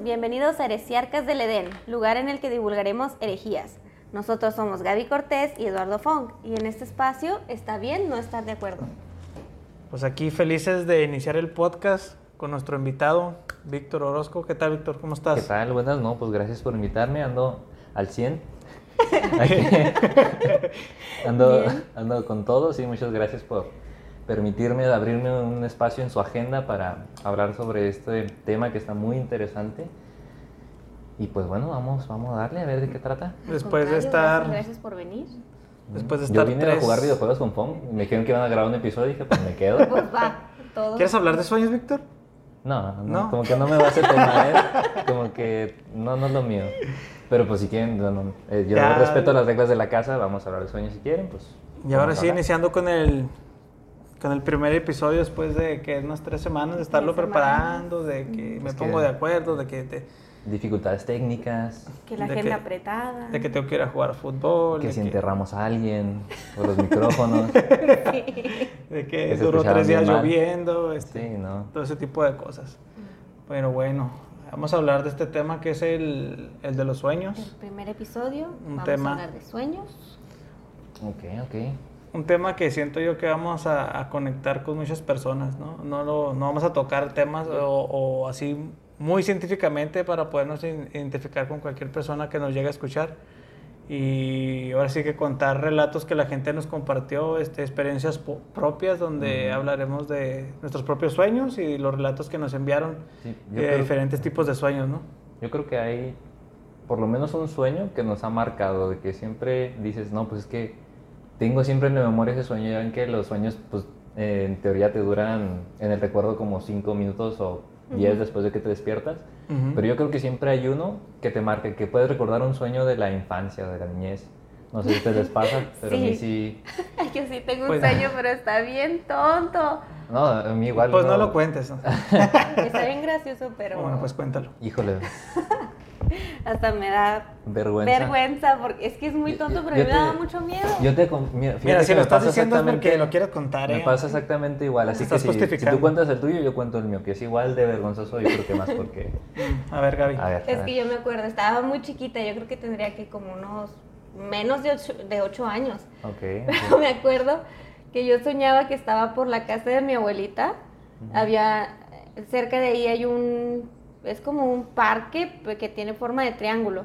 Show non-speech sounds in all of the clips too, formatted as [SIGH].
Bienvenidos a Heresiarcas del Edén, lugar en el que divulgaremos herejías. Nosotros somos Gaby Cortés y Eduardo Fong, y en este espacio está bien no estar de acuerdo. Pues aquí felices de iniciar el podcast con nuestro invitado, Víctor Orozco. ¿Qué tal, Víctor? ¿Cómo estás? ¿Qué tal? Buenas, no, pues gracias por invitarme, ando al 100. [LAUGHS] [LAUGHS] ando, ando con todo, sí, muchas gracias por permitirme abrirme un espacio en su agenda para hablar sobre este tema que está muy interesante. Y pues bueno, vamos, vamos a darle a ver de qué trata. Después de estar- Gracias, gracias por venir. Después de Yo estar vine tres- a jugar videojuegos con Fong y me dijeron que iban a grabar un episodio y dije, pues me quedo. [LAUGHS] Pues va, todo. ¿Quieres hablar de sueños, Víctor? No, no, ¿No? como que no me va a ese tema, ¿eh? [LAUGHS] Como que no, no es lo mío. Pero pues si quieren, no, no, eh, yo Ya. respeto las reglas de la casa, vamos a hablar de sueños si quieren, pues. Y ahora sí, iniciando con el, con el primer episodio después de que unas tres semanas de estarlo Tres preparando, de que me Es que- pongo de acuerdo, de que, te- Dificultades técnicas, Que la de agenda que- apretada. de que tengo que ir a jugar a fútbol, que si que, enterramos a alguien, o los micrófonos. [LAUGHS] de que que duró tres días mal. lloviendo, este, Sí, ¿no? todo ese tipo de cosas. Pero bueno, vamos a hablar de este tema que es el, el de los El sueños. primer episodio, Un vamos tema. a hablar de sueños. Ok, ok. Un tema que siento yo que vamos a, a conectar con muchas personas, ¿no? No, lo- no vamos a tocar temas o, o así muy científicamente para podernos identificar con cualquier persona que nos llegue a escuchar. Y ahora sí que contar relatos que la gente nos compartió, este, experiencias propias donde Ujú. hablaremos de nuestros propios sueños y los relatos que nos enviaron Sí, de creo, diferentes tipos de sueños, ¿no? yo creo que hay por lo menos un sueño que nos ha marcado, de que siempre dices, no, pues es que tengo siempre en la memoria ese sueño, ya ven que los sueños, pues eh, en teoría te duran en el recuerdo como 5 minutos o 10 Ujú. después de que te despiertas. Ujú. Pero yo creo que siempre hay uno que te marca, que puedes recordar un sueño de la infancia, de la niñez. No sé si a ustedes les pasa, pero a mí Sí. sí. [LAUGHS] Yo sí tengo un Pues- sueño, [LAUGHS] pero está bien tonto. No, a mí igual. Pues no lo cuentes. ¿no? [LAUGHS] Está bien gracioso, pero Bueno, pues cuéntalo. Híjole, hasta me da vergüenza. vergüenza porque es que es muy tonto, pero a Yo mí me da te- mucho miedo. Yo te. Mira, fíjate Mira, si que lo me estás pasa diciendo es porque lo quieres contar, ¿eh? Me pasa exactamente igual. Así que si, si tú cuentas el tuyo, yo cuento el mío, que es igual de vergonzoso, yo creo que más porque. Mm, A ver, Gaby. A ver. a Es ver. que yo me acuerdo, estaba muy chiquita, yo creo que tendría que como unos menos de ocho, de ocho años. Ok. [LAUGHS] Pero me acuerdo que yo soñaba que estaba por la casa de mi abuelita. Había, cerca de ahí hay un, es como un parque que tiene forma de triángulo.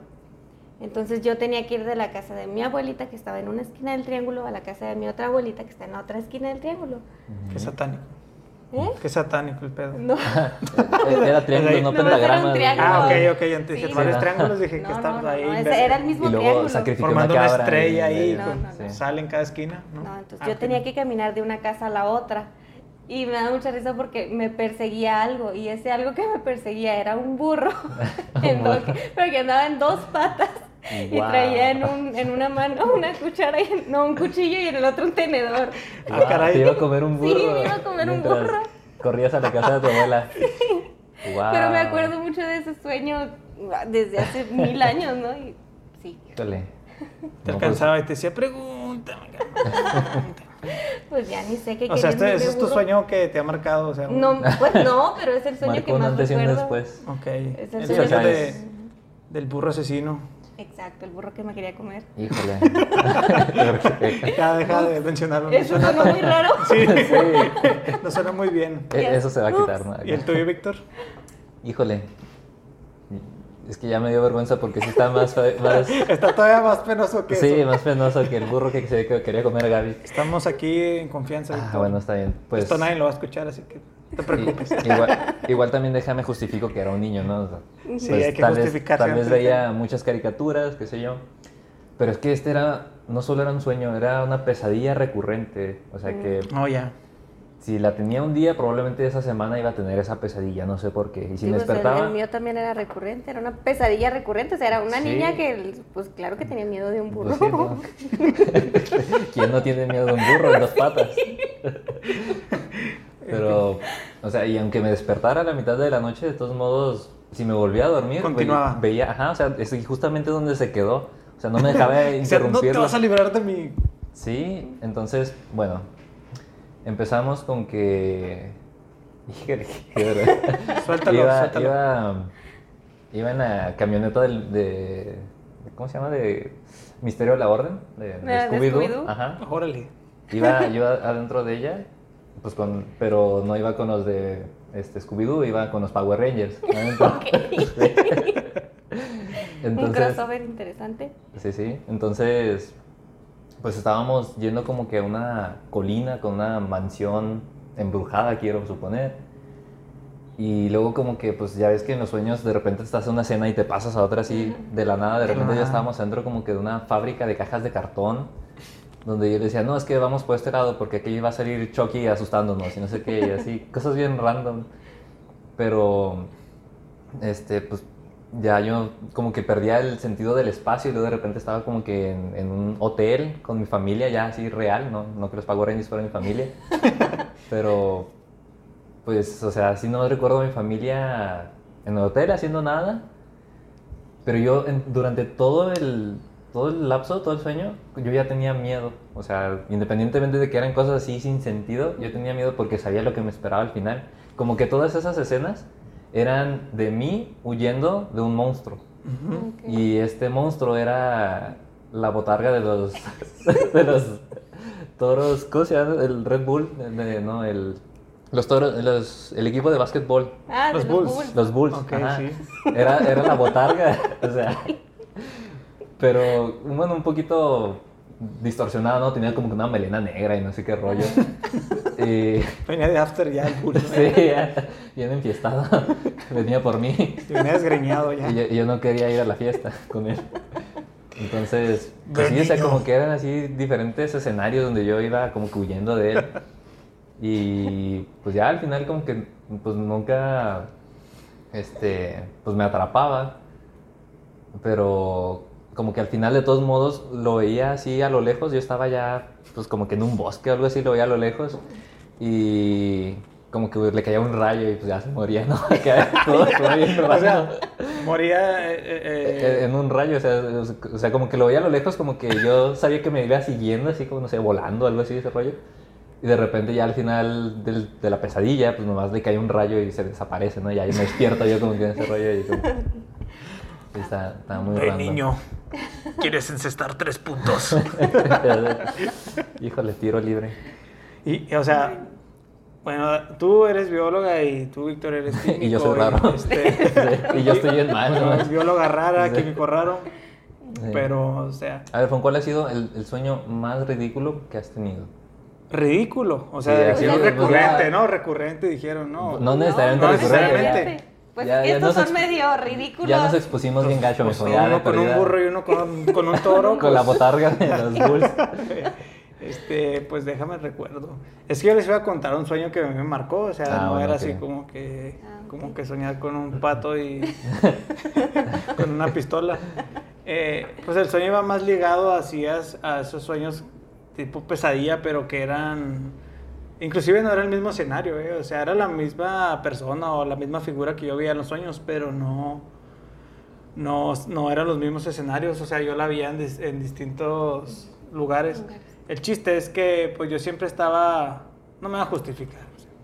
Entonces yo tenía que ir de la casa de mi abuelita que estaba en una esquina del triángulo a la casa de mi otra abuelita que está en la otra esquina del triángulo. Qué satánico. ¿Eh? Qué satánico el pedo. No. [LAUGHS] Era triángulo, no un pentagrama. triángulo. Ah, ok, No. ok. Antes dije Sí, varios no. triángulos, dije que No, no, no, ahí. no, ese era el mismo Y luego triángulo. Formando una una, cabra. estrella y- ahí, No, con- no, no. sale en cada esquina, ¿no? No, entonces Ah, yo tenía que caminar de una casa a la otra. Y me da mucha risa porque me perseguía algo. Y ese algo que me perseguía era un burro. [LAUGHS] [LAUGHS] en dos- pero que andaba en dos patas. [LAUGHS] Y traía en, un, en una mano una cuchara, y, no, un cuchillo y en el otro un tenedor. Ah, Guau, caray. Te iba a comer un Sí, burro. me iba a comer un burro. Corrías a la casa de tu abuela. [LAUGHS] Pero me acuerdo mucho de ese sueño desde hace mil años, ¿no? Y sí, Híjole. [LAUGHS] Te No, pues, alcanzaba y te decía, pregúntame. pues ya ni sé qué o sea, este, ese es tu sueño que te ha marcado, o sea. un- No, pues no, pero es el sueño marcó que más antes y un recuerdo. después. Ok. Es el el sueño sueño que- de, del burro asesino. Exacto, el burro que me quería comer. Híjole. [LAUGHS] Ya deja de mencionarlo. Eso suena muy raro. [LAUGHS] Sí, Sí. no suena muy bien. E- Eso se va a Ups. quitar, ¿no? ¿Y el tuyo, Víctor? Híjole. Es que ya me dio vergüenza porque sí está más, más [LAUGHS] Está todavía más penoso que sí, eso. más penoso que el burro que, se, que quería comer Gaby. Estamos aquí en confianza, Ah, bueno, está bien. Pues Esto nadie lo va a escuchar, así que te preocupes. igual, igual también déjame justifico que era un niño, ¿no? O sea, pues, Sí, hay que tal vez, tal vez veía muchas caricaturas, qué sé yo. Pero es que este era, no solo era un sueño, era una pesadilla recurrente. O sea que Oh, ya. si la tenía un día, probablemente esa semana iba a tener esa pesadilla, no sé por qué. Y si Sí, me pues, el- despertaba... el, mío también era recurrente, era una pesadilla recurrente. O sea, era una Sí. niña que, pues claro que tenía miedo de un burro. Pues sí, ¿no? [LAUGHS] [LAUGHS] ¿Quién no tiene miedo de un burro en dos patas? Pero, o sea, y aunque me despertara a la mitad de la noche, de todos modos, si me volvía a dormir, Continuaba. ve- veía, ajá, o sea, es justamente donde se quedó. O sea, no me dejaba [LAUGHS] O sea, no te interrumpirlo. vas a librar de mi... Sí, entonces, bueno, empezamos con que Híjole, [LAUGHS] qué verdad. Suéltalo, iba, suéltalo. Iba, iba en la camioneta del, de, de- ¿Cómo se llama? De Misterio de la Orden. De, de ¿De Scooby-Doo. Scooby-Doo? Ajá. Órale. Iba [LAUGHS] yo adentro de ella, pues con, pero no iba con los de este, Scooby-Doo, iba con los Power Rangers. adentro. [LAUGHS] [LAUGHS] Un Entonces, crossover interesante. Sí, sí. Entonces, pues estábamos yendo como que a una colina con una mansión embrujada, quiero suponer. Y luego como que, pues ya ves que en los sueños de repente estás en una escena y te pasas a otra así de la nada. De repente ya estábamos dentro como que de una fábrica de cajas de cartón. Donde yo le decía, no, es que vamos por este lado porque aquí va a salir Chucky asustándonos y no sé qué, y así, [LAUGHS] cosas bien random. Pero, este, pues ya yo como que perdía el sentido del espacio y luego de repente estaba como que en, en un hotel con mi familia ya así real, no, no que los Power Rangers fueran mi familia, [LAUGHS] pero pues, o sea, sí no recuerdo a mi familia en el hotel haciendo nada, pero yo en- durante todo el, todo el lapso, todo el sueño, yo ya tenía miedo, o sea, independientemente de que eran cosas así sin sentido, yo tenía miedo porque sabía lo que me esperaba al final, como que todas esas escenas eran de mí huyendo de un monstruo. Ok. Y este monstruo era la botarga de los, [LAUGHS] de los toros, ¿cómo se llama? El Red Bull, de- no, el, los toros, los- el equipo de básquetbol, Ah, de Los los Bulls. Bulls. los Bulls. Ok, ajá. sí. Era, era la botarga, [LAUGHS] o sea, [LAUGHS] pero bueno, un poquito distorsionado, ¿no? Tenía como que una melena negra y no sé qué rollo. [LAUGHS] Y, Venía de after ya el pulso. [LAUGHS] sí, ya, bien enfiestado, [LAUGHS] venía por mí. Venía desgreñado ya. Y yo, yo no quería ir a la fiesta con él. Entonces, pues sí, o sea, como que eran así diferentes escenarios donde yo iba como que huyendo de él. Y pues ya al final como que pues nunca, este, pues me atrapaba. Pero como que al final de todos modos lo veía así a lo lejos. Yo estaba ya pues como que en un bosque o algo así, lo veía a lo lejos. Y como que le caía un rayo y pues ya se moría, ¿no? [LAUGHS] Todo, todo bien O sea, moría. eh, Eh, eh, en un rayo, o sea, o sea, como que lo veía a lo lejos, como que yo sabía que me iba siguiendo, así como, no sé, volando, algo así, ese rollo. Y de repente ya al final del- de la pesadilla, pues nomás le cae un rayo y se desaparece, ¿no? Y ahí me despierto yo como que en ese rollo y como... Sí, está, está muy "Ven, random. niño, [LAUGHS] ¿quieres encestar tres puntos? [LAUGHS] Híjole, tiro libre. Y, o sea, bueno, tú eres bióloga y tú, Víctor, eres químico. [LAUGHS] Y yo soy raro. este, y yo estoy bien mal, bueno, ¿no? es bióloga rara, Sí. químico raro. Sí. Pero, o sea, A ver, Fon, ¿cuál ha sido el, el sueño más ridículo que has tenido? ridículo. O sea, Sí, de- así no es, recurrente, pues ya- ¿no? Recurrente, dijeron, no. No necesariamente no recurrente. necesariamente. Pues Ya- es que estos son medio ridículos. Ya nos expusimos bien gacho, Pues ya de uno con un burro y uno con, con un toro. [LAUGHS] Con la pues, botarga de los bulls. [LAUGHS] Este, pues déjame recuerdo. Es que yo les iba a contar un sueño que me marcó, o sea, Ah, no bueno, era así como que, Ah, como que soñar con un pato y [LAUGHS] con una pistola. Eh, pues el sueño iba más ligado así a, a esos sueños tipo pesadilla, pero que eran, inclusive no era el mismo escenario, eh, o sea, era la misma persona o la misma figura que yo veía en los sueños, pero no, no, no eran los mismos escenarios, o sea, yo la veía en, dis- en distintos lugares. Lugares. El chiste es que pues yo siempre estaba, no me voy a justificar,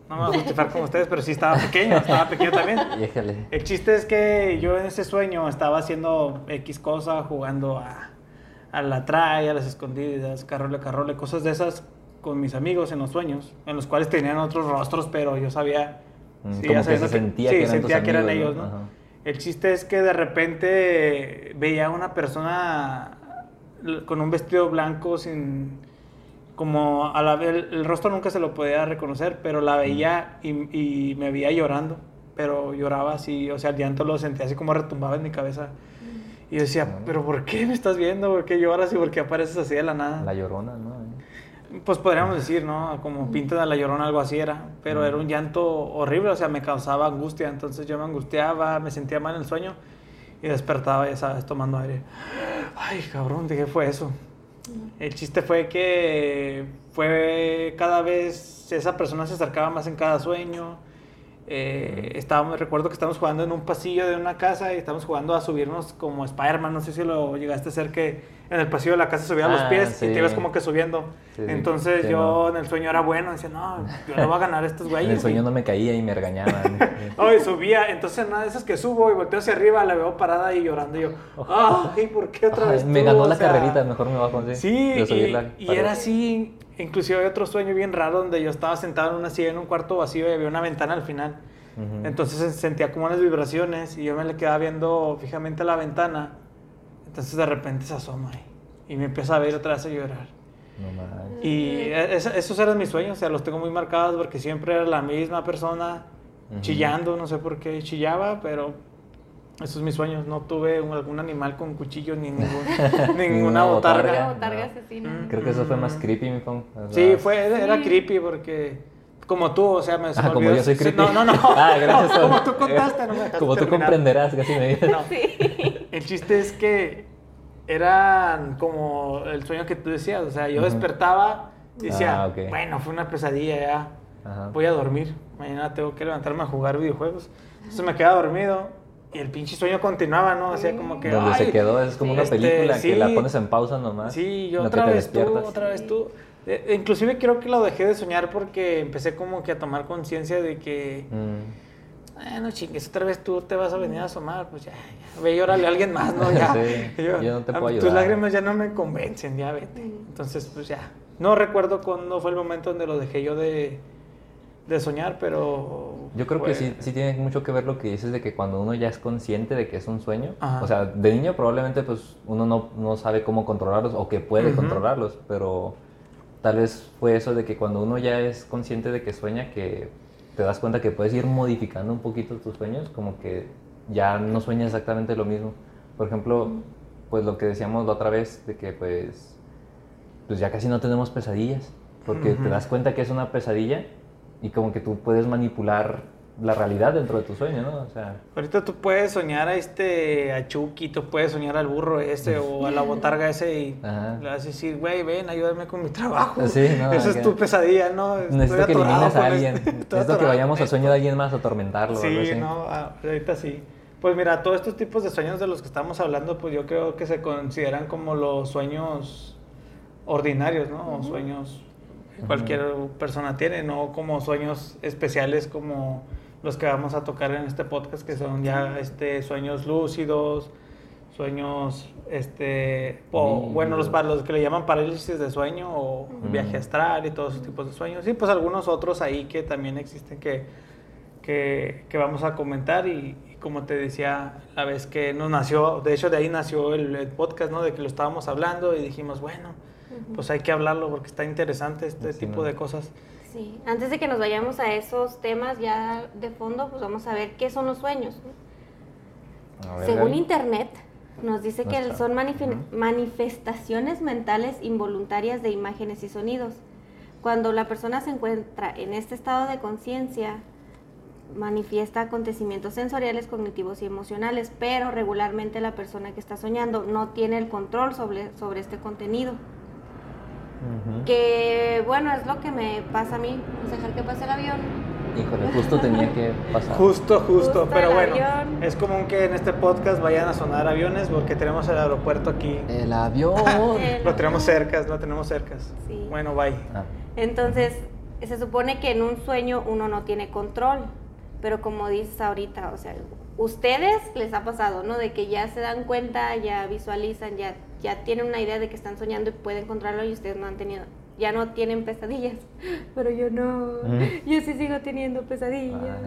no me voy a justificar como ustedes, pero sí estaba pequeño, estaba pequeño también. [LAUGHS] Híjole. El chiste es que yo en ese sueño estaba haciendo X cosa, jugando a, a la trae, a las escondidas, carrole, carrole, cosas de esas con mis amigos en los sueños, en los cuales tenían otros rostros, pero yo sabía... Mm, sí, como que se sentía sí, que eran tus sentía que eran ellos, ¿no? El chiste es que de repente veía a una persona con un vestido blanco sin como a la el, el rostro nunca se lo podía reconocer, pero la veía y, y me veía llorando, pero lloraba así, o sea, el llanto lo sentía así como retumbaba en mi cabeza. Y yo decía, pero ¿por qué me estás viendo? ¿Por qué lloras y por qué apareces así de la nada? La llorona, ¿no? Pues podríamos decir, ¿no? Como pintan a la llorona, algo así era. Pero era un llanto horrible, o sea, me causaba angustia. Entonces yo me angustiaba, me sentía mal en el sueño y despertaba, ya sabes, tomando aire. Ay, cabrón, ¿de qué fue eso? El chiste fue que fue cada vez esa persona se acercaba más en cada sueño. Eh, estábamos, recuerdo que estábamos jugando en un pasillo de una casa y estábamos jugando a subirnos como Spider-Man. No sé si lo llegaste a hacer que en el pasillo de la casa subías los Ah, pies y sí. te ibas como que subiendo. Sí. Entonces Sí, yo no. en el sueño era bueno, decía, no, yo no voy a ganar a estos güeyes. En el sueño no me caía y me regañaban. [LAUGHS] Ay, subía, entonces nada de esas que subo y volteo hacia arriba, la veo parada y llorando y yo, ay, ¿por qué otra vez me tú? ganó O la sea, carrerita, mejor me bajo. Sí, y, la y era así, inclusive hay otro sueño bien raro donde yo estaba sentado en una silla en un cuarto vacío y había una ventana al final. Ujú. Entonces se- sentía como unas vibraciones y yo me le quedaba viendo fijamente a la ventana. Entonces de repente se asoma y, y me empieza a ver otra vez a llorar. No. Y es- esos eran mis sueños, o sea, los tengo muy marcados porque siempre era la misma persona Ujú. chillando, no sé por qué chillaba, pero esos son mis sueños. No tuve un- algún animal con cuchillo ni ningún, [LAUGHS] ninguna botarga. botarga. Botarga no. asesina. Mm. Creo que eso fue más creepy, mi pon. O sea, Sí, fue, era Sí. creepy porque como tú, o sea, me se Ah, me como olvidó- yo soy sí, creepy. No, no, no. Ah, gracias. [LAUGHS] No, como tú contaste, no me [LAUGHS] Como tú terminar. comprenderás, casi me dices. No. El chiste es que eran como el sueño que tú decías, o sea, yo despertaba y decía, Ah, bueno, fue una pesadilla ya, Ajá. voy a dormir, mañana tengo que levantarme a jugar videojuegos. Entonces me quedaba dormido y el pinche sueño continuaba, ¿no? Hacía como que... Donde se "Ay, quedó es como una este, película que la pones en pausa nomás. Sí, yo otra vez tú, otra vez tú. Eh, inclusive creo que lo dejé de soñar porque empecé como que a tomar conciencia de que, Mm. "Ah, no chingues, otra vez tú te vas a venir a asomar, pues ya, ya, ve y órale a alguien más, ¿no? Ya. [LAUGHS] Sí, [LAUGHS] yo no te "Ah, puedo Tus ayudar". lágrimas ya no me convencen, ya vete. Entonces, pues ya. No recuerdo cuándo fue el momento donde lo dejé yo de, de soñar, pero... Yo creo fue- que sí, sí tiene mucho que ver lo que dices de que cuando uno ya es consciente de que es un sueño, Ajá. o sea, de niño probablemente pues uno no, no sabe cómo controlarlos o que puede controlarlos, pero tal vez fue eso de que cuando uno ya es consciente de que sueña, que te das cuenta que puedes ir modificando un poquito tus sueños, como que ya no sueñas exactamente lo mismo. Por ejemplo, pues lo que decíamos la otra vez, de que pues, pues ya casi no tenemos pesadillas, porque te das cuenta que es una pesadilla y como que tú puedes manipular la realidad dentro de tu sueño, ¿no? O sea, Ahorita tú puedes soñar a este, a Chucky, tú puedes soñar al burro ese o a la botarga ese y [LAUGHS] Ajá. le vas a decir, güey, ven, ayúdame con mi trabajo. Sí, no, Esa es tu pesadilla, ¿no? Estoy necesito que elimines a alguien, este- [LAUGHS] necesito que vayamos al sueño esto". de alguien más a atormentarlo. o algo Sí, así. no, ah, ahorita sí. Pues mira, todos estos tipos de sueños de los que estamos hablando, pues yo creo que se consideran como los sueños ordinarios, ¿no? O sueños que cualquier persona tiene, no como sueños especiales como los que vamos a tocar en este podcast, que son ya este, sueños lúcidos, sueños, este, o, bueno, los, los que le llaman parálisis de sueño o viaje astral y todos esos tipos de sueños. Y pues algunos otros ahí que también existen que, que, que vamos a comentar y, y como te decía la vez que nos nació, de hecho de ahí nació el, el podcast, ¿no? De que lo estábamos hablando y dijimos, bueno, pues hay que hablarlo porque está interesante este Sí, tipo ¿no? de cosas. Sí, antes de que nos vayamos a esos temas ya de fondo, pues vamos a ver qué son los sueños. ¿no? A ver, Según internet, nos dice que son manifestaciones mentales involuntarias de imágenes y sonidos. Cuando la persona se encuentra en este estado de conciencia, manifiesta acontecimientos sensoriales, cognitivos y emocionales, pero regularmente la persona que está soñando no tiene el control sobre, sobre este contenido. Que bueno, es lo que me pasa a mí, es dejar que pase el avión. Híjole, justo tenía que pasar. Justo, justo, Justo pero bueno, avión. es común que en este podcast vayan a sonar aviones porque tenemos el aeropuerto aquí. El avión. [LAUGHS] El Lo tenemos cerca, lo tenemos cerca. Sí. Bueno, bye. Ah, Entonces, se supone que en un sueño uno no tiene control, pero como dices ahorita, o sea, ustedes les ha pasado, ¿no? De que ya se dan cuenta, ya visualizan, ya, ya tienen una idea de que están soñando y pueden controlarlo y ustedes no han tenido, ya no tienen pesadillas, [LAUGHS] pero yo no, Ujú. yo sí sigo teniendo pesadillas.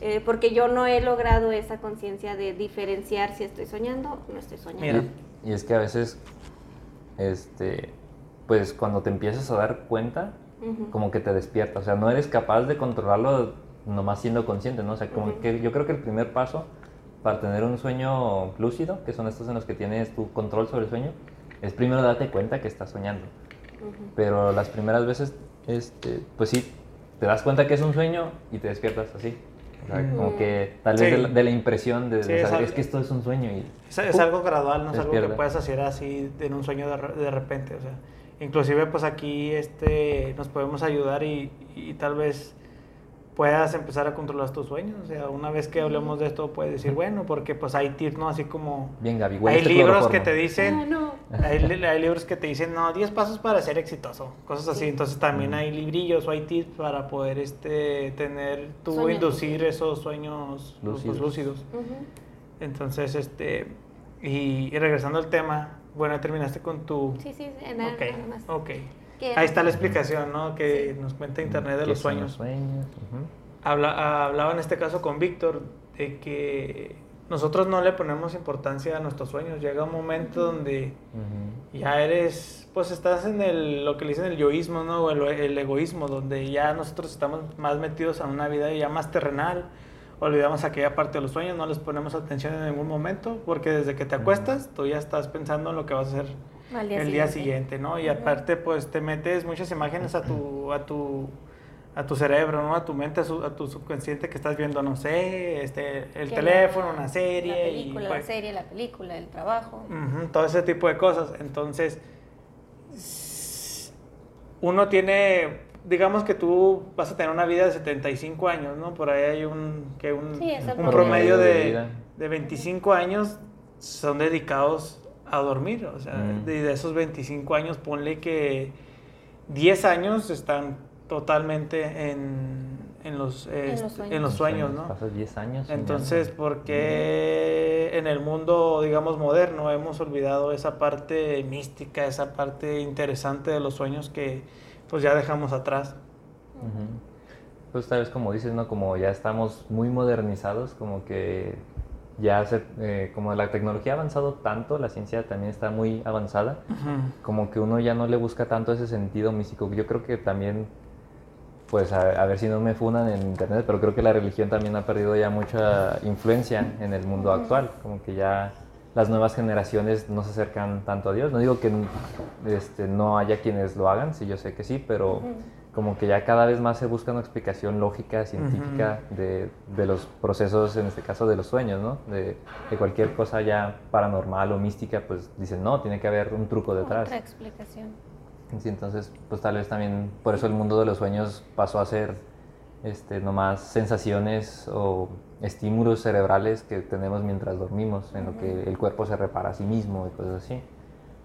Eh, porque yo no he logrado esa conciencia de diferenciar si estoy soñando o no estoy soñando. Mira. Y es que a veces, este, pues cuando te empiezas a dar cuenta, como que te despierta. O sea, no eres capaz de controlarlo nomás siendo consciente, ¿no? O sea, como que yo creo que el primer paso para tener un sueño lúcido, que son estos en los que tienes tu control sobre el sueño, es primero darte cuenta que estás soñando. Ujú. Pero las primeras veces, este, pues sí, te das cuenta que es un sueño y te despiertas así. O sea, como que tal Sí. vez de, la, de la impresión de, de Sí, es saber, algo- es que esto es un sueño y... Es, es algo gradual, no es algo que puedas hacer así en un sueño de, de repente. O sea, inclusive pues aquí este, nos podemos ayudar y, y tal vez puedas empezar a controlar tus sueños. O sea, una vez que hablemos de esto, puedes decir, bueno, porque pues hay tips, ¿no? Así como... Bien, Gaby, Hay libros que te dicen... Ah, no. Hay, li- hay libros que te dicen, no, 10 pasos para ser exitoso, cosas así. Entonces también hay librillos o hay tips para poder este, tener, tú inducir esos sueños lúcidos. Lúcidos. Entonces, este, y, y regresando al tema, bueno, terminaste con tu... Sí, sí, sí, nada, ok, nada más. ok. ¿Qué Ahí está la explicación, ¿no? Que nos cuenta Internet de ¿Qué los sueños. Habla, hablaba en este caso con Víctor de que nosotros no le ponemos importancia a nuestros sueños. Llega un momento donde ya eres, pues estás en el, lo que le dicen el yoísmo, ¿no? O el, el egoísmo, donde ya nosotros estamos más metidos en una vida ya más terrenal. Olvidamos aquella parte de los sueños, no les ponemos atención en ningún momento, porque desde que te acuestas, tú ya estás pensando en lo que vas a hacer Al día el día siguiente. siguiente, ¿no? Y aparte, pues te metes muchas imágenes a tu, a tu, a tu cerebro, ¿no? A tu mente, a, su- a tu subconsciente que estás viendo, no sé, este, el teléfono, la- una serie. La película, y, la pues, serie, la película, el trabajo. Todo ese tipo de cosas. Entonces, uno tiene, digamos que tú vas a tener una vida de 75 años, ¿no? Por ahí hay un, que un, Sí, un promedio. promedio de de, de 25 años son dedicados a dormir. O sea, Mm. de, de esos 25 años, ponle que 10 años están totalmente en, en los, este, los sueños. en los sueños, ¿no? Pasas 10 años. Entonces, ¿por qué en el mundo, digamos, moderno hemos olvidado esa parte mística, esa parte interesante de los sueños que pues ya dejamos atrás? Ujú. Pues tal vez como dices, ¿no? Como ya estamos muy modernizados, como que ya se, eh, como la tecnología ha avanzado tanto, la ciencia también está muy avanzada, como que uno ya no le busca tanto ese sentido místico. Yo creo que también, pues a, a ver si no me funan en internet, pero creo que la religión también ha perdido ya mucha influencia en el mundo actual, como que ya las nuevas generaciones no se acercan tanto a Dios. No digo que este, no haya quienes lo hagan, sí, yo sé que sí, pero Ujú. Como que ya cada vez más se busca una explicación lógica, científica de, de los procesos, en este caso de los sueños, ¿no? De, de cualquier cosa ya paranormal o mística, pues dicen, no, tiene que haber un truco detrás. Otra explicación. Sí, entonces, pues tal vez también por eso el mundo de los sueños pasó a ser este, nomás sensaciones o estímulos cerebrales que tenemos mientras dormimos, en lo que el cuerpo se repara a sí mismo y cosas así.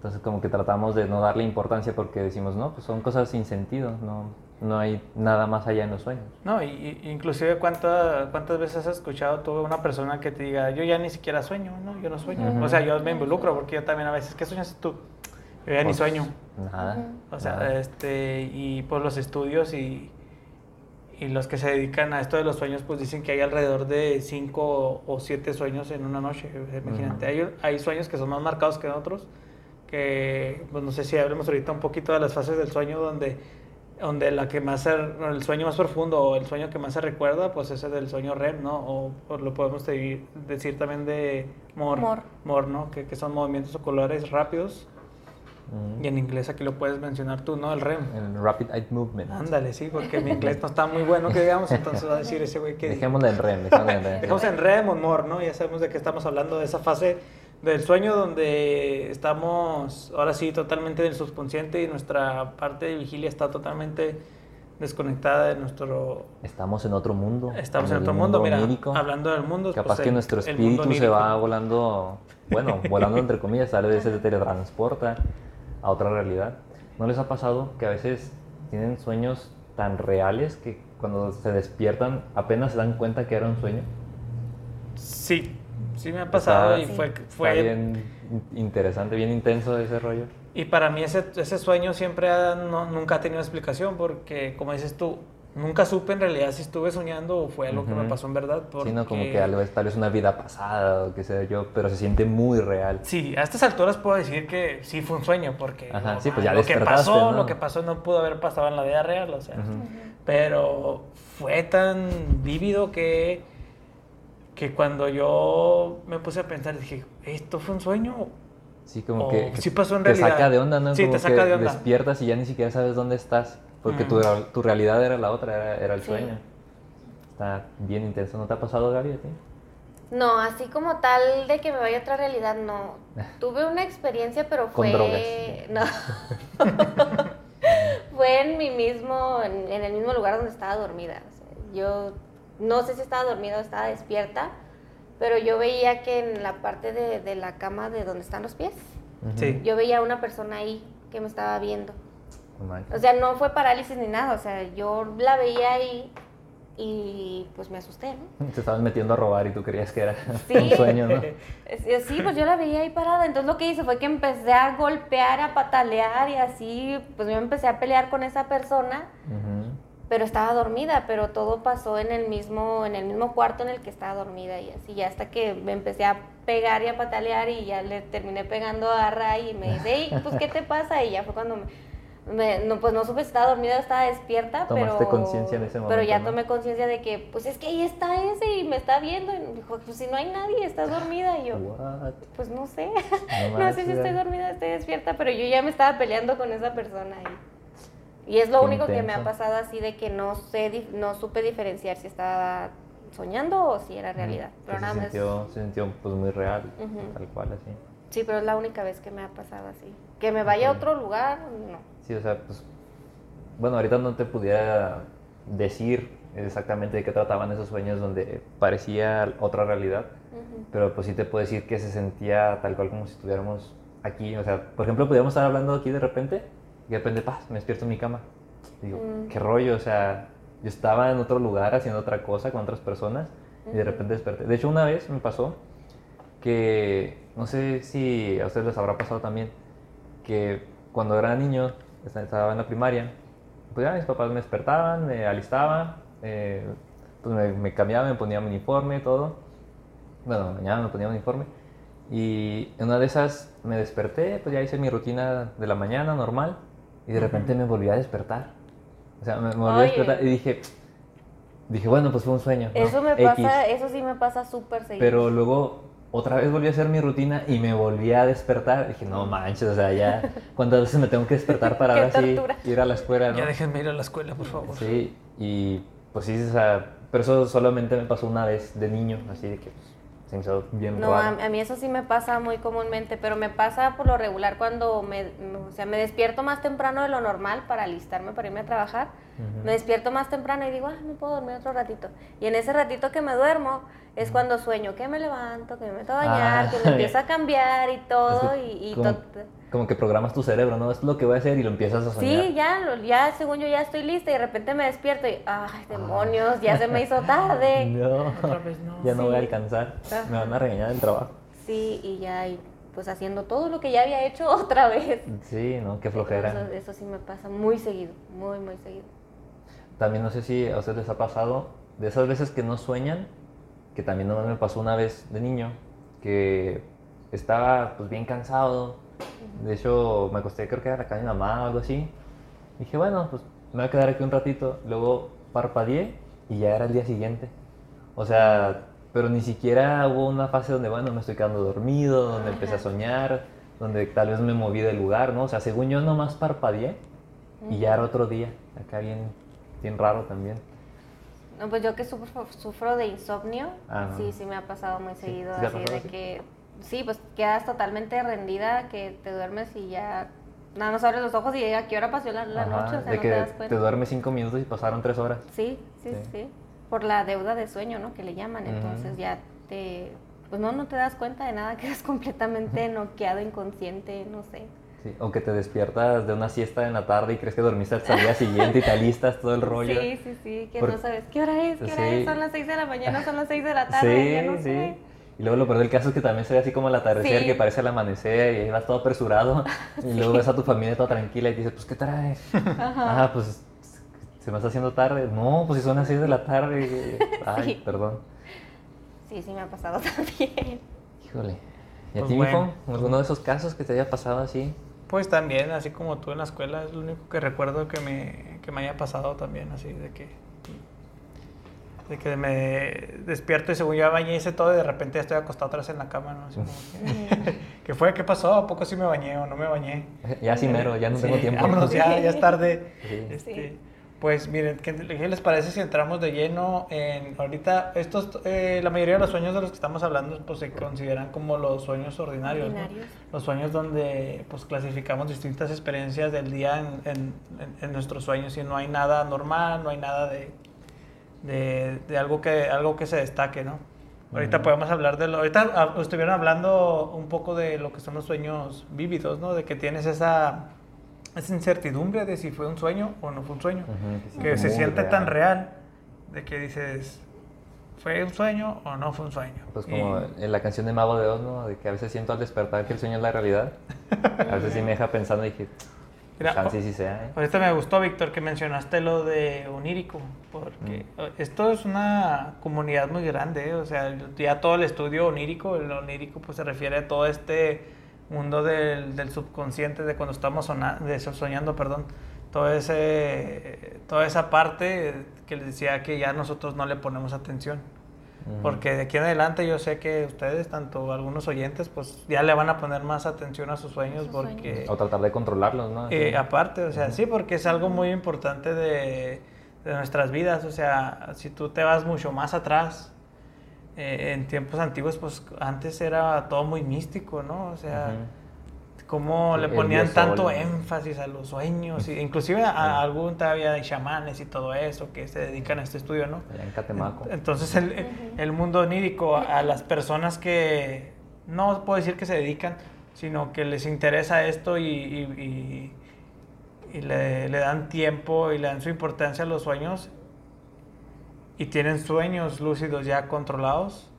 Entonces como que tratamos de no darle importancia porque decimos, no, pues son cosas sin sentido, no, no hay nada más allá en los sueños. No, y, inclusive ¿cuánta- cuántas veces has escuchado tú a una persona que te diga, yo ya ni siquiera sueño, ¿no? Yo no sueño. O sea, yo me involucro porque yo también a veces, ¿qué sueñas tú? Yo ya ni Pues, sueño. Nada. O sea, nada. este, y por los estudios y, y los que se dedican a esto de los sueños, pues dicen que hay alrededor de 5 o 7 sueños en una noche. Imagínate, hay, hay sueños que son más marcados que otros, que, pues no sé si hablemos ahorita un poquito de las fases del sueño donde, donde la que más se- el sueño más profundo o el sueño que más se recuerda, pues ese del sueño REM, ¿no? O, o lo podemos de- decir también de MOR, MOR. MOR, ¿no? Que, que son movimientos oculares rápidos. Ujú. Y en inglés aquí lo puedes mencionar tú, ¿no? El REM. El Rapid Eye Movement. Ándale, sí, porque mi [LAUGHS] inglés no está muy bueno, que digamos, entonces va a decir ese güey que... Dejémosla en REM, dejémosla en REM. Dejamos en REM o MOR, ¿no? Ya sabemos de qué estamos hablando, de esa fase del sueño donde estamos, ahora sí, totalmente del subconsciente y nuestra parte de vigilia está totalmente desconectada de nuestro... Estamos en otro mundo. Estamos en otro mundo, mira, onírico. hablando del mundo... Capaz pues, que el- nuestro espíritu se va volando, bueno, [LAUGHS] volando entre comillas, tal vez se teletransporta a otra realidad. ¿No les ha pasado que a veces tienen sueños tan reales que cuando se despiertan apenas se dan cuenta que era un sueño? Sí, sí me ha pasado Está- y fue... Está fue bien interesante, bien intenso ese rollo. Y para mí ese, ese sueño siempre ha- no- nunca ha tenido explicación porque, como dices tú, nunca supe en realidad si estuve soñando o fue algo que me pasó en verdad. Porque... Sino como que algo es- tal vez una vida pasada o qué sé yo, pero se siente muy real. Sí, a estas alturas puedo decir que sí fue un sueño porque Ajá, no, sí, pues ya lo que pasó, ¿no? lo que pasó no pudo haber pasado en la vida real, o sea, Ujú. pero fue tan vívido que que cuando yo me puse a pensar dije, ¿esto fue un sueño? Sí, como O que, que sí pasó en te realidad. saca de onda, ¿no? Sí, como te saca que de onda. despiertas y ya ni siquiera sabes dónde estás, porque tu, Ujú. tu realidad era la otra, era, era el Sí. sueño. Está bien intenso. ¿No te ha pasado, Gaby, a ti? No, así como tal de que me vaya a otra realidad, no. [LAUGHS] Tuve una experiencia, pero Con fue. No. [LAUGHS] fue en mi mismo, en, en el mismo lugar donde estaba dormida. O sea, yo no sé si estaba dormida o estaba despierta, pero yo veía que en la parte de, de la cama de donde están los pies, Ujú. Sí. yo veía una persona ahí que me estaba viendo. Manches. O sea, no fue parálisis ni nada, o sea, yo la veía ahí y pues me asusté, ¿no? [LAUGHS] Te estabas metiendo a robar y tú creías que era [LAUGHS] Sí. un sueño, ¿no? [LAUGHS] Sí, pues yo la veía ahí parada. Entonces lo que hice fue que empecé a golpear, a patalear y así, pues yo empecé a pelear con esa persona, Ujú. Pero estaba dormida, pero todo pasó en el mismo, en el mismo cuarto en el que estaba dormida y así, ya hasta que me empecé a pegar y a patalear y ya le terminé pegando a Ray y me dice, "Ey, pues ¿qué te pasa? Y ya fue cuando me, me- no, pues no supe si estaba dormida o estaba despierta, Tomaste pero, conciencia en ese pero momento, ya ¿no? tomé conciencia de que, pues es que ahí está ese y me está viendo y me dijo, pues si no hay nadie, estás dormida y yo, What? pues no sé, No [LAUGHS] no sé si estoy dormida, estoy despierta, pero yo ya me estaba peleando con esa persona y, y es lo Qué único que me ha intenso. pasado así de que no sé, no supe diferenciar si estaba soñando o si era realidad. Ujú. Pero nada se más, sintió, se sintió pues muy real, Ujú. tal cual así. sí, pero es la única vez que me ha pasado así. Que me vaya a Ok. otro lugar, no. Sí, o sea, pues, bueno, ahorita no te pudiera decir exactamente de qué trataban esos sueños donde parecía otra realidad, Ujú. pero pues sí te puedo decir que se sentía tal cual como si estuviéramos aquí, o sea, por ejemplo, podíamos estar hablando aquí de repente y de repente, paz, me despierto en mi cama. Digo, Mm. qué rollo, o sea, yo estaba en otro lugar haciendo otra cosa con otras personas y de repente desperté. De hecho, una vez me pasó que, no sé si a ustedes les habrá pasado también, que cuando era niño, esta- estaba en la primaria, pues ya mis papás me despertaban, me alistaban, eh, pues me, me cambiaba, me ponía mi uniforme, todo. Bueno, mañana me ponía mi uniforme. Y en una de esas me desperté, pues ya hice mi rutina de la mañana normal y de repente me volví a despertar. O sea, me, me volví a despertar y dije, dije, bueno, pues fue un sueño. ¿no? Eso me X. pasa, eso sí me pasa súper seguido. Pero luego otra vez volví a hacer mi rutina y me volví a despertar. Dije, no manches, o sea, ya, ¿cuántas veces me tengo que despertar para [LAUGHS] ahora sí ir a la escuela, no? Ya déjenme ir a la escuela, por favor. Sí, y pues sí, o sea, pero eso solamente me pasó una vez de niño, así de que pues, se hizo bien No, a, raro. a mí eso sí me pasa muy comúnmente, pero me pasa por lo regular cuando me- o sea, me despierto más temprano de lo normal para alistarme para irme a trabajar. Ujú. Me despierto más temprano y digo, ah, me puedo dormir otro ratito. Y en ese ratito que me duermo es cuando sueño que me levanto, que me meto a bañar, Ah, que me empiezo a [LAUGHS] cambiar y todo. Es que y, y como, to- como que programas tu cerebro, ¿no? Esto es lo que voy a hacer y lo empiezas a soñar. Sí, ya, lo- ya, según yo ya estoy lista y de repente me despierto y, ay, demonios, ya se me hizo tarde. [LAUGHS] No, Otra vez no. ya no voy a Sí. alcanzar. Me van a regañar del trabajo. Sí, y ya, y pues haciendo todo lo que ya había hecho [LAUGHS] otra vez. Sí, ¿no? Qué flojera. Eso, eso sí me pasa muy seguido, muy, muy seguido. También no sé si a ustedes les ha pasado de esas veces que no sueñan, que también nomás me pasó una vez de niño, que estaba pues bien cansado. De hecho, me acosté creo que era cama de mi mamá o algo así. Dije, bueno, pues me voy a quedar aquí un ratito. Luego parpadeé y ya era el día siguiente. O sea, pero ni siquiera hubo una fase donde, bueno, me estoy quedando dormido, donde empecé a soñar, donde tal vez me moví del lugar, ¿no? O sea, según yo nomás parpadeé y ya era otro día. Acá bien, bien raro también. No, pues yo que sufro, sufro de insomnio, Ah, no. sí, sí me ha pasado muy seguido, ¿Sí te ha así de así? que, sí, pues quedas totalmente rendida, que te duermes y ya nada más abres los ojos y a qué hora pasó la, la Ajá, noche, o sea, de no que te das te cuenta. duermes cinco minutos y pasaron tres horas. Sí, sí, Sí. sí, por la deuda de sueño, ¿no? Que le llaman, entonces ya te, pues no, no te das cuenta de nada, [LAUGHS] quedas completamente [LAUGHS] noqueado, inconsciente, no sé. Sí, O que te despiertas de una siesta en la tarde y crees que dormiste hasta el día siguiente y te alistas todo el rollo. Sí, sí, sí, que Por- no sabes qué hora es, qué hora Sí. es, son las 6 de la mañana, son las 6 de la tarde, Sí, ya no sí. sé. Y luego lo peor del caso es que también se ve así como el atardecer, Sí. que parece el amanecer y ahí vas todo apresurado. [LAUGHS] Y luego ves a tu familia toda tranquila y dices, pues, ¿qué traes? Ah, pues, se me está haciendo tarde. No, pues si son las 6 de la tarde. [LAUGHS] Ay, Sí. perdón. Sí, sí me ha pasado [LAUGHS] también. Híjole. ¿Y a Pues ti, bueno. mijo? ¿Alguno de esos casos que te haya pasado así? Pues también, así como tú en la escuela, es lo único que recuerdo que me, que me haya pasado también, así de que, de que me despierto y según ya bañé hice todo y de repente ya estoy acostado vez en la cama, ¿no? Así como [LAUGHS] que, [LAUGHS] ¿Qué fue? ¿Qué pasó? ¿A poco sí me bañé o no me bañé? Ya sí mero, ya no tengo tiempo. Vámonos, ya, ya es tarde. Sí. Este, Sí. Pues miren, ¿qué, qué les parece si entramos de lleno en ahorita? Estos, eh, la mayoría de los sueños de los que estamos hablando pues se consideran como los sueños ordinarios, ¿no? Ordinarios. Los sueños donde pues clasificamos distintas experiencias del día en, en- en- en nuestros sueños y no hay nada normal, no hay nada de, de, de algo, que, algo que se destaque, ¿no? Ahorita podemos hablar de lo... Ahorita ah, estuvieron hablando un poco de lo que son los sueños vívidos, ¿no? De que tienes esa, esa incertidumbre de si fue un sueño o no fue un sueño. Ujú, que sí, se siente real. tan real de que dices, ¿fue un sueño o no fue un sueño? Pues como Y- en la canción de Mago de Oz, ¿no? De que a veces siento al despertar que el sueño es la realidad. A veces sí me deja pensando y dije, Mira, sí sea, ¿eh? Ahorita me gustó, Víctor, que mencionaste lo de Onírico, porque esto es una comunidad muy grande, ¿eh? o sea, ya todo el estudio onírico, el onírico pues se refiere a todo este mundo del, del subconsciente, de cuando estamos de eso- soñando, perdón, todo ese, toda esa parte que les decía que ya nosotros no le ponemos atención. Ujú. Porque de aquí en adelante yo sé que ustedes, tanto algunos oyentes, pues ya le van a poner más atención a sus sueños sus porque... O tratar de controlarlos, ¿no? Eh, aparte, o sea, sí, porque es algo muy importante de, de nuestras vidas. O sea, si tú te vas mucho más atrás, eh, en tiempos antiguos, pues antes era todo muy místico, ¿no? O sea, cómo Sí, le ponían tanto sol. énfasis a los sueños. Y [LAUGHS] inclusive a, a algún todavía hay chamanes y todo eso que se dedican a este estudio, ¿no? Allá en Catemaco. Entonces el, el mundo onírico a las personas que no puedo decir que se dedican, sino que les interesa esto y, y- y- y le, le dan tiempo y le dan su importancia a los sueños y tienen sueños lúcidos ya controlados,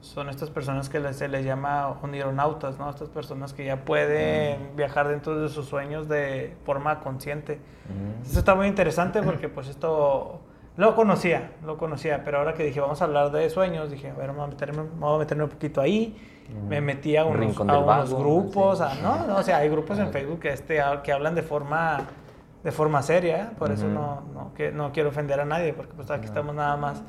son estas personas que se les llama onironautas, ¿no? Estas personas que ya pueden viajar dentro de sus sueños de forma consciente. Ujú. Eso está muy interesante porque pues esto lo conocía, lo conocía, pero ahora que dije vamos a hablar de sueños, dije, a ver, vamos a meterme, vamos a meterme un poquito ahí. Me metí a Un unos, a unos vago, grupos, sí. a- ¿no? No, O sea, hay grupos en Ajá. Facebook que, este, que hablan de forma, de forma seria, ¿eh? por eso no, no, que, no quiero ofender a nadie, porque pues aquí estamos nada más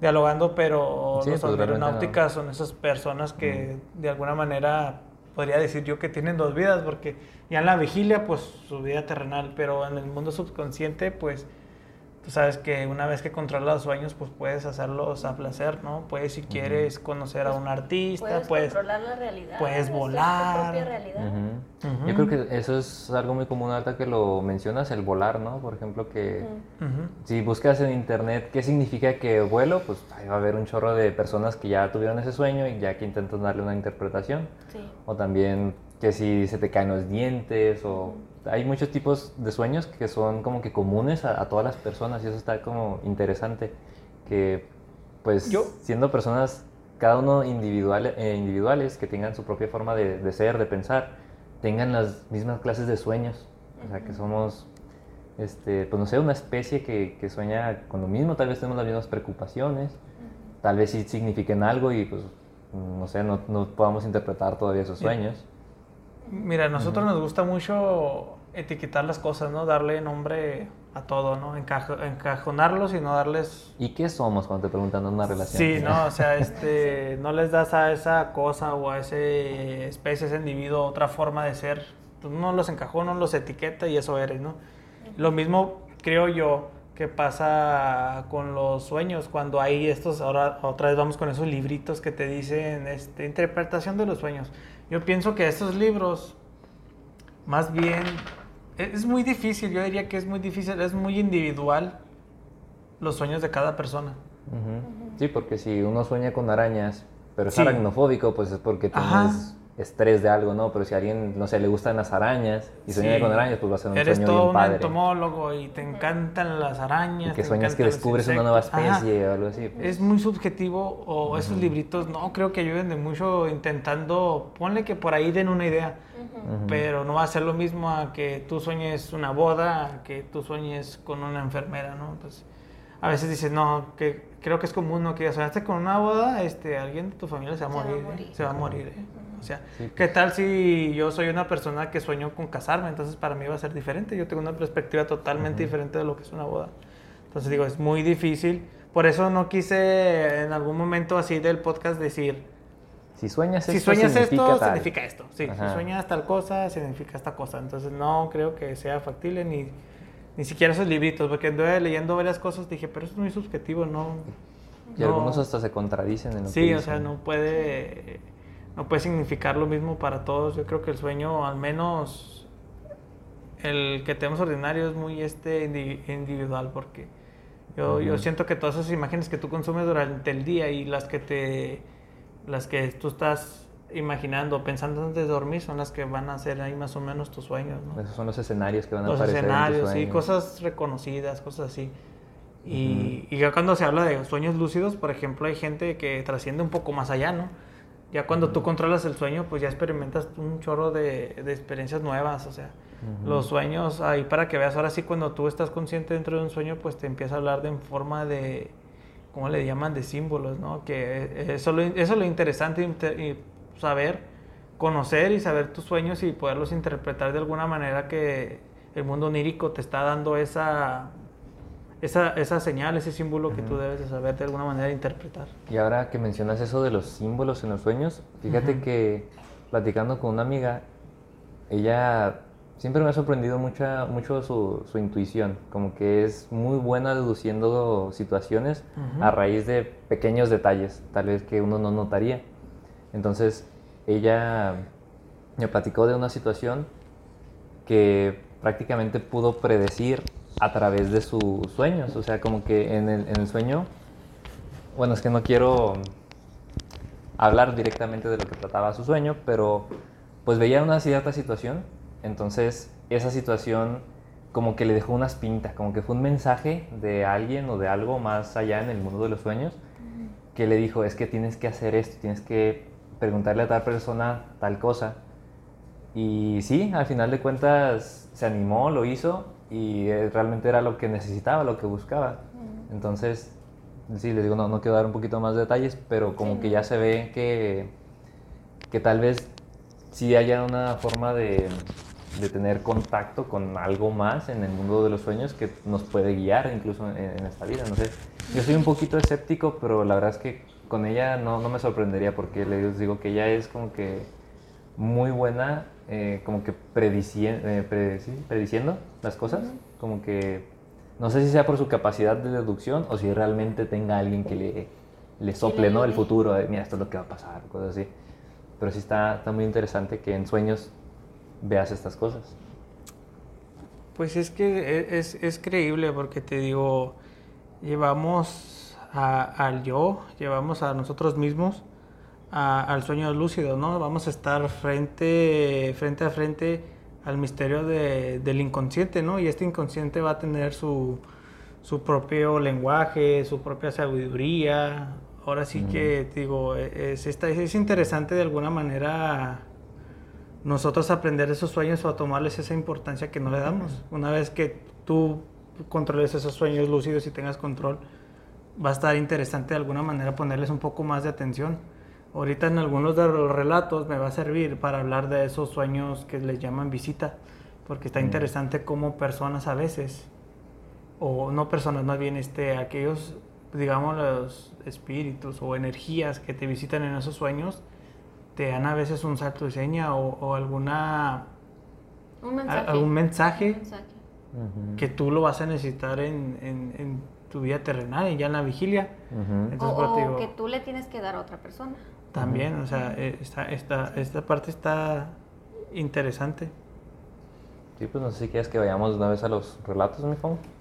dialogando, pero Sí, los pues, aeronáuticas son esas personas que de alguna manera podría decir yo que tienen dos vidas, porque ya en la vigilia, pues su vida terrenal, pero en el mundo subconsciente, pues tú sabes que una vez que controlas los sueños, pues puedes hacerlos a placer, ¿no? Puedes, si quieres, conocer a un artista, Puedes puedes... controlar la realidad. puedes hacer tu volar. propia realidad. Yo creo que eso es algo muy común ahorita que lo mencionas, el volar, ¿no? Por ejemplo, que si buscas en internet qué significa que vuelo, pues ahí va a haber un chorro de personas que ya tuvieron ese sueño y ya que intentan darle una interpretación. Sí. O también que si se te caen los dientes o... Hay muchos tipos de sueños que son como que comunes a, a todas las personas y eso está como interesante. Que pues Yo- siendo personas, cada uno individual, eh, individuales, que tengan su propia forma de, de ser, de pensar, tengan las mismas clases de sueños. O sea, que somos, este, pues no sé, una especie que, que sueña con lo mismo, tal vez tenemos las mismas preocupaciones, tal vez sí signifiquen algo y pues, no sé, no, no podamos interpretar todavía esos sueños. Mira, a nosotros nos gusta mucho etiquetar las cosas, ¿no? Darle nombre a todo, ¿no? Encajo- encajonarlos y no darles ¿Y qué somos cuando te preguntan una relación? Sí, ¿no? O sea, este, [LAUGHS] no les das a esa cosa o a ese especie, ese individuo, otra forma de ser. Tú no los encajonas, no los etiqueta y eso eres, ¿no? Lo mismo creo yo que pasa con los sueños, cuando hay estos, ahora otra vez vamos con esos libritos que te dicen, este, interpretación de los sueños. Yo pienso que estos libros, más bien, es muy difícil, yo diría que es muy difícil, es muy individual los sueños de cada persona. Sí, porque si uno sueña con arañas, pero es Sí. aracnofóbico, pues es porque Ajá. Estrés de algo, ¿no? Pero si a alguien, no sé, le gustan las arañas y sueña Sí. con arañas, pues va a ser un Eres sueño todo bien un padre. entomólogo y te encantan las arañas. Y que sueñas que descubres una nueva. Ajá. especie o algo así. pues. Es muy subjetivo o esos libritos no creo que ayuden de mucho intentando, ponle que por ahí den una idea, pero no va a ser lo mismo a que tú sueñes una boda, a que tú sueñes con una enfermera, ¿no? Pues a veces dices, no, que creo que es común, ¿no? Que ya soñaste con una boda, este, alguien de tu familia se va a Se va a morir, ¿eh? morir. se va a morir, ¿eh? Sí, ¿qué tal si yo soy una persona que sueño con casarme? Entonces para mí va a ser diferente. Yo tengo una perspectiva totalmente diferente de lo que es una boda. Entonces digo, es muy difícil. Por eso no quise en algún momento así del podcast decir, Si sueñas si esto, sueñas significa esto, tal. significa esto. Sí, si sueñas tal cosa, significa esta cosa. Entonces no creo que sea factible ni, ni siquiera esos libritos, porque anduve leyendo varias cosas, dije, pero eso es muy subjetivo, no. Y no- algunos hasta se contradicen en lo que Sí, o sea, no puede, no puede significar lo mismo para todos. Yo creo que el sueño, al menos el que tenemos ordinario, es muy este indi- individual, porque Yo, yo siento que todas esas imágenes que tú consumes durante el día y las que te las que tú estás imaginando, pensando antes de dormir, son las que van a ser ahí más o menos tus sueños, ¿no? Esos son los escenarios que van a Los aparecer tus escenarios, sí, cosas reconocidas, cosas así. Y, y ya cuando se habla de sueños lúcidos, por ejemplo, hay gente que trasciende un poco más allá, ¿no? Ya cuando tú controlas el sueño, pues ya experimentas un chorro de, de experiencias nuevas, o sea, los sueños, ahí para que veas, ahora sí cuando tú estás consciente dentro de un sueño, pues te empieza a hablar de en forma de, ¿cómo le llaman? De símbolos, ¿no? Que eso, lo, eso es lo interesante, y saber, conocer y saber tus sueños y poderlos interpretar de alguna manera que el mundo onírico te está dando esa, esa, esa señal, ese símbolo que tú debes de saber de alguna manera interpretar. Y ahora que mencionas eso de los símbolos en los sueños, fíjate que platicando con una amiga, ella siempre me ha sorprendido mucha, mucho su, su intuición, como que es muy buena deduciendo situaciones a raíz de pequeños detalles, tal vez que uno no notaría. Entonces, ella me platicó de una situación que prácticamente pudo predecir a través de sus sueños, o sea, como que en el, en el sueño bueno, es que no quiero hablar directamente de lo que trataba su sueño, pero pues veía una cierta situación, entonces esa situación como que le dejó unas pintas, como que fue un mensaje de alguien o de algo más allá en el mundo de los sueños que le dijo, es que tienes que hacer esto, tienes que preguntarle a tal persona tal cosa. Y sí, al final de cuentas se animó, lo hizo y eh, realmente era lo que necesitaba, lo que buscaba. Entonces, sí, les digo, no, no quiero dar un poquito más de detalles, pero como Sí, que ya se ve que, que tal vez sí haya una forma de, de tener contacto con algo más en el mundo de los sueños que nos puede guiar incluso en, en esta vida. No sé, yo soy un poquito escéptico, pero la verdad es que con ella no, no me sorprendería porque les digo que ella es como que muy buena, eh, como que predicien- eh, pre- sí, prediciendo las cosas, como que no sé si sea por su capacidad de deducción o si realmente tenga alguien que le, le sople ¿no? el futuro, de, mira, esto es lo que va a pasar, cosas así. Pero sí está, está muy interesante que en sueños veas estas cosas. Pues es que e- es, es creíble porque te digo, llevamos al yo, llevamos a nosotros mismos a- al sueño lúcido, ¿no? Vamos a estar frente, frente a frente al misterio de- del inconsciente, ¿no? Y este inconsciente va a tener su, su propio lenguaje, su propia sabiduría. Ahora sí que, digo, es, es interesante de alguna manera nosotros aprender de esos sueños o a tomarles esa importancia que no le damos. Una vez que tú controles esos sueños lúcidos y tengas control, va a estar interesante de alguna manera ponerles un poco más de atención. Ahorita en algunos de los relatos me va a servir para hablar de esos sueños que les llaman visita, porque está Mm. interesante cómo personas a veces, o no personas, más bien este, aquellos, digamos, los espíritus o energías que te visitan en esos sueños, te dan a veces un salto de seña o, o alguna Un mensaje. algún mensaje Un mensaje. que tú lo vas a necesitar en, en- en tu vida terrenal y ya en la vigilia. Entonces, O, o digo- que tú le tienes que dar a otra persona. También, o sea, eh, esta, esta, esta parte está interesante. Sí, pues no sé si quieres que vayamos de una vez a los relatos, mi.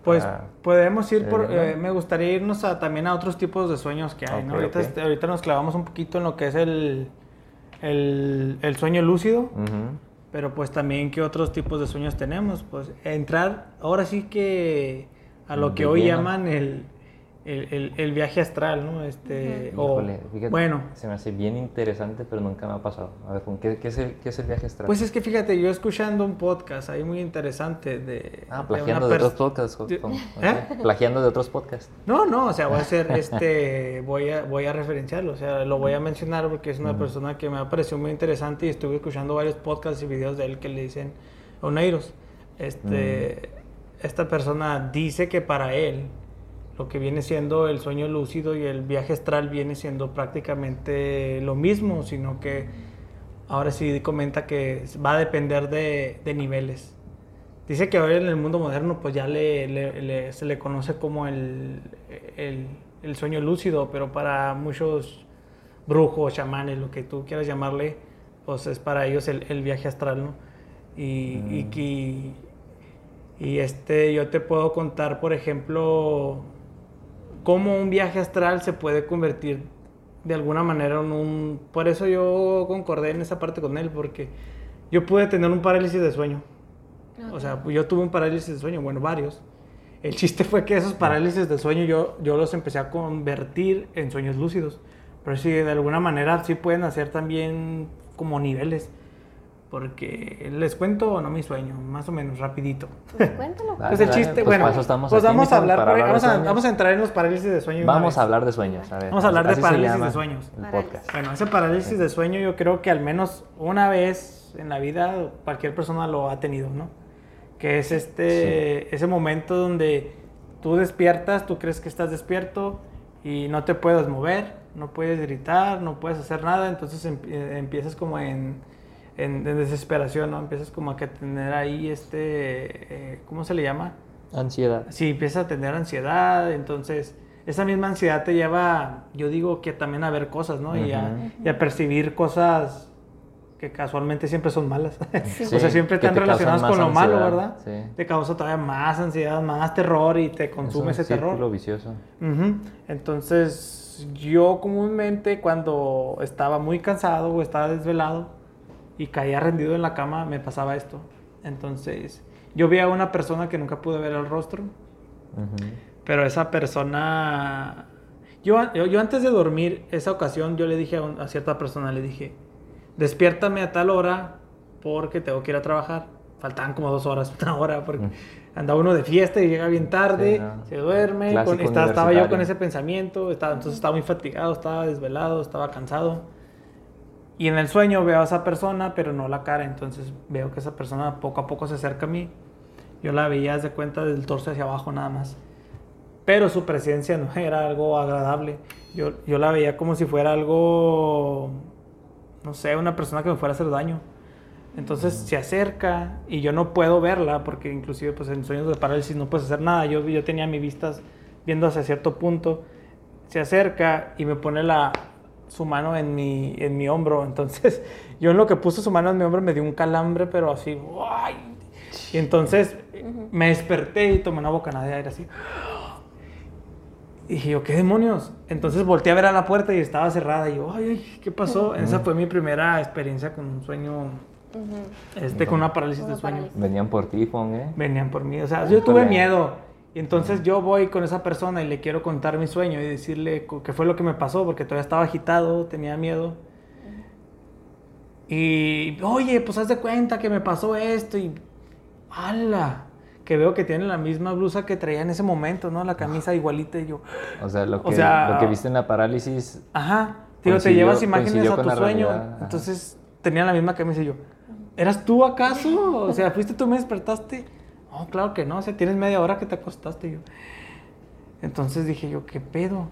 Pues podemos ir por, eh, me gustaría irnos a, también a otros tipos de sueños que hay, ¿no? Ahorita, este- ahorita nos clavamos un poquito en lo que es el, el, el sueño lúcido, pero pues también qué otros tipos de sueños tenemos, pues entrar, ahora sí que a lo que hoy llaman el, el, el- el viaje astral, ¿no? Este, o, fíjate, bueno, se me hace bien interesante, pero nunca me ha pasado. A ver, ¿qué, qué es, el, qué es el viaje astral? pues es que fíjate, yo escuchando un podcast ahí muy interesante de... ah, plagiando de, otros podcasts. [LAUGHS] ¿Eh? Plagiando de otros podcasts. No, no, o sea, voy a [LAUGHS] hacer este, voy a, voy a referenciarlo, o sea, lo voy a mencionar porque es una persona que me ha parecido muy interesante y estuve escuchando varios podcasts y videos de él que le dicen Oneiros. Este, esta persona dice que para él lo que viene siendo el sueño lúcido y el viaje astral viene siendo prácticamente lo mismo, sino que ahora sí comenta que va a depender de, de niveles. Dice que ahora en el mundo moderno pues ya le, le- le- se le conoce como el, el- el sueño lúcido, pero para muchos brujos, chamanes, lo que tú quieras llamarle, pues es para ellos el, el viaje astral, ¿no? Y, y, que- y este, yo te puedo contar, por ejemplo, cómo un viaje astral se puede convertir de alguna manera en un... Por eso yo concordé en esa parte con él, porque yo pude tener un parálisis de sueño. O sea, yo tuve un parálisis de sueño, bueno, varios. El chiste fue que esos parálisis de sueño yo, yo los empecé a convertir en sueños lúcidos. Pero sí, de alguna manera sí pueden hacer también como niveles. Porque les cuento no mi sueño, más o menos rapidito. Pues cuéntalo. Dale, Pues el dale, chiste, pues bueno, estamos pues vamos a hablar, para hablar vamos, a, vamos a entrar en los parálisis de sueño. Vamos vez. a hablar de sueños. A ver, Vamos a hablar de parálisis de sueños. El podcast. Bueno, ese parálisis de sueño yo creo que al menos una vez en la vida cualquier persona lo ha tenido, ¿no? Que es este ese momento donde tú despiertas, tú crees que estás despierto y no te puedes mover, no puedes gritar, no puedes hacer nada, entonces empiezas como en, en- en desesperación, ¿no? Empiezas como a que tener ahí este, eh, ¿cómo se le llama? Ansiedad. Sí, empiezas a tener ansiedad, entonces esa misma ansiedad te lleva, yo digo que también a ver cosas, ¿no? y, a, y a percibir cosas que casualmente siempre son malas. [LAUGHS] Sí. o sea, siempre están te relacionadas con lo más malo, ansiedad, ¿verdad? sí. Te causa todavía más ansiedad, más terror y te consume Es un ese terror. círculo vicioso. Ujú. Entonces, yo comúnmente cuando estaba muy cansado o estaba desvelado y caía rendido en la cama, me pasaba esto. Entonces, yo vi a una persona que nunca pude ver el rostro, pero esa persona... Yo, yo, yo antes de dormir, esa ocasión, yo le dije a, un- a cierta persona, le dije, despiértame a tal hora porque tengo que ir a trabajar. Faltaban como dos horas, [LAUGHS] una hora, porque Mm. anda uno de fiesta y llega bien tarde, Sí, no. se duerme, con- estaba, estaba yo con ese pensamiento, estaba, entonces estaba muy fatigado, estaba desvelado, estaba cansado. Y en el sueño veo a esa persona, pero no la cara, entonces veo que esa persona poco a poco se acerca a mí. Yo la veía, de cuenta, del torso hacia abajo nada más. Pero su presencia no era algo agradable. Yo, yo la veía como si fuera algo, no sé, una persona que me fuera a hacer daño. Entonces se acerca y yo no puedo verla porque inclusive pues en sueños de parálisis no puedes hacer nada. Yo, yo tenía mis vistas viendo hacia cierto punto. Se acerca y me pone la, su mano en mi, en mi hombro. Entonces [LAUGHS] yo en lo que puso su mano en mi hombro me dio un calambre, pero así. ¡ay! Y entonces me desperté y tomé una bocanada de aire así. Y dije yo, ¿qué demonios? Entonces volteé a ver a la puerta y estaba cerrada. Y yo, ay, ay, ¿qué pasó? Esa fue mi primera experiencia con un sueño, Ujú. este, con una parálisis de sueño. parálisis. Venían por ti, Fong, ¿eh? Venían por mí. O sea, yo tuve miedo. Y entonces yo voy con esa persona y le quiero contar mi sueño y decirle qué fue lo que me pasó, porque todavía estaba agitado, tenía miedo. Y, oye, pues haz de cuenta que me pasó esto y... ¡Hala! Que veo que tiene la misma blusa que traía en ese momento, ¿no? La camisa igualita y yo... O sea, lo O que, sea- lo que viste en la parálisis. Ajá. Digo, te llevas imágenes a tu sueño. realidad. Entonces tenía la misma camisa y yo, ¿eras tú acaso? O sea, ¿fuiste tú me despertaste? No, claro que no. O sea, tienes media hora que te acostaste. Y yo. Entonces dije yo, ¿qué pedo?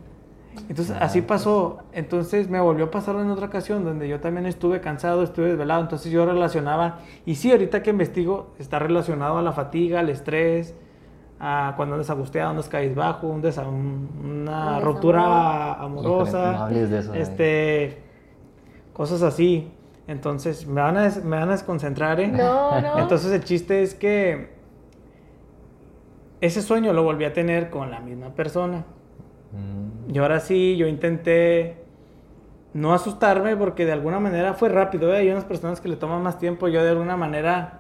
Entonces así pasó. Entonces me volvió a pasar en otra ocasión donde yo también estuve cansado, estuve desvelado. Entonces yo relacionaba. Y sí, ahorita que investigo, está relacionado a la fatiga, al estrés, a cuando andas angustiado, andas cabizbajo, un desa- un- una Un ruptura desamor. amorosa. Híjole, no hables de eso, eh. Este. Cosas así. Entonces me van a, des- me van a desconcentrar, ¿eh? No, no. Entonces el chiste es que ese sueño lo volví a tener con la misma persona. Mm, Y ahora sí, yo intenté no asustarme porque de alguna manera fue rápido. ¿eh? Hay unas personas que le toman más tiempo. Yo de alguna manera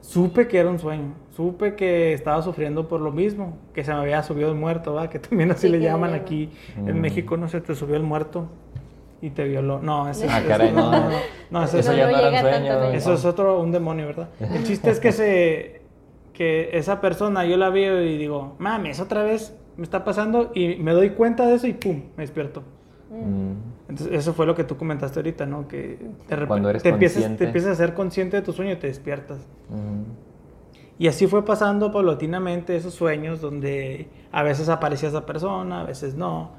supe que era un sueño. Supe que estaba sufriendo por lo mismo, que se me había subido el muerto, ¿verdad? que también así Sí, le llaman aquí en Mm. México. No sé, te subió el muerto y te violó. No, ese Ah, caray, no. [LAUGHS] no, ese- Eso No, ya no. eso es otro, un demonio, ¿verdad? El chiste es que [LAUGHS] se, que esa persona yo la veo y digo, mames, otra vez me está pasando y me doy cuenta de eso y pum, me despierto. mm. Entonces, eso fue lo que tú comentaste ahorita, ¿no? Que de repente te, empiezas, te empiezas a ser consciente de tu sueño y te despiertas. Mm. Y así fue pasando paulatinamente esos sueños donde a veces aparecía esa persona, a veces no.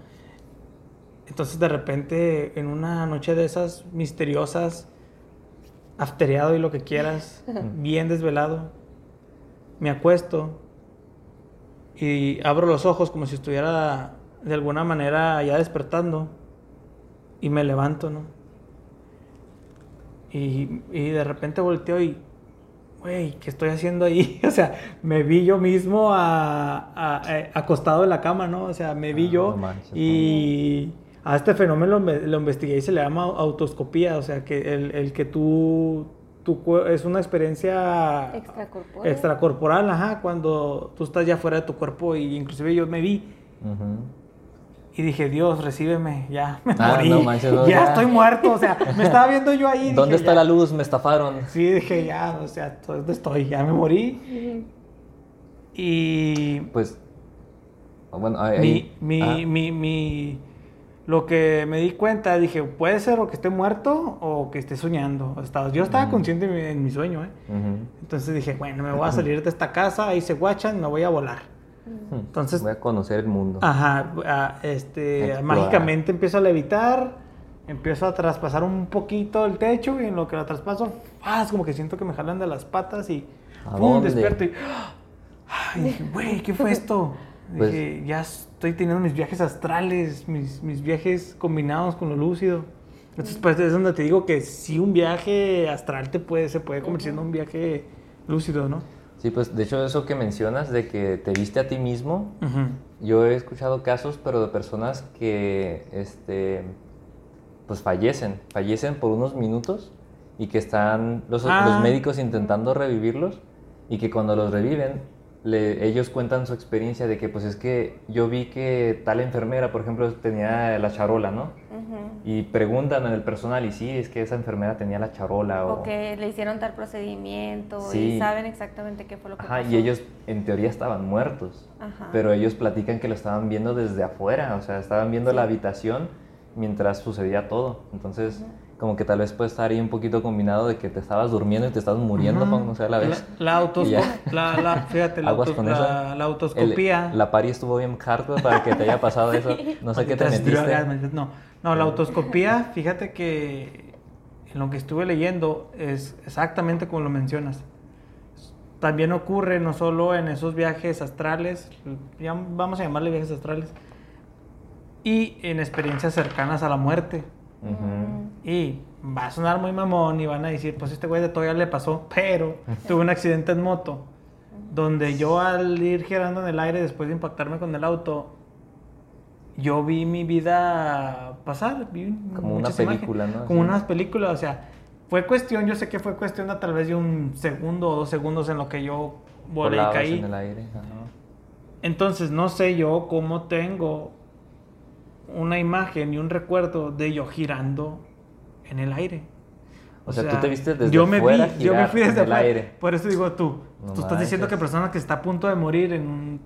Entonces de repente en una noche de esas misteriosas, aftereado y lo que quieras, [LAUGHS] bien desvelado, me acuesto y abro los ojos como si estuviera de alguna manera ya despertando y me levanto, ¿no? Y, y de repente volteo y güey, ¿qué estoy haciendo ahí? [LAUGHS] O sea, me vi yo mismo a- a- a- acostado en la cama, ¿no? O sea, me vi Ah, yo manches, y a este fenómeno lo, lo investigué y se le llama autoscopía, o sea, que el, el que tú, tu es una experiencia Extracorpóreo. extracorporal, ajá, cuando tú estás ya fuera de tu cuerpo y inclusive yo me vi y dije, Dios, recíbeme, ya me Ah, morí, no manches, no, [LAUGHS] ya, ya. estoy muerto, o sea, me estaba viendo yo ahí. [LAUGHS] ¿Dónde dije, está ya. la luz? Me estafaron. Sí, dije, ya, o sea, ¿dónde estoy? Ya me morí. Y Pues, bueno, ahí... mi, mi, ah, mi, mi- lo que me di cuenta, dije, puede ser o que esté muerto o que esté soñando. Yo estaba consciente en mi, en mi sueño, ¿eh? Entonces dije, bueno, me voy a salir de esta casa, ahí se guachan, me voy a volar. Entonces- Voy a conocer el mundo. Ajá, ah, este, Explorar. mágicamente empiezo a levitar, empiezo a traspasar un poquito el techo y en lo que lo traspaso, ¡faz! como que siento que me jalan de las patas y ¿A ¡pum! despierto y ¡ay! dije, güey, ¿qué fue esto? Pues- dije, ya estoy teniendo mis viajes astrales, mis, mis viajes combinados con lo lúcido. Entonces, pues es donde te digo que si un viaje astral te puede, se puede convertir en un viaje lúcido, ¿no? Sí, pues de hecho eso que mencionas de que te viste a ti mismo, Ujú. yo he escuchado casos, pero de personas que, este, pues fallecen, fallecen por unos minutos y que están los, Ah. los médicos intentando revivirlos y que cuando los reviven, le- ellos cuentan su experiencia de que pues es que yo vi que tal enfermera, por ejemplo, tenía la charola, ¿no? Ujú. Y preguntan al personal y sí, es que esa enfermera tenía la charola o... O que le hicieron tal procedimiento Sí. y saben exactamente qué fue lo que Ajá, pasó. y ellos en teoría estaban muertos. Ajá. Pero ellos platican que lo estaban viendo desde afuera, o sea, estaban viendo la habitación mientras sucedía todo. Entonces, como que tal vez puede estar ahí un poquito combinado de que te estabas durmiendo y te estabas muriendo, no sé, a la vez. La, la la, la- fíjate, la, Aguas autos- con la- eso. la El- autoscopía. la pari estuvo bien hardcore para que te haya pasado eso. [LAUGHS] No sé qué te metiste. drogas, No, no, la autoscopía, fíjate que en lo que estuve leyendo es exactamente como lo mencionas. También ocurre no solo en esos viajes astrales, ya vamos a llamarle viajes astrales, y en experiencias cercanas a la muerte. Y va a sonar muy mamón y van a decir, pues este güey de todo ya le pasó, pero tuve un accidente en moto, donde yo al ir girando en el aire después de impactarme con el auto, yo vi mi vida pasar, vi Como una imágenes, película, ¿no? Como Así. unas películas, o sea, fue cuestión, yo sé que fue cuestión de tal vez de un segundo o dos segundos en lo que yo volé y caí. en el aire. Entonces no sé yo cómo tengo una imagen y un recuerdo de yo girando en el aire. O sea, tú te viste desde yo me fuera vi, yo me fui desde en el aire. Por eso digo tú, No tú estás diciendo que persona que está a punto de morir en un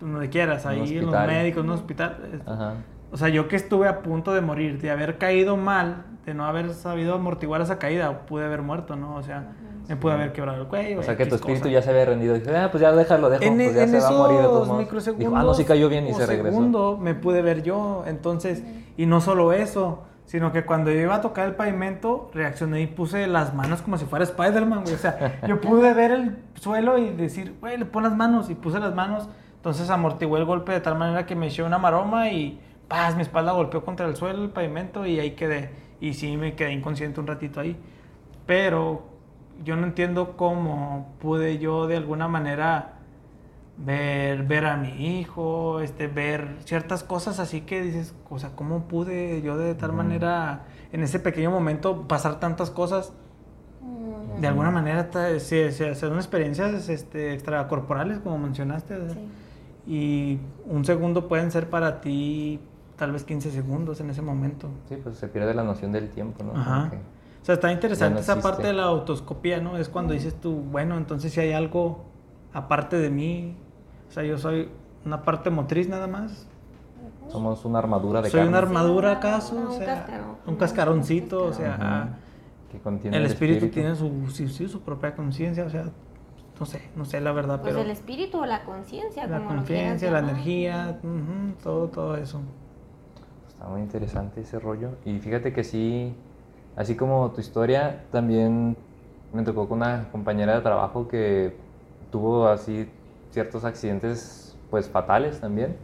donde quieras, ahí en los médicos, en un hospital. Ajá. O sea, yo que estuve a punto de morir, de haber caído mal, de no haber sabido amortiguar esa caída, pude haber muerto, ¿no? O sea, me pude haber quebrado el cuello. O sea, que tu espíritu cosa. ya se había rendido. Dijo, ah, pues ya déjalo, dejo. En, pues ya en se va a morir de todos esos modos. microsegundos. Dijo, ah, no, sí cayó bien y se regresó. segundo me pude ver yo. Entonces, y no solo eso, sino que cuando yo iba a tocar el pavimento, reaccioné y puse las manos como si fuera Spider-Man, güey. O sea, [LAUGHS] yo pude ver el suelo y decir, güey, le pon las manos. Y puse las manos. Entonces amortigué el golpe de tal manera que me eché una maroma y, paz, mi espalda golpeó contra el suelo, el pavimento y ahí quedé. Y sí, me quedé inconsciente un ratito ahí. Pero yo no entiendo cómo pude yo de alguna manera ver, ver a mi hijo, este, ver ciertas cosas así que dices, o sea, ¿cómo pude yo de tal manera en ese pequeño momento pasar tantas cosas? De alguna manera se, se hacen experiencias este, extracorporales, como mencionaste. Sí. Y un segundo pueden ser para ti tal vez 15 segundos en ese momento. Sí, pues se pierde la noción del tiempo, ¿no? Ajá. O sea, está interesante no esa existe. parte de la autoscopía, ¿no? Es cuando dices tú, bueno, entonces si hay algo aparte de mí, o sea, yo soy una parte motriz nada más. Somos una armadura de Soy carne una armadura acaso, un o sea, cascarón. un cascaroncito, o sea, Ujú. que contiene el espíritu, tiene su, sí, sí, su propia conciencia, o sea, no sé, no sé la verdad, Pues pero el espíritu o la conciencia, la conciencia, la energía, ujú, todo, todo eso. Está muy interesante ese rollo. Y fíjate que sí, así como tu historia, también me tocó con una compañera de trabajo que tuvo así ciertos accidentes pues fatales también.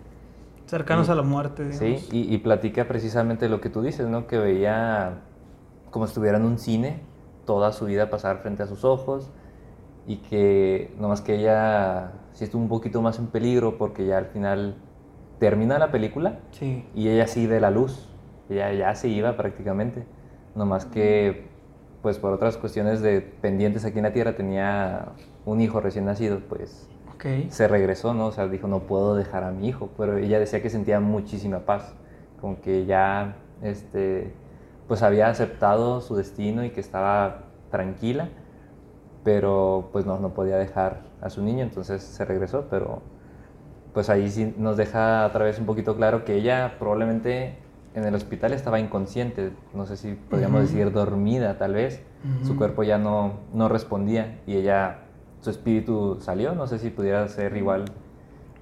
Cercanos Y- a la muerte, Sí, digamos. y, y platica precisamente lo que tú dices, ¿no? Que veía como si estuviera en un cine toda su vida pasar frente a sus ojos y que nomás que ella sí estuvo un poquito más en peligro porque ya al final termina la película Sí. y ella sí ve la luz, ella ya se iba prácticamente, nomás que pues por otras cuestiones de pendientes aquí en la Tierra tenía un hijo recién nacido, pues Ok. se regresó, ¿no? O sea, dijo, no puedo dejar a mi hijo, pero ella decía que sentía muchísima paz, como que ya, este, pues había aceptado su destino y que estaba tranquila, pero pues no, no podía dejar a su niño, entonces se regresó, pero pues ahí sí nos deja otra vez un poquito claro que ella probablemente en el hospital estaba inconsciente, no sé si podríamos decir dormida tal vez, su cuerpo ya no, no respondía y ella, su espíritu salió, no sé si pudiera ser igual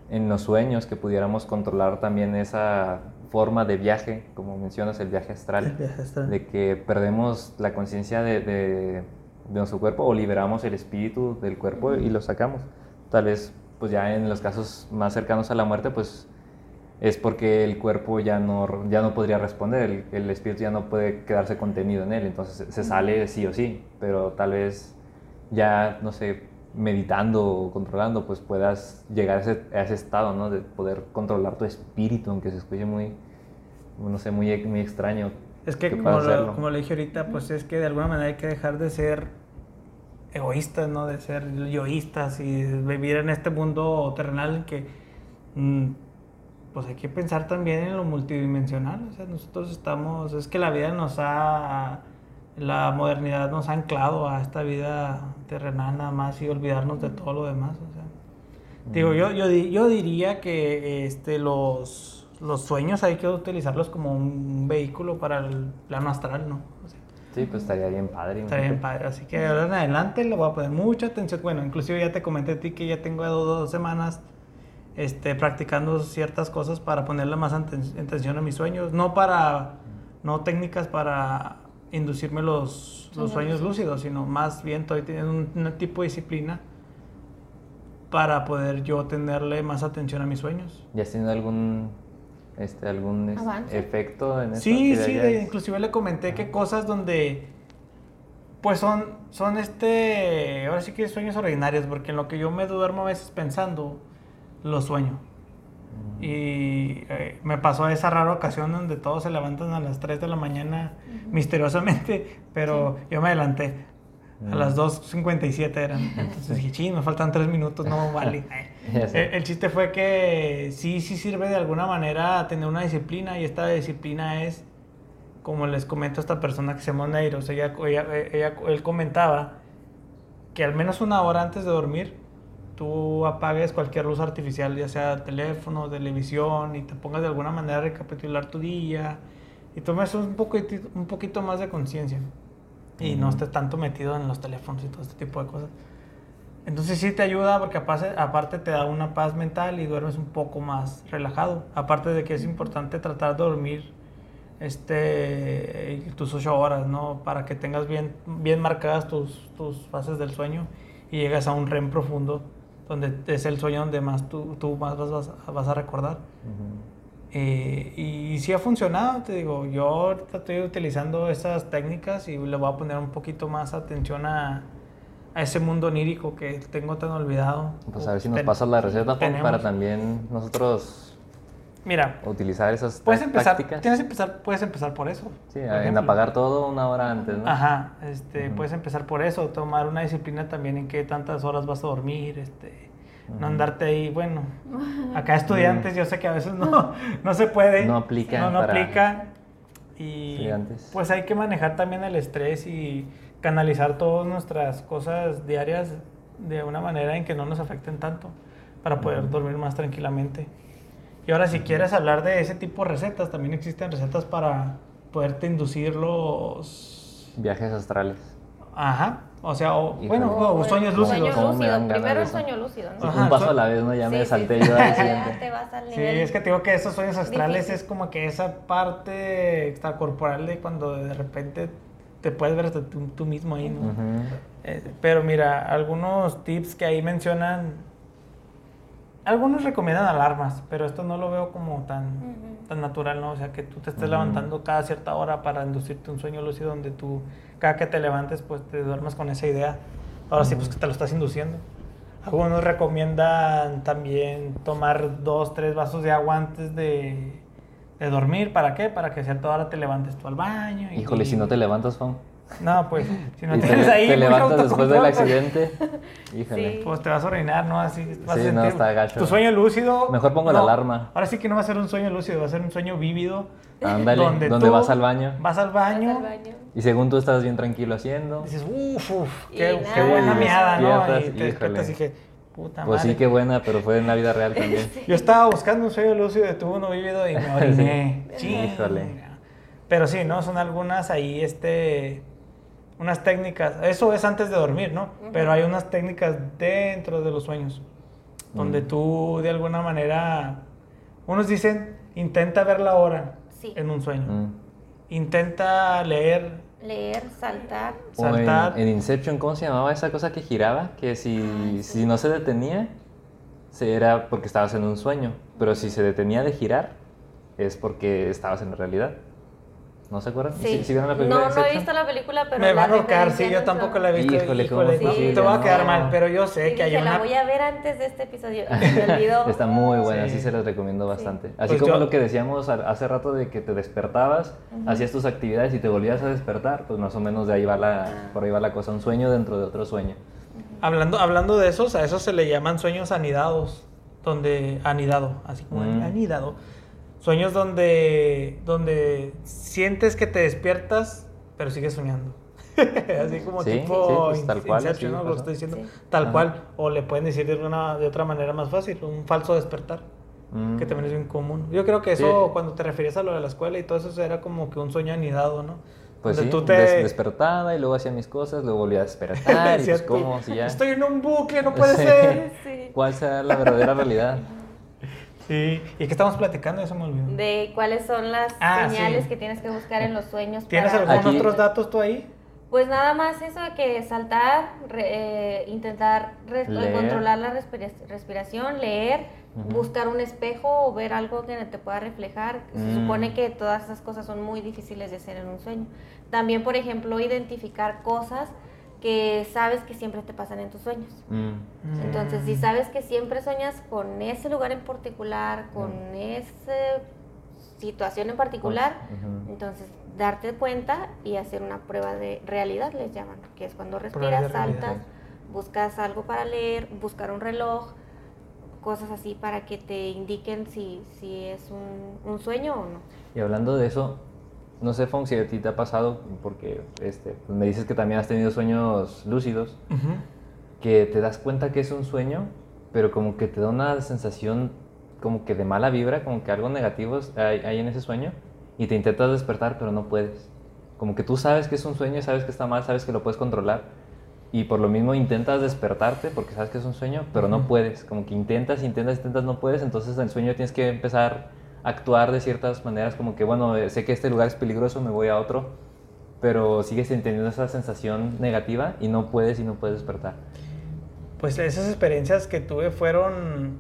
en los sueños, que pudiéramos controlar también esa forma de viaje, como mencionas, el viaje astral El viaje astral. de que perdemos la conciencia de, de- de nuestro cuerpo o liberamos el espíritu del cuerpo y lo sacamos. Tal vez, pues ya en los casos más cercanos a la muerte, pues es porque el cuerpo ya no, ya no podría responder, el, el espíritu ya no puede quedarse contenido en él, entonces se- sale sí o sí, pero tal vez ya, no sé, meditando o controlando, pues puedas llegar a ese, a ese estado, ¿no? De poder controlar tu espíritu, aunque se escuche muy, no sé, muy, muy extraño. Es que, como, puedas lo, como le dije ahorita, pues es que de alguna manera hay que dejar de ser egoístas, ¿no? De ser yoístas y vivir en este mundo terrenal en que, mm, pues hay que pensar también en lo multidimensional. O sea, nosotros estamos, es que la vida nos ha, la modernidad nos ha anclado a esta vida terrenal nada más y olvidarnos de todo lo demás. O sea, Digo, yo, yo, yo diría que este, los, los sueños hay que utilizarlos como un vehículo para el plano astral, ¿no? O sea, Sí, pues estaría bien padre. está bien padre. Así que de ahora en adelante le voy a poner mucha atención. Bueno, inclusive ya te comenté a ti que ya tengo dos, dos semanas este, practicando ciertas cosas para ponerle más aten- atención a mis sueños. No para, no técnicas para inducirme los, los Sueños sueños lúcidos, sino más bien estoy teniendo un, un tipo de disciplina para poder yo tenerle más atención a mis sueños. ¿Ya has tenido algún, este, algún este, ¿Avance? efecto en eso? Sí, Que sí, hayas- de- inclusive le comenté que cosas donde pues son, son este, ahora sí que sueños ordinarios, porque en lo que yo me duermo a veces pensando, lo sueño. Y eh, me pasó esa rara ocasión donde todos se levantan a las 3 de la mañana misteriosamente, pero yo me adelanté. A Mm. las 2.57 eran. Entonces dije, ching, me faltan 3 minutos, no vale. [LAUGHS] [LAUGHS] Sé. El, el chiste fue que sí, sí sirve de alguna manera tener una disciplina y esta disciplina es, como les comento a esta persona que se llama Neiro, o sea, ella, ella- ella- él comentaba que al menos una hora antes de dormir tú apagues cualquier luz artificial, ya sea teléfono, televisión, y te pongas de alguna manera a recapitular tu día y tomes un poquito, un poquito más de conciencia y no Ujú. estés tanto metido en los teléfonos y todo este tipo de cosas. Entonces sí te ayuda porque aparte, te da una paz mental y duermes un poco más relajado. Aparte de que es importante tratar de dormir este, tus ocho horas, ¿no? Para que tengas bien, bien marcadas tus, tus fases del sueño y llegas a un REM profundo, donde es el sueño donde más tú, tú más vas, vas a- recordar. Ujú. Eh, y sí ha funcionado, te digo, yo ahorita estoy utilizando esas técnicas y le voy a poner un poquito más atención a, a ese mundo onírico que tengo tan olvidado. Pues a ver si nos Ten- pasas la receta tenemos. para también nosotros Mira, utilizar esas puedes empezar, tácticas. tienes que empezar, puedes empezar por eso. Sí, por en ejemplo. apagar todo una hora antes, ¿no? Ajá, este, puedes empezar por eso, tomar una disciplina también en qué tantas horas vas a dormir, este, no andarte ahí, bueno, [LAUGHS] acá estudiantes yo sé que a veces no, [LAUGHS] no se puede, No aplica no, no para aplica y estudiantes. pues hay que manejar también el estrés y canalizar todas nuestras cosas diarias de una manera en que no nos afecten tanto para poder dormir más tranquilamente. Y ahora si quieres hablar de ese tipo de recetas, también existen recetas para poderte inducir los Viajes astrales. Ajá. O sea, o, bueno, o el sueños ¿Cómo- lúcidos. Sueño me lúcido. Primero el sueño lúcido, ¿no? Ajá, un paso so- a la vez, ¿no? Ya me Sí, sí, salté sí. yo al [LAUGHS] Ya siguiente. te vas al Sí, nivel es que te digo que esos sueños astrales difícil. es como que esa parte extracorporal de cuando de repente te puedes ver hasta tú, tú mismo ahí, ¿no? Ujú. Eh, pero mira, algunos tips que ahí mencionan, algunos recomiendan alarmas, pero esto no lo veo como tan, tan natural, ¿no? O sea, que tú te estés levantando cada cierta hora para inducirte un sueño lúcido donde tú, cada que te levantes, pues te duermas con esa idea. Ahora sí, pues que te lo estás induciendo. Algunos recomiendan también tomar dos, tres vasos de agua antes de, de dormir. ¿Para qué? Para que a cierta hora te levantes tú al baño. y- Híjole, si no te levantas, Fam. No, pues, si no y te, tienes ahí te levantas después del autocontrol, accidente. [LAUGHS] Híjole. Sí. Pues te vas a orinar, ¿no? Así vas Sí, a no, está gacho. tu sueño lúcido. Mejor pongo la alarma. Ahora sí que no va a ser un sueño lúcido, va a ser un sueño vívido. Ándale, donde, tú vas al baño. Vas al Vas baño. al baño. Y según tú estás bien tranquilo haciendo. Dices, uff, uff, Y qué, qué buena Sí, miada, ¿no? despiertas, Y te híjole. despiertas y dije, puta Pues madre. sí, qué buena, pero fue en la vida real también. [LAUGHS] Yo estaba buscando un sueño lúcido de tuvo uno vívido y me oriné. [LAUGHS] [LAUGHS] Sí. Híjole. Pero sí, ¿no? Son algunas ahí, este, unas técnicas. Eso es antes de dormir, ¿no? Pero hay unas técnicas dentro de los sueños. Donde Mm. tú, de alguna manera, unos dicen, intenta ver la hora Sí. en un sueño. Mm. Intenta leer, Leer, saltar. O en, saltar. en Inception, ¿cómo se llamaba esa cosa que giraba? Que si, si no se detenía, se era porque estabas en un sueño. Pero si se detenía de girar, es porque estabas en la realidad. ¿No se acuerdan? Sí. ¿Sí, vieron la película no, de no he visto la película, pero. me va a la ahorcar, sí, yo no tampoco la he visto. Híjole, ¿cómo híjole, se no, sigue? te voy a quedar No. mal, pero yo sé Sí, que hay dije, una... la voy a ver antes de este episodio. [LAUGHS] Me olvidó. Está muy buena, sí, Sí. se las recomiendo bastante. Así Pues como yo- lo que decíamos hace rato de que te despertabas, hacías tus actividades y te volvías a despertar, pues más o menos de ahí va la, por ahí va la cosa, un sueño dentro de otro sueño. Hablando, hablando de esos, a esos se le llaman sueños anidados, donde anidado, así como Mm. anidado. Sueños donde, donde sientes que te despiertas, pero sigues soñando. [LAUGHS] así como Sí, tipo sí, pues, tal cual, así ¿no? Lo pasa. estoy diciendo Sí. tal Ajá. cual. O le pueden decir de, una, de otra manera más fácil, un falso despertar, Mm. que también es bien común. Yo creo que eso, Sí. cuando te refieres a lo de la escuela y todo eso, era como que un sueño anidado, ¿no? Pues sí, tú te... des- despertaba y luego hacía mis cosas, luego volvía a despertar [LAUGHS] y pues cómo, si ya... Estoy en un bucle, no [LAUGHS] puede ser. Sí. ¿Cuál será la verdadera realidad? Sí, ¿y qué estamos platicando? Eso me olvidó. De cuáles son las Ah, señales sí. que tienes que buscar en los sueños. ¿Tienes para- algunos Aquí- otros datos tú ahí? Pues nada más eso de que saltar, re- eh, intentar re- Leer. controlar la respira- respiración, leer, buscar un espejo o ver algo que te pueda reflejar. Se Mm. supone que todas esas cosas son muy difíciles de hacer en un sueño. También, por ejemplo, identificar cosas que sabes que siempre te pasan en tus sueños. Mm. Entonces, si sabes que siempre sueñas con ese lugar en particular, con esa situación en particular, Ujú. entonces darte cuenta y hacer una prueba de realidad, les llaman, que es cuando respiras, saltas, buscas algo para leer, buscar un reloj, cosas así para que te indiquen si, si es un, un sueño o no. Y hablando de eso, no sé, Fong, si a ti te ha pasado, porque este, pues me dices que también has tenido sueños lúcidos, que te das cuenta que es un sueño, pero como que te da una sensación como que de mala vibra, como que algo negativo hay, hay en ese sueño, y te intentas despertar, pero no puedes. Como que tú sabes que es un sueño, sabes que está mal, sabes que lo puedes controlar, y por lo mismo intentas despertarte porque sabes que es un sueño, pero no puedes. Como que intentas, intentas, intentas, no puedes, entonces en el sueño tienes que empezar actuar de ciertas maneras, como que, bueno, eh, sé que este lugar es peligroso, me voy a otro, pero sigues teniendo esa sensación negativa y no puedes y no puedes despertar. Pues esas experiencias que tuve fueron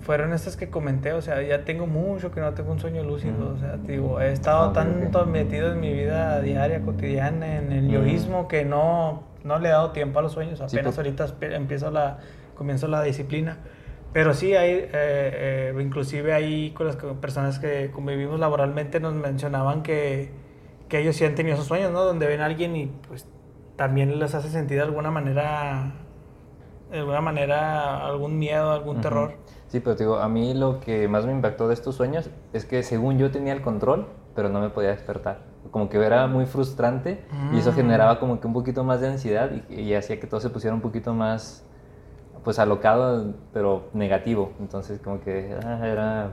fueron estas que comenté, o sea, ya tengo mucho que no tengo un sueño lúcido, o sea, digo, he estado tanto metido en mi vida diaria, cotidiana, en el yoísmo que no, no le he dado tiempo a los sueños, apenas ahorita empiezo la, comienzo la disciplina. Pero sí, hay, eh, eh, inclusive ahí con las personas que convivimos laboralmente nos mencionaban que, que ellos sí han tenido esos sueños, ¿no? Donde ven a alguien y pues también les hace sentir de alguna manera, de alguna manera algún miedo, algún terror. Sí, pero te digo, a mí lo que más me impactó de estos sueños es que según yo tenía el control, pero no me podía despertar. Como que era muy frustrante y eso Mm. generaba como que un poquito más de ansiedad y, y hacía que todo se pusiera un poquito más, pues alocado, pero negativo. Entonces como que ah, era,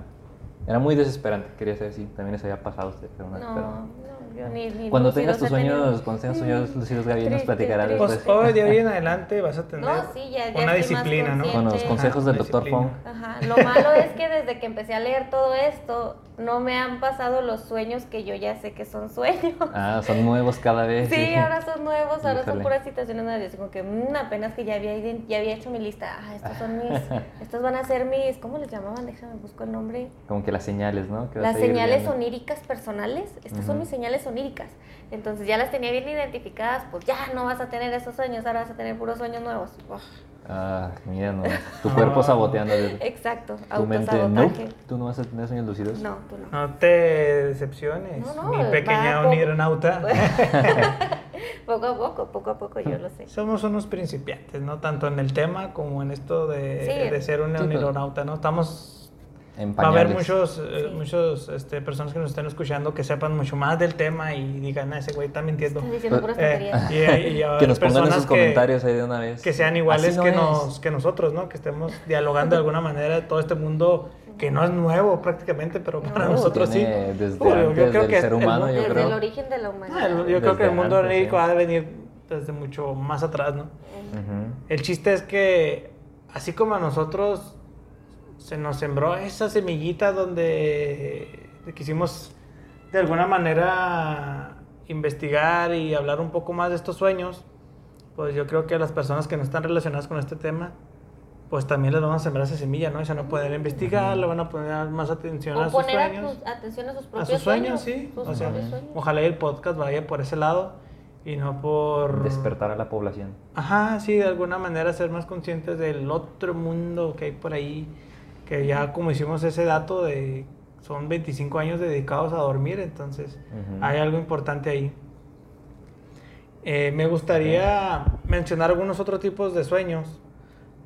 era muy desesperante, quería saber si también les había pasado a ustedes. pero no, No, pero- no, yo ni, ni Cuando tengas tus sueños, [LAUGHS] cuando tengas sueños lúcidos, Gaby, nos Triste, platicarás triste. Pues después. hoy de hoy en adelante vas a tener No, sí, ya- ya una disciplina, ¿no? Con los consejos del Dr. Fong. Ajá, lo malo es que desde que empecé a leer todo esto, no me han pasado los sueños que yo ya sé que son sueños. Ah, son nuevos cada vez. Sí, ahora son nuevos, ahora son puras situaciones nuevas. Como que mm, apenas que ya había, ya había hecho mi lista. Ah, estos son mis, [LAUGHS] estos van a ser mis, ¿cómo les llamaban? Déjame busco el nombre. Como que las señales, ¿no? Que Las señales viendo. oníricas personales, estas son mis señales oníricas. Entonces ya las tenía bien identificadas, pues ya no vas a tener esos sueños, ahora vas a tener puros sueños nuevos. Uf, Ah, mira, no. Tu cuerpo Ah. saboteando. Exacto, Tu mente, no. Tú no vas a tener sueños lúcidos. No, tú no. No te decepciones, No, no, mi pequeña onirnauta. [LAUGHS] Poco a poco, poco a poco, yo lo sé. Somos unos principiantes, ¿no? Tanto en el tema como en esto de, Sí. de ser un Sí, ¿no? Estamos... En Va a haber pañales. muchos, eh, muchos este, personas que nos estén escuchando que sepan mucho más del tema y digan, "Ah, ese güey está mintiendo. Diciendo puras Eh, tonterías. y, y va a [LAUGHS] Que haber nos pongan personas sus que- comentarios ahí de una vez. que sean iguales no que, es. nos, que nosotros, ¿no? Que estemos dialogando de alguna manera de todo este mundo que no es nuevo prácticamente, pero para No, nosotros sí. Desde Uy, yo creo del que ser el humano, mundo- yo Desde creo. el origen de la Ah, humanidad. el- yo creo que el Desde mundo onírico sí. ha de venir desde mucho más atrás, ¿no? Ujú. El chiste es que, así como a nosotros se nos sembró esa semillita donde quisimos de alguna manera investigar y hablar un poco más de estos sueños, pues yo creo que a las personas que no están relacionadas con este tema, pues también les vamos a sembrar esa semilla, ¿no? Y se van a poder investigar, le van a poner más atención a O sus poner a sueños. tus- atención a sus A propios sus sueños, sueños. sí. sus O sea, sueños. ojalá el podcast vaya por ese lado y no por... Despertar a la población. Ajá, sí, de alguna manera ser más conscientes del otro mundo que hay por ahí, que ya como hicimos ese dato de son 25 años dedicados a dormir, entonces Ujú. hay algo importante ahí. Eh, me gustaría mencionar algunos otros tipos de sueños,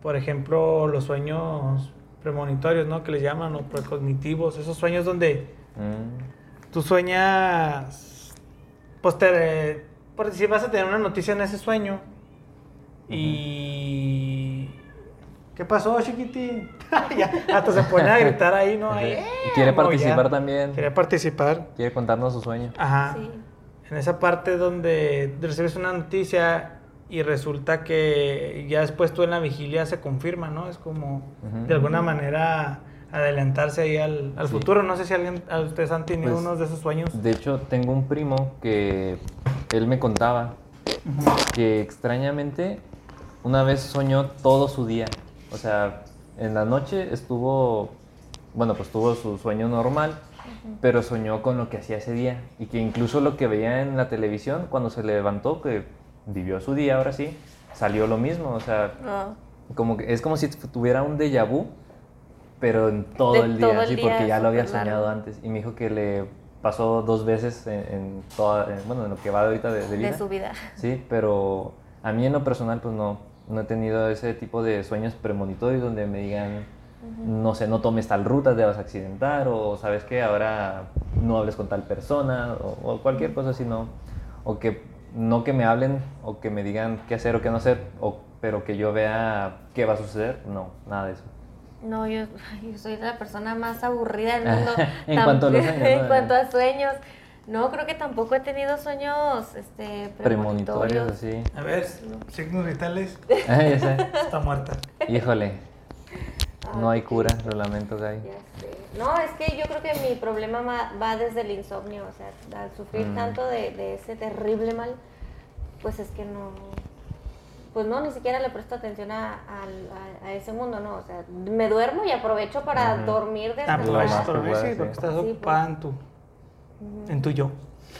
por ejemplo, los sueños premonitorios, ¿no? Que les llaman, o precognitivos, esos sueños donde Mm. tú sueñas, pues te, por decir, vas a tener una noticia en ese sueño y... ¿Qué pasó, chiquitín? [LAUGHS] hasta se pone a gritar ahí, ¿no? Ahí. ¡eh! Y quiere participar también. Quiere participar. Quiere contarnos su sueño. Ajá. Sí. En esa parte donde recibes una noticia y resulta que ya después tú en la vigilia se confirma, ¿no? Es como de alguna manera adelantarse ahí al, al Sí. futuro. No sé si alguien, a ustedes han tenido Pues, unos de esos sueños. De hecho, tengo un primo que él me contaba que extrañamente una vez soñó todo su día. O sea, en la noche estuvo, bueno, pues tuvo su sueño normal, pero soñó con lo que hacía ese día. Y que incluso lo que veía en la televisión, cuando se levantó, que vivió su día ahora sí, salió lo mismo. O sea, No. como que, es como si tuviera un déjà vu, pero en todo De el día, todo el sí, día, porque ya lo había soñado largo. antes. Y me dijo que le pasó dos veces en, en toda, en- bueno, en lo que va de ahorita de, de vida. De su vida. Sí, pero a mí en lo personal, pues no, no he tenido ese tipo de sueños premonitorios donde me digan, no sé, no tomes tal ruta, te vas a accidentar, o sabes que ahora no hables con tal persona, o, o cualquier cosa así, no. O que no que me hablen o que me digan qué hacer o qué no hacer, o, pero que yo vea qué va a suceder, no, nada de eso. No, yo, [LAUGHS] yo soy la persona más aburrida del [LAUGHS] mundo. En Tam- cuanto a los sueños, En ¿no? cuanto a sueños. No, creo que tampoco he tenido sueños este, Premonitorios, premonitorios. así. A ver, signos vitales. [LAUGHS] Ah, ya sé. Está muerta. Híjole, no Ay, hay cura, lo lamento, Gaby. Ya sé. No, es que yo creo que mi problema ma- va desde el insomnio, o sea, al sufrir Mm. tanto de, de ese terrible mal, pues es que no, pues no, ni siquiera le presto atención a, al- a- a ese mundo, ¿no? O sea, me duermo y aprovecho para dormir Ah, desde Lo a más veces te lo ves, probable, sí, porque estás Sí, pues. En tu, yo.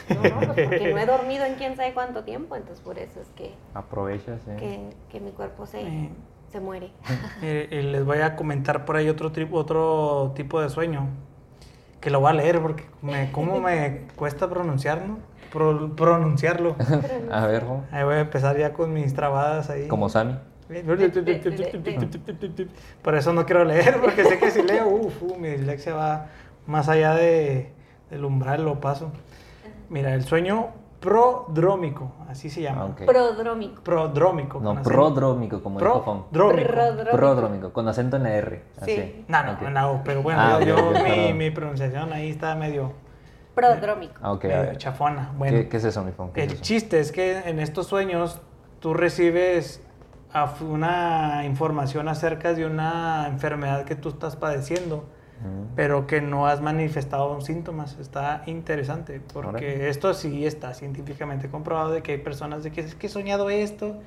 No, no, pues porque no he [LAUGHS] dormido en quién sabe cuánto tiempo, entonces por eso es que, Aprovecha, sí. que, que mi cuerpo se, Eh. se muere. [LAUGHS] Eh, eh, les voy a comentar por ahí otro, tri- otro tipo de sueño. Que lo voy a leer porque me, cómo me [LAUGHS] cuesta pronunciar, ¿no? Pro- pronunciarlo. A ver, Jo, Ahí voy a empezar ya con mis trabadas ahí. como Sammy. Por eso no quiero leer, porque sé que si leo, uf, uh, mi dislexia va más allá de, del umbral, lo paso. Mira, el sueño prodrómico, así se llama. Ah, ok. Prodrómico. Prodrómico. No, con acento. prodrómico, como. Prodrómico. Prodrómico. Prodrómico, con acento en la R. Así. Sí. No, no, Ok. no, pero bueno, Ah, yo, ok, yo- mi, mi pronunciación ahí está medio, Prodrómico. Ah, medio chafona. Bueno, ¿Qué, qué es eso, mi es el eso? chiste es que en estos sueños tú recibes una información acerca de una enfermedad que tú estás padeciendo. Pero que no has manifestado síntomas. Está interesante, porque esto sí está científicamente comprobado de que hay personas de que es que he soñado esto,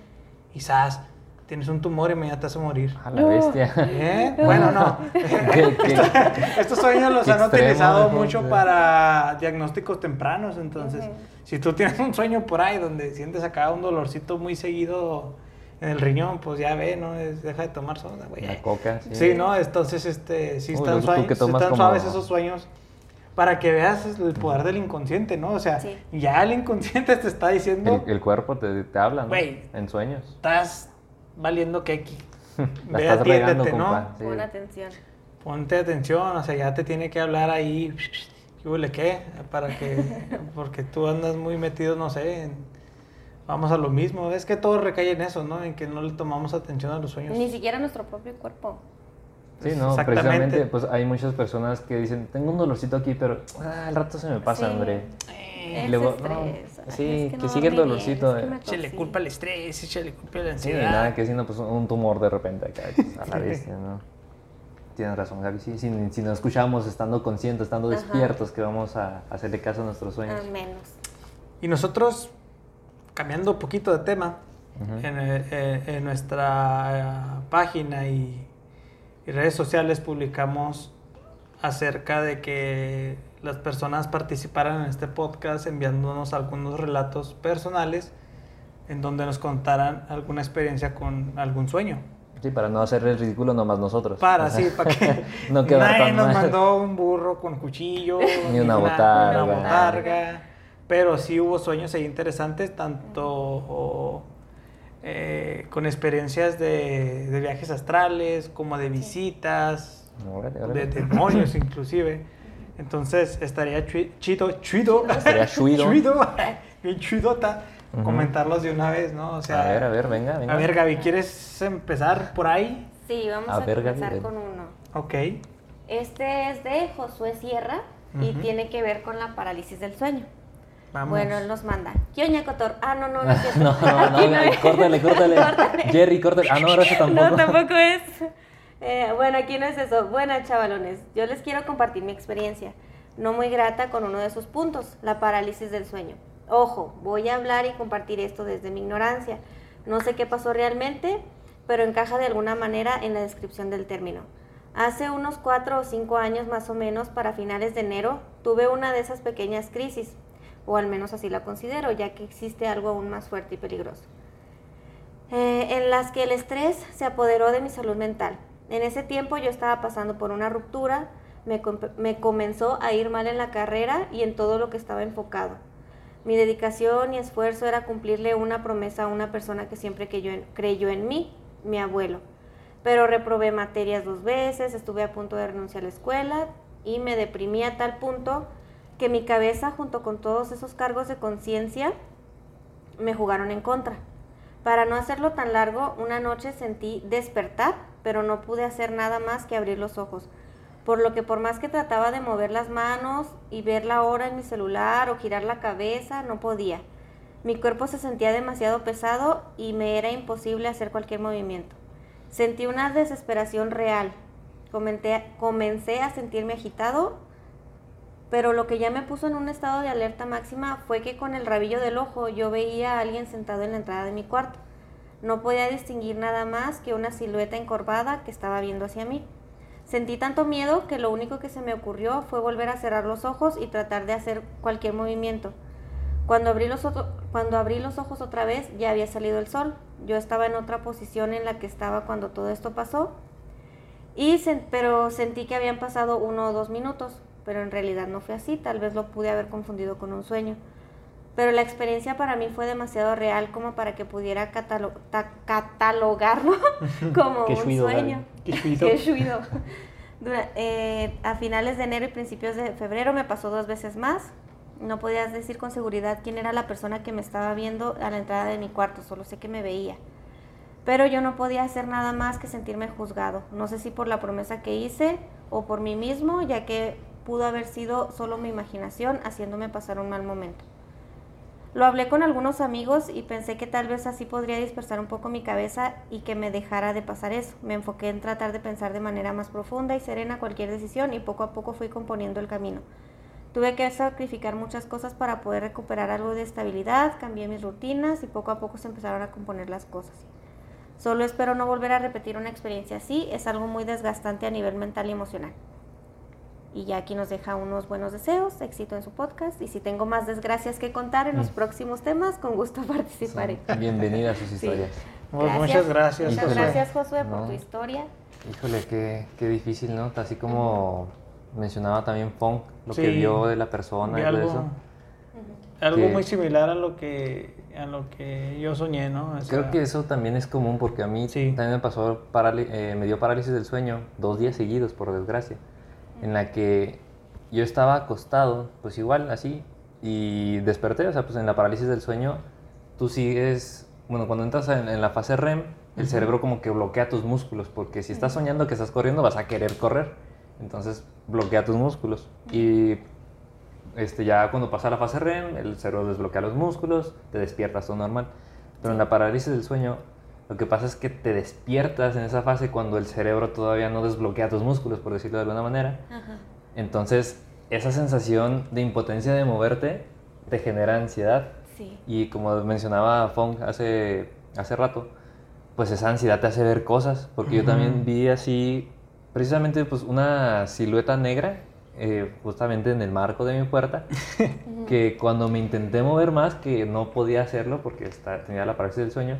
quizás tienes un tumor y mañana te vas a morir. A la bestia. [LAUGHS] ¿Eh? [LAUGHS] Bueno, no. [LAUGHS] Estos sueños los han utilizado mucho para diagnósticos tempranos, entonces, si tú tienes un sueño por ahí donde sientes acá un dolorcito muy seguido en el riñón, pues ya ve, ¿no? deja de tomar soda, güey. La coca, sí. Sí, ¿no? Entonces, este, sí están, suaves esos sueños para que veas el poder del inconsciente, ¿no? O sea, ya el inconsciente te está diciendo... El, cuerpo te, te habla, ¿no? en sueños. Estás valiendo keki. [LAUGHS] Ve, atiéndete, ¿no? Pon atención. Ponte atención, o sea, ya te tiene que hablar ahí, [LAUGHS] ¿qué qué? Para que, [LAUGHS] porque tú andas muy metido, no sé, vamos a lo mismo. Es que todo recae en eso, ¿no? En que no le tomamos atención a los sueños. Ni siquiera nuestro propio cuerpo. Sí, no, precisamente, pues hay muchas personas que dicen, tengo un dolorcito aquí, pero ah, al rato se me pasa, hombre. Eh, luego, sí, que, sigue el dolorcito. Es que le culpa al estrés, le culpa la ansiedad. Sí, nada, que siendo pues un tumor de repente acá, a la vez, ¿no? Tienes razón, Gaby. Sí, si, si, nos escuchamos estando conscientes, estando despiertos, que vamos a hacerle caso a nuestros sueños. Al menos. Y nosotros, cambiando un poquito de tema, en, eh, en, nuestra página y, y redes sociales publicamos acerca de que las personas participaran en este podcast enviándonos algunos relatos personales en donde nos contaran alguna experiencia con algún sueño. Sí, para no hacer el ridículo nomás nosotros. Para, sí, para que [LAUGHS] no nadie nos mandó un burro con cuchillo, ni una, botarga. Una botarga. Pero sí hubo sueños ahí interesantes, tanto eh, con experiencias de, de, viajes astrales, como de visitas, de demonios inclusive. Entonces estaría chido, chido, [LAUGHS] estaría chido, [LAUGHS] bien chidota, comentarlos de una vez, ¿no? O sea, a ver, a ver, venga, venga. A ver, Gaby, ¿quieres empezar por ahí? Sí, vamos a, empezar con uno. Ok. Este es de Josué Sierra y tiene que ver con la parálisis del sueño. Vamos. Bueno, él nos manda. Kioña Cotor. Ah, no, no, no es [LAUGHS] no, no, no, no córtale, córtale, córtale. Jerry, córtale. Ah, no, ahora eso [LAUGHS] tampoco. No, tampoco es. Eh, bueno, aquí no es eso. Buenas, chavalones. Yo les quiero compartir mi experiencia, no muy grata con uno de sus puntos, la parálisis del sueño. Ojo, voy a hablar y compartir esto desde mi ignorancia. No sé qué pasó realmente, pero encaja de alguna manera en la descripción del término. Hace unos cuatro o cinco años más o menos, para finales de enero, tuve una de esas pequeñas crisis, o al menos así la considero, ya que existe algo aún más fuerte y peligroso, eh, en las que el estrés se apoderó de mi salud mental en ese tiempo yo estaba pasando por una ruptura, me, comenzó a ir mal en la carrera y en todo lo que estaba enfocado. Mi dedicación y esfuerzo era cumplirle una promesa a una persona que siempre creyó en mí, mi abuelo. Pero reprobé materias dos veces, estuve a punto de renunciar a la escuela y me deprimí a tal punto que mi cabeza junto con todos esos cargos de conciencia me jugaron en contra. Para no hacerlo tan largo, una noche sentí despertar pero no pude hacer nada más que abrir los ojos. Por lo que por más que trataba de mover las manos y ver la hora en mi celular o girar la cabeza, no podía. Mi cuerpo se sentía demasiado pesado y me era imposible hacer cualquier movimiento. Sentí una desesperación real. comencé a sentirme agitado, pero lo que ya me puso en un estado de alerta máxima fue que con el rabillo del ojo yo veía a alguien sentado en la entrada de mi cuarto. No podía distinguir nada más que una silueta encorvada que estaba viendo hacia mí. Sentí tanto miedo que lo único que se me ocurrió fue volver a cerrar los ojos y tratar de hacer cualquier movimiento. Cuando abrí, los cuando abrí los ojos otra vez ya había salido el sol. Yo estaba en otra posición en la que estaba cuando todo esto pasó. Y pero sentí que habían pasado uno o dos minutos, pero en realidad no fue así, tal vez lo pude haber confundido con un sueño pero la experiencia para mí fue demasiado real como para que pudiera catalogarlo como un sueño. Qué eh, a finales de enero y principios de febrero me pasó dos veces más. No podías decir con seguridad quién era la persona que me estaba viendo a la entrada de mi cuarto, solo sé que me veía. Pero yo no podía hacer nada más que sentirme juzgado. No sé si por la promesa que hice o por mí mismo, ya que pudo haber sido solo mi imaginación haciéndome pasar un mal momento. Lo hablé con algunos amigos y pensé que tal vez así podría dispersar un poco mi cabeza y que me dejara de pasar eso. Me enfoqué en tratar de pensar de manera más profunda y serena cualquier decisión y poco a poco fui componiendo el camino. Tuve que sacrificar muchas cosas para poder recuperar algo de estabilidad, cambié mis rutinas y poco a poco se empezaron a componer las cosas. Solo espero no volver a repetir una experiencia así, es algo muy desgastante a nivel mental y emocional. Y ya aquí nos deja unos buenos deseos, éxito en su podcast. Y si tengo más desgracias que contar en los Mm. próximos temas, con gusto [LAUGHS] participaré. Bienvenida a sus historias. Pues muchas gracias, Muchas Josué. gracias, Josué, por No. tu historia. Híjole, qué, qué difícil, ¿no? Así como mencionaba también Funk, lo que Sí. vio de la persona Vi y todo algo, eso. algo Que- muy similar a lo que a lo que yo soñé, ¿no? O sea, Creo que eso también es común porque a mí Sí. también me pasó, eh, me dio parálisis del sueño dos días seguidos, por desgracia, en la que yo estaba acostado, pues igual, así, y desperté, o sea, pues en la parálisis del sueño, tú sigues, bueno, cuando entras en, en la fase REM, el cerebro como que bloquea tus músculos, porque si estás soñando que estás corriendo, vas a querer correr, entonces bloquea tus músculos. Y este, ya cuando pasa la fase REM, el cerebro desbloquea los músculos, te despiertas todo normal. Pero en la parálisis del sueño, lo que pasa es que te despiertas en esa fase cuando el cerebro todavía no desbloquea tus músculos, por decirlo de alguna manera. Ajá. Entonces, esa sensación de impotencia de moverte te genera ansiedad. Sí. Y como mencionaba Fong hace, hace rato, pues esa ansiedad te hace ver cosas. Porque yo también vi así, precisamente, pues una silueta negra, eh, justamente en el marco de mi puerta, [LAUGHS] que cuando me intenté mover más, que no podía hacerlo porque está- tenía la parálisis del sueño,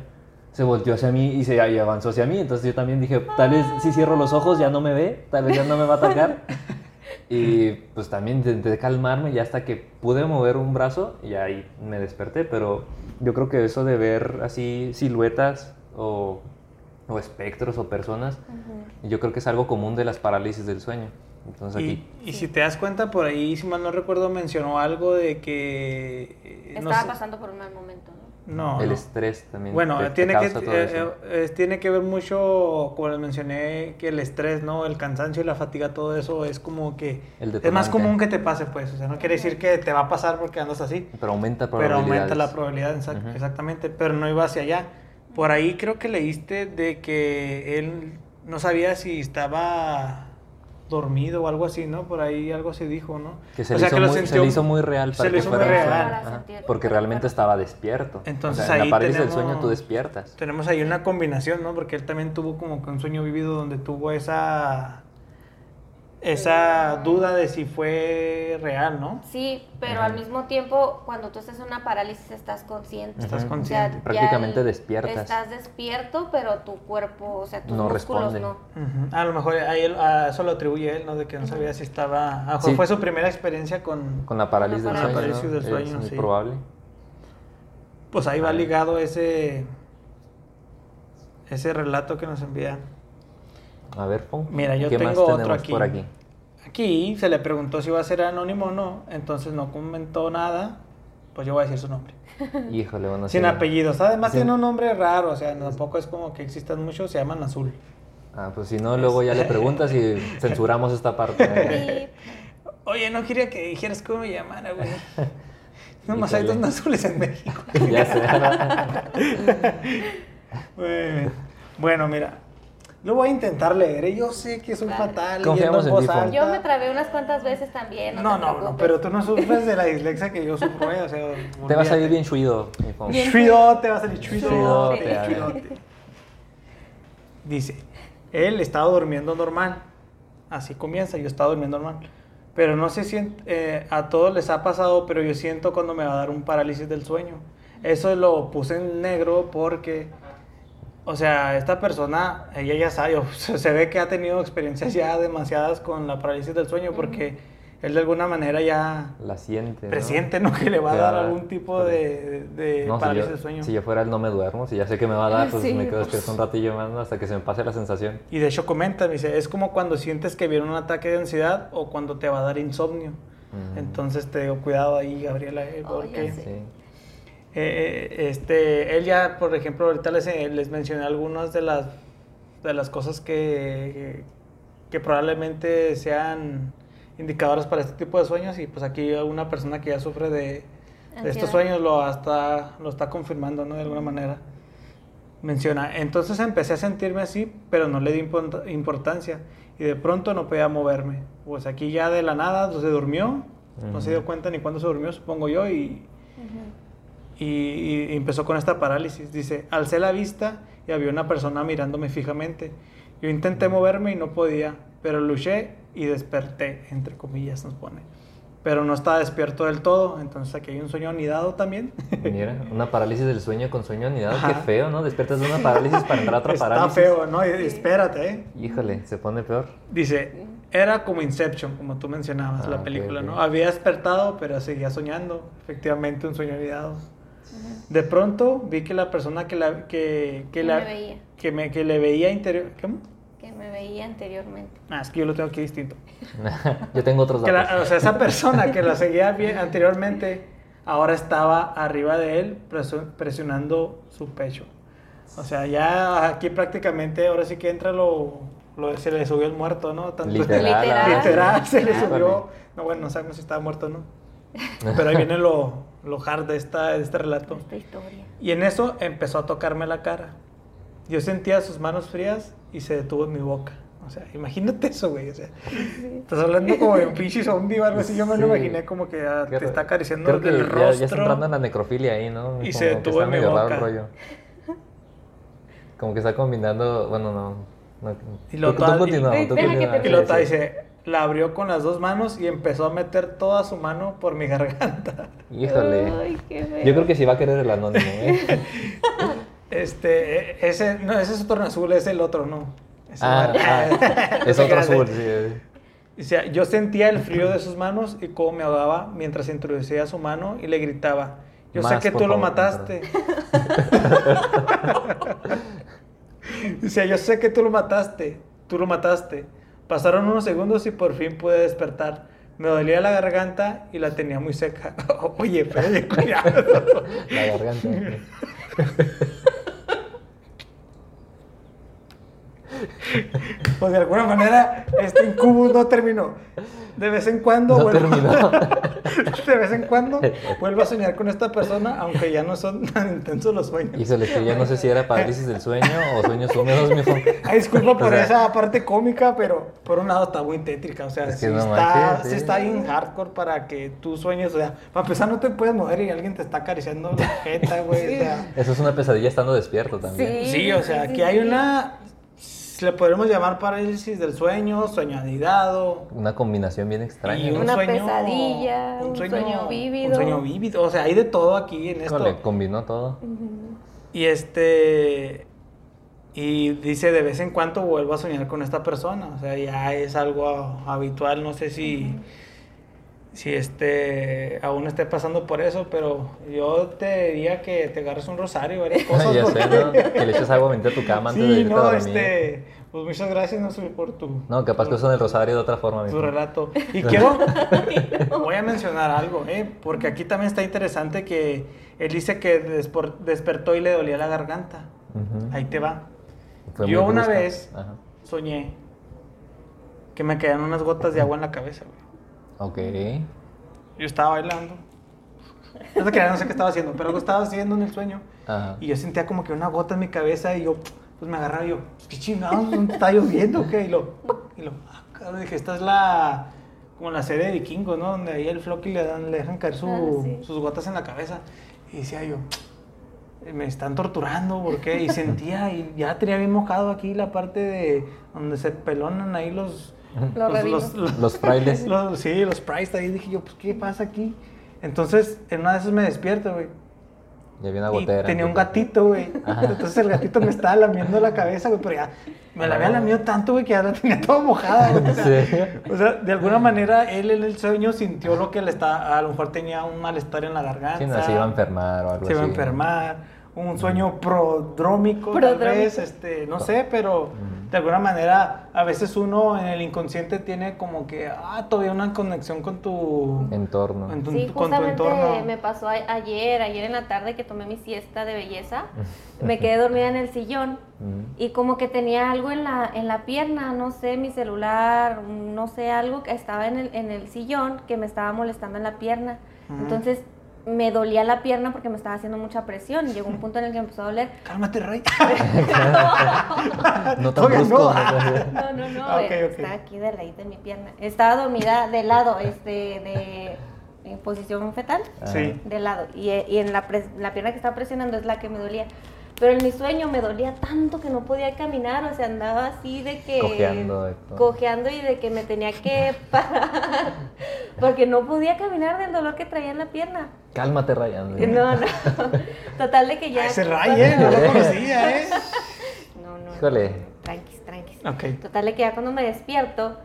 se volteó hacia mí y se y avanzó hacia mí. Entonces yo también dije, tal vez si cierro los ojos ya no me ve, tal vez ya no me va a atacar. [LAUGHS] Y pues también intenté calmarme y hasta que pude mover un brazo y ahí me desperté. Pero yo creo que eso de ver así siluetas o, o espectros o personas, Ujú. yo creo que es algo común de las parálisis del sueño. Entonces Y, aquí... y si te das cuenta, por ahí, si mal no recuerdo, mencionó algo de que... eh, no Estaba sé- pasando por un mal momento, ¿no? El no. estrés también. Bueno, te- te tiene, que, eh, eh, tiene que ver mucho, como les mencioné, que el estrés, ¿no? El cansancio y la fatiga, todo eso es como que... Es más común que te pase, pues. O sea, no quiere decir que te va a pasar porque andas así. Pero aumenta Pero aumenta la probabilidad, exact- exactamente. Pero no iba hacia allá. Por ahí creo que leíste de que él no sabía si estaba dormido o algo así, ¿no? Por ahí algo se dijo, ¿no? Que se, O le, sea, hizo que lo muy, se le hizo muy real se para le que hizo fuera muy real. Ajá, Porque realmente estaba despierto. Entonces o sea, en ahí la parálisis del tenemos- sueño tú despiertas. Tenemos ahí una combinación, ¿no? Porque él también tuvo como que un sueño vivido donde tuvo esa esa duda de si fue real, ¿no? Sí, pero Ajá. al mismo tiempo, cuando tú estás en una parálisis, estás consciente. Estás consciente. ya Prácticamente despiertas. Estás despierto, pero tu cuerpo, o sea, tus No músculos responde. no. A lo mejor a, él, a eso lo atribuye él, ¿no? De que no sabía si estaba... A lo mejor Sí. fue su primera experiencia con... Con la parálisis Con del la sueño. parálisis ¿no? del Es sueño, muy sí. probable. Pues ahí va Ah. ligado ese... Ese relato que nos envía. A ver, Pon. Mira, yo ¿qué tengo más otro aquí. por aquí? Aquí se le preguntó si iba a ser anónimo o no, entonces no comentó nada, pues yo voy a decir su nombre. [LAUGHS] Híjole, bueno, Sin sí. apellidos. Además tiene un nombre raro, o sea, tampoco es como que existan muchos, se llaman Azul. Ah, pues si no, luego ya le [LAUGHS] preguntas y censuramos esta parte. Oye, no quería que dijeras cómo me llamara, güey. [LAUGHS] Nomás hay dos azules en México. ya sé. Bueno, mira, lo voy a intentar leer. ¿eh? Yo sé que soy Vale. fatal. Confiamos en ti, voz alta. yo me trabé unas cuantas veces también. No, No, te no, no, pero tú no sufres de la dislexia que yo sufro, ¿eh? O sea, Te va a salir bien chuido. Bien. Chuidote, va a salir chuidote. Chuidote, chuidote. Dice, él estaba durmiendo normal. Así comienza, yo estaba durmiendo normal. Pero no sé si eh, a todos les ha pasado, pero yo siento cuando me va a dar un parálisis del sueño. Eso lo puse en negro porque, o sea, esta persona, ella ya sabe, o sea, se ve que ha tenido experiencias ya demasiadas con la parálisis del sueño porque él de alguna manera ya La siente. presiente, ¿no? Que le va a dar algún tipo de, de No, si parálisis yo, del sueño. si yo fuera él no me duermo, si ya sé que me va a dar, [LAUGHS] pues Sí, me quedo pues. despierto un ratillo más hasta que se me pase la sensación. Y de hecho comenta, me dice, es como cuando sientes que viene un ataque de ansiedad o cuando te va a dar insomnio. Entonces te digo, cuidado ahí, Gabriela, eh, Oh, porque sé. Eh, este, él ya, por ejemplo, ahorita les, eh, les mencioné algunas de las, de las cosas que, que probablemente sean indicadoras para este tipo de sueños y pues aquí una persona que ya sufre de. Estos sueños lo está, lo está confirmando, ¿no? De alguna manera. Menciona, entonces empecé a sentirme así, pero no le di import- importancia. Y de pronto no podía moverme. Pues aquí ya de la nada se durmió. No se dio cuenta ni cuándo se durmió, supongo yo. Y, y, y empezó con esta parálisis. Dice, alcé la vista y había una persona mirándome fijamente. Yo intenté moverme y no podía, pero luché y desperté, entre comillas nos pone. Pero no estaba despierto del todo, entonces aquí hay un sueño anidado también. [LAUGHS] Mira, una parálisis del sueño con sueño anidado, Ajá. qué feo, ¿no? Despiertas de una parálisis para entrar a otra [LAUGHS] Está parálisis. feo, ¿no? Espérate, ¿eh? Híjole, se pone peor. Dice, era como Inception, como tú mencionabas, Ah, la película, ok. ¿no? Había despertado, pero seguía soñando, efectivamente un sueño anidado. De pronto vi que la persona que la que, que Que la me veía. que me que le veía interior, ¿cómo? Que me veía anteriormente. Ah, es que yo lo tengo aquí distinto. [LAUGHS] Yo tengo otros Que datos. la- o sea, esa [LAUGHS] persona que la seguía bien anteriormente, ahora estaba arriba de él presionando su pecho. O sea, ya aquí prácticamente, ahora sí que entra lo, lo- se le subió el muerto, ¿no? Tanto- Literal. [LAUGHS] Literal. Literal, se le subió. No, bueno, no sabemos si estaba muerto o no. [LAUGHS] Pero ahí viene lo, lo hard de, esta, de este relato. Esta historia. Y en eso empezó a tocarme la cara. Yo sentía sus manos frías y se detuvo en mi boca. O sea, imagínate eso, güey. O sea, estás hablando como de un pinche zombie o algo así. Yo me lo Sí. imaginé como que ah, te está acariciando Creo que el ya, rostro. ya está entrando en la necrofilia ahí, ¿no? Y Como se detuvo está en mi el boca. rollo. Como que está combinando, bueno, no. no Y lo tú, tú tal- continúa, y- Y lo sí, sí. dice, la abrió con las dos manos y empezó a meter toda su mano por mi [LAUGHS] garganta. Híjole. Ay, qué feo. Yo creo que sí va a querer el anónimo, ¿eh? [LAUGHS] Este, e- ese, no, ese es otro azul, es el otro, no. Ese ah, ah, [LAUGHS] es otro azul, sí. O sea, yo sentía el frío de sus manos y cómo me ahogaba mientras introducía su mano y le gritaba, yo sé Más, que por tú lo favor, mataste. o sea, yo sé que tú lo mataste, tú lo mataste. Pasaron unos segundos y por fin pude despertar. Me dolía la garganta y la tenía muy seca. [LAUGHS] Oye, pero cuidado. [LAUGHS] La garganta. [LAUGHS] Pues de alguna manera este incubus no terminó. De vez en cuando, No vuelvo- terminó. [LAUGHS] de vez en cuando vuelvo a soñar con esta persona, aunque ya no son tan intensos los sueños. Híjole, que ya no sé si era parálisis del sueño o sueños húmedos, mijo. [LAUGHS] Ay, disculpa por O sea, esa parte cómica, pero por un lado está muy tétrica. O sea, Es que sí, no está, manches, sí sí. está bien hardcore para que tú sueñes. O sea, para empezar, no te puedes mover y alguien te está acariciando la jeta, güey. O [LAUGHS] sea, Eso es una pesadilla estando despierto también. Sí. sí, o sea, aquí hay una. Le podemos llamar parálisis del sueño, sueño anidado. Una combinación bien extraña. Y ¿no? un Una sueño, pesadilla, un sueño vívido. Un sueño vívido. O sea, hay de todo aquí en esto. Híjole, combinó todo. Y este. Y dice, de vez en cuando vuelvo a soñar con esta persona. O sea, ya es algo habitual. No sé si. Si este. Aún esté pasando por eso, pero yo te diría que te agarres un rosario y varias [LAUGHS] cosas. ya porque- sé, ¿no? Que le eches agua bendita a tu cama antes de Sí, irte a no, dormir. este. Pues muchas gracias, no sé, por tu. No, capaz que usan el rosario de otra forma. tu relato. Y [LAUGHS] quiero, voy a mencionar algo, ¿eh? porque aquí también está interesante que él dice que despor- despertó y le dolía la garganta. Ahí te va. Fue Yo una brusca. vez Ajá. soñé que me caían unas gotas de agua en la cabeza. Ok. Yo estaba bailando. No sé, qué, no sé qué estaba haciendo, pero algo estaba haciendo en el sueño. Ajá. Y yo sentía como que una gota en mi cabeza y yo, pues me agarraba y yo, qué chingados, ¿dónde está lloviendo qué? Y lo, y lo, ah, dije, esta es la, como la serie de vikingos, ¿no? Donde ahí el Floki le, dan, le dejan caer su- Ah, sí. sus gotas en la cabeza. Y decía yo, me están torturando, ¿por qué? Y sentía, y ya tenía bien mojado aquí la parte de donde se pelonan ahí los... Los. Los frailes. [LAUGHS] los- sí, los price ahí. Dije yo, pues, ¿qué pasa aquí? Entonces, en una de esas me despierto, güey. Ya viene una Y gotera. tenía un gatito, güey. Entonces el gatito me estaba lamiendo la cabeza, güey, pero ya me la había lamido tanto, güey, que ya la tenía toda mojada, güey. O sea, de alguna manera él en el sueño sintió lo que le está, a lo mejor tenía un malestar en la garganta. Sí, no, se iba a enfermar o algo Se iba a así. enfermar. Un sueño prodrómico, tal vez, este, no sé, pero de alguna manera a veces uno en el inconsciente tiene como que, ah, todavía una conexión con tu, Entorno. en tu- Sí, con tu justamente entorno. me pasó a- ayer, ayer en la tarde que tomé mi siesta de belleza. Me quedé dormida en el sillón y como que tenía algo en la, en la pierna, no sé, mi celular, no sé, algo que estaba en el, en el sillón que me estaba molestando en la pierna. Entonces me dolía la pierna porque me estaba haciendo mucha presión y llegó un punto en el que me empezó a doler. [LAUGHS] Cálmate, Ray. [LAUGHS] [LAUGHS] No tan Oye, brusco. no. No, no, no, Ah, eh, está aquí de ladito de mi pierna. Estaba dormida de lado, este, de en posición fetal. Sí. de lado. Y, eh, y en la, pres- la pierna que estaba presionando es la que me dolía. Pero en mi sueño me dolía tanto que no podía caminar, o sea, andaba así de que... Cojeando cojeando y de que me tenía que [LAUGHS] parar, porque no podía caminar del dolor que traía en la pierna. Cálmate, Ryan. No, no. Total de que ya... Ese ¿eh? No lo conocía, ¿eh? [LAUGHS] No, no. Híjole. Tranquis, tranquis. Ok. Total de que ya cuando me despierto,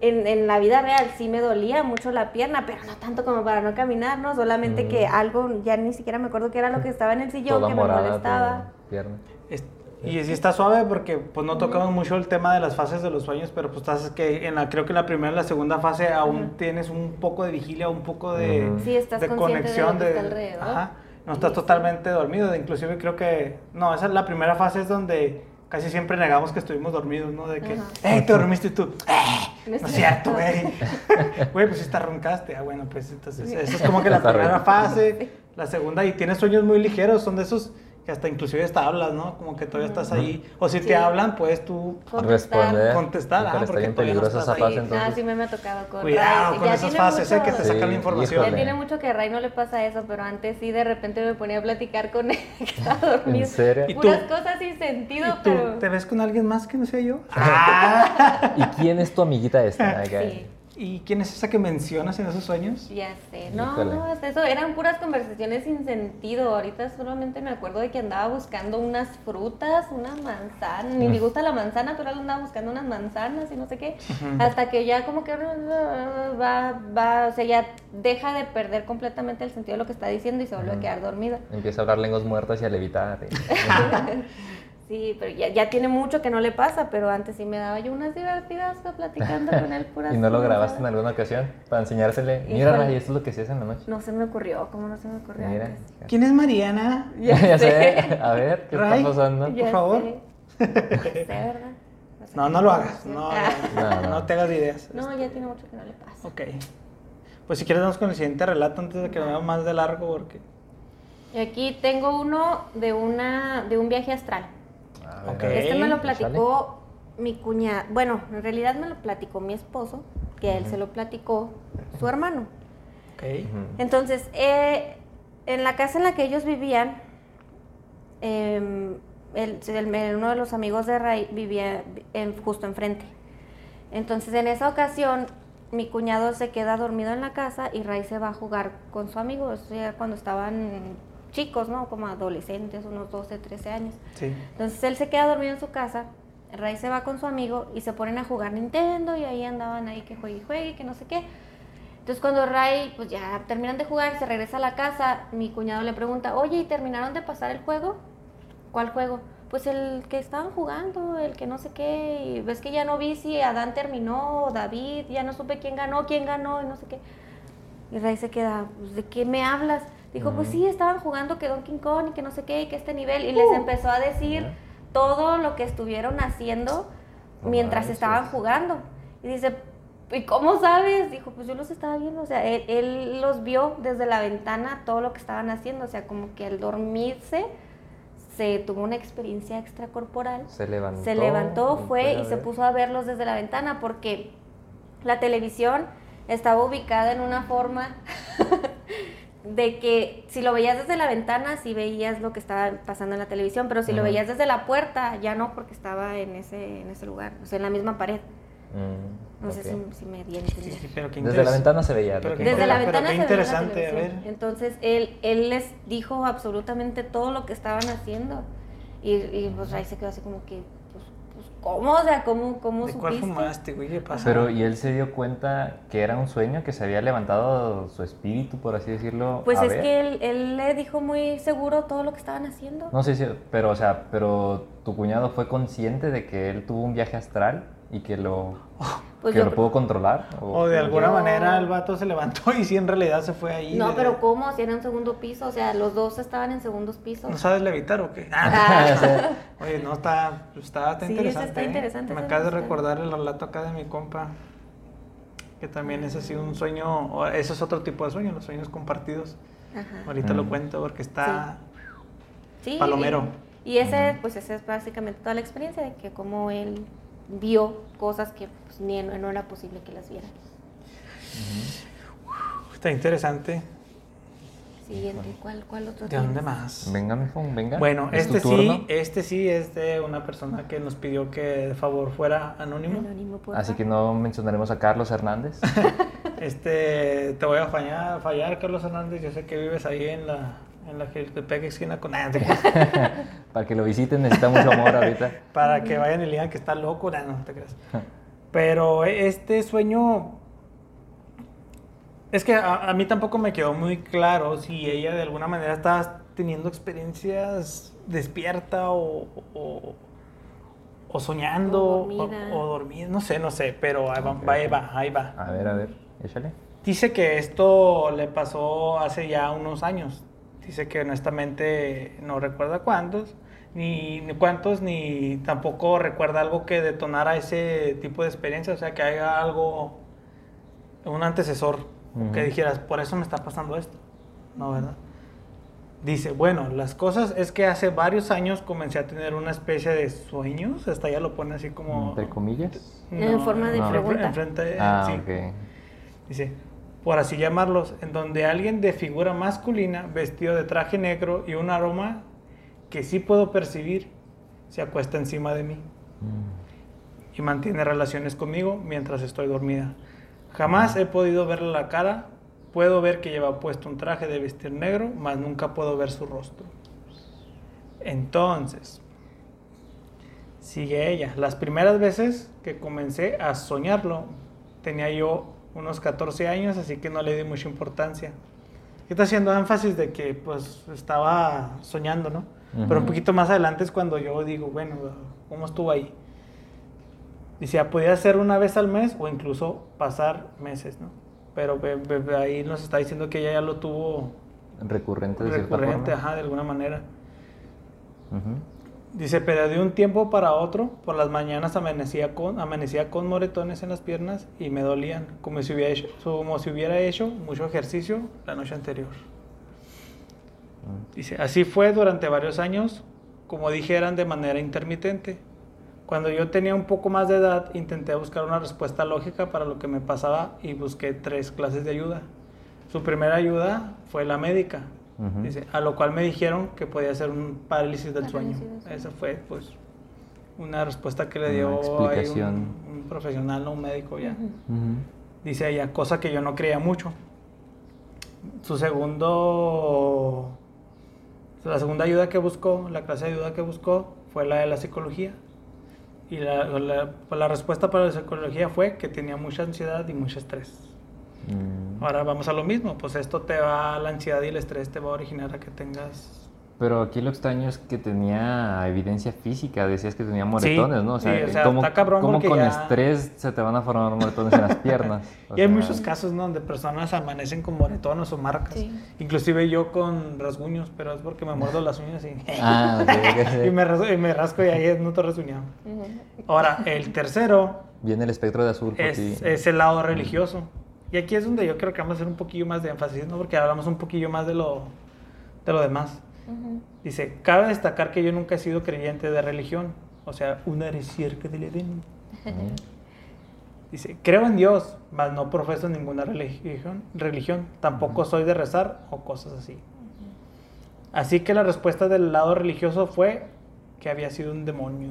en, en la vida real sí me dolía mucho la pierna, pero no tanto como para no caminar, ¿no? Solamente Mm. que algo, ya ni siquiera me acuerdo qué era lo que estaba en el sillón Toda que me molestaba. pierna. Es- Y sí está suave porque pues no tocamos mucho el tema de las fases de los sueños, pero pues estás que en la creo que en la primera y la segunda fase aún tienes un poco de vigilia, un poco de. Sí, estás de conexión lo que de, está alrededor. ajá, no estás sí. totalmente dormido, inclusive creo que no, esa es la primera fase es donde casi siempre negamos que estuvimos dormidos, ¿no? De que, Ajá. "Ey, te dormiste y tú, [LAUGHS] "Eh, No es es cierto, güey. [LAUGHS] Güey, pues si te roncaste. Ah, bueno, pues entonces, eso es como que la primera fase, la segunda, y tienes sueños muy ligeros, son de esos que hasta inclusive hasta hablas, ¿no? Como que todavía estás ahí. O si Sí. te hablan, pues tú Contestar. Responder. Contestar, ah, está porque bien todavía no peligrosa estás esa ahí. fase Ah, entonces. sí me, me ha tocado con Cuidado Ray. con Ya esas tiene fases, eh, que te mucho- sacan la información. Ya tiene mucho que a Ray no le pasa eso, pero antes sí de repente me ponía a platicar con él [LAUGHS] que estaba dormido. ¿En serio? ¿Y tú? Cosas sin sentido, ¿Y tú pero... te ves con alguien más que no sea yo? [LAUGHS] Ah. ¿Y quién es tu amiguita esta? [LAUGHS] Sí, ¿Y quién es esa que mencionas en esos sueños? ya sé. No, Híjole. no, hasta eso eran puras conversaciones sin sentido. Ahorita solamente me acuerdo de que andaba buscando unas frutas, una manzana. Ni me gusta la manzana, pero él andaba buscando unas manzanas y no sé qué. Hasta que ya como que va, va, o sea, ya deja de perder completamente el sentido de lo que está diciendo y se vuelve a quedar dormido. Empieza a hablar lenguas muertas y a levitar. eh. [LAUGHS] Sí, pero ya, ya tiene mucho que no le pasa, pero antes sí me daba yo unas divertidas platicando con él [LAUGHS] puras ¿Y no lo grabaste en alguna ocasión para enseñársele? Mira. Ray, esto es lo que hacías en la noche. No se me ocurrió, ¿cómo no se me ocurrió Mira. antes? ¿Quién es Mariana? [LAUGHS] Ya, sé. A ver, ¿qué Ray. está pasando? Ya favor. sé. Ya sé, [LAUGHS] ¿verdad? sé No, no lo hagas. Ah. no, No, no. te hagas ideas. No, ya tiene mucho que no le pasa. Ok. Pues si quieres vamos con el siguiente relato antes de que lo veamos más de largo porque... Y aquí tengo uno de una de un viaje astral. Este me lo ¿Sale? platicó mi cuñada. Bueno, en realidad me lo platicó mi esposo, que a él se lo platicó su hermano. Ok. Ujú. Entonces, eh, en la casa en la que ellos vivían, em, el- el- uno de los amigos de Ray vivía en- justo enfrente. Entonces, en esa ocasión, mi cuñado se queda dormido en la casa y Ray se va a jugar con su amigo. Eso ya cuando estaban chicos, ¿no? Como adolescentes, unos 12, 13 años. Sí. Entonces él se queda dormido en su casa, Ray se va con su amigo y se ponen a jugar Nintendo y ahí andaban ahí que juegue y juegue, que no sé qué. Entonces cuando Ray pues ya terminan de jugar, se regresa a la casa, mi cuñado le pregunta, oye, ¿y terminaron de pasar el juego? ¿Cuál juego? Pues el que estaban jugando, el que no sé qué, y ves que ya no vi si Adán terminó David, ya no supe quién ganó, quién ganó y no sé qué. Y Ray se queda, pues, ¿de qué me hablas? Dijo, pues sí, estaban jugando que Donkey Kong y que no sé qué, y que este nivel. Y les empezó a decir todo lo que estuvieron haciendo mientras estaban jugando. Y dice, ¿y cómo sabes? Dijo, pues yo los estaba viendo. O sea, él, él los vio desde la ventana todo lo que estaban haciendo. O sea, como que al dormirse se tuvo una experiencia extracorporal. Se levantó. Se levantó, fue y se puso a verlos desde la ventana porque la televisión estaba ubicada en una forma [LAUGHS] de que si lo veías desde la ventana sí veías lo que estaba pasando en la televisión, pero si lo veías desde la puerta ya no porque estaba en ese en ese lugar, o sea, en la misma pared. Mm, No sé si, si me di a Sí, entender. sí, pero qué Desde la ventana se veía. Pero Desde la Pero ventana qué se veía la interesante, a ver. Entonces él, él les dijo absolutamente todo lo que estaban haciendo. Y, y pues ahí se quedó así como que, ¿cómo? O sea, ¿cómo, cómo ¿De cuál fumaste, güey? ¿Qué pasa? Pero, ¿y él se dio cuenta que era un sueño, que se había levantado su espíritu, por así decirlo? Pues a es ver? que él, él le dijo muy seguro todo lo que estaban haciendo. No sé si, pero, o sea, pero tu cuñado fue consciente de que él tuvo un viaje astral y que lo, Pues que yo lo pudo controlar. O de alguna Yo- manera el vato se levantó [LAUGHS] y sí en realidad se fue ahí. No, de- pero ¿cómo? Si era en segundo piso, o sea, los dos estaban en segundos pisos. ¿No sabes levitar o qué? Ah. [LAUGHS] [LAUGHS] Oye, no, está, está, está Sí, interesante. está ¿eh? interesante Me esa acabas de recordar el relato acá de mi compa, que también es así un sueño, o eso es otro tipo de sueño, los sueños compartidos. Ajá. Ahorita lo Mm. cuento porque está Sí, palomero. Y, y ese, pues esa es básicamente toda la experiencia de que como él vio cosas que pues, ni no, no era posible que las viera. Está interesante. Siguiente, ¿cuál, cuál otro ¿De dónde más? Venga, mi phone, venga. Bueno, ¿Es tu este sí, este sí es de una persona que nos pidió que de favor fuera anónimo. Anónimo, por Así que no mencionaremos a Carlos Hernández. [LAUGHS] Este, te voy a fallar, fallar, Carlos Hernández. Yo sé que vives ahí en la, en la Giltepec esquina con [LAUGHS] Para que lo visiten necesita mucho amor ahorita. [LAUGHS] para que vayan y le digan que está loco, nah, no te creas. [LAUGHS] Pero este sueño es que a, a mí tampoco me quedó muy claro si ella de alguna manera estaba teniendo experiencias despierta o, o, o soñando O dormida. o dormida, no sé, no sé, pero ahí va, ahí va, ahí va. A ver, a ver, échale. Dice que esto le pasó hace ya unos años. Dice que honestamente no recuerda cuántos, ni, ni cuántos, ni tampoco recuerda algo que detonara ese tipo de experiencia. O sea, que haya algo, un antecesor, que dijeras, por eso me está pasando esto. No, ¿verdad? Dice, bueno, las cosas es que hace varios años comencé a tener una especie de sueños. Hasta ya lo pone así como... Entre comillas. En forma de enfre- pregunta. enfrente, Ah, sí. ok. Dice, por así llamarlos, en donde alguien de figura masculina, vestido de traje negro y un aroma que sí puedo percibir, se acuesta encima de mí y mantiene relaciones conmigo mientras estoy dormida. Jamás he podido verle la cara, puedo ver que lleva puesto un traje de vestir negro, mas nunca puedo ver su rostro. Entonces, sigue ella. Las primeras veces que comencé a soñarlo, tenía yo unos 14 años, así que no le di mucha importancia. Y está haciendo énfasis de que pues estaba soñando, ¿no? Pero un poquito más adelante es cuando yo digo, bueno, ¿cómo estuvo ahí? Dice, podía ser una vez al mes o incluso pasar meses, ¿no? Pero ahí nos está diciendo que ella ya lo tuvo Recurrente de cierta recurrente, forma. ajá, de alguna manera. Ujú. Dice, pero de un tiempo para otro, por las mañanas amanecía con, amanecía con moretones en las piernas y me dolían, como si hubiera hecho, como si hubiera hecho mucho ejercicio la noche anterior. Dice, así fue durante varios años, como dijeran, de manera intermitente. Cuando yo tenía un poco más de edad, intenté buscar una respuesta lógica para lo que me pasaba y busqué tres clases de ayuda. Su primera ayuda fue la médica, Dice, a lo cual me dijeron que podía ser un parálisis del sueño. Parálisis. Esa fue, pues, una respuesta que le Una dio un, un profesional, no un médico ya. Dice ella, cosa que yo no creía mucho. Su segundo, la segunda ayuda que buscó, la clase de ayuda que buscó fue la de la psicología. Y la, la- pues la respuesta para la psicología fue que tenía mucha ansiedad y mucho estrés. Mm. Ahora vamos a lo mismo, pues esto te va, la ansiedad y el estrés te va a originar a que tengas... Pero aquí lo extraño es que tenía evidencia física, decías que tenía moretones, ¿no? O sea, sí, o sea, ¿cómo, está cabrón cómo con ya- estrés se te van a formar moretones en las [LAUGHS] piernas? O y hay sea, muchos casos ¿no? donde personas amanecen con moretones o marcas. Sí. Inclusive yo con rasguños, pero es porque me muerdo las uñas y... [LAUGHS] Ah, ok, ok, ok. y, me rasco, y me rasco y ahí no te rasguñado. Ahora, el tercero Viene el espectro de azul es, es el lado religioso. Y aquí es donde yo creo que vamos a hacer un poquillo más de énfasis, ¿no? Porque hablamos un poquillo más de lo, de lo demás. Ujú. Dice, cabe destacar que yo nunca he sido creyente de religión. O sea, una cerca del Edén. Mm. [LAUGHS] Dice, creo en Dios, mas no profeso ninguna religión, religión. Tampoco soy de rezar o cosas así. Así que la respuesta del lado religioso fue que había sido un demonio.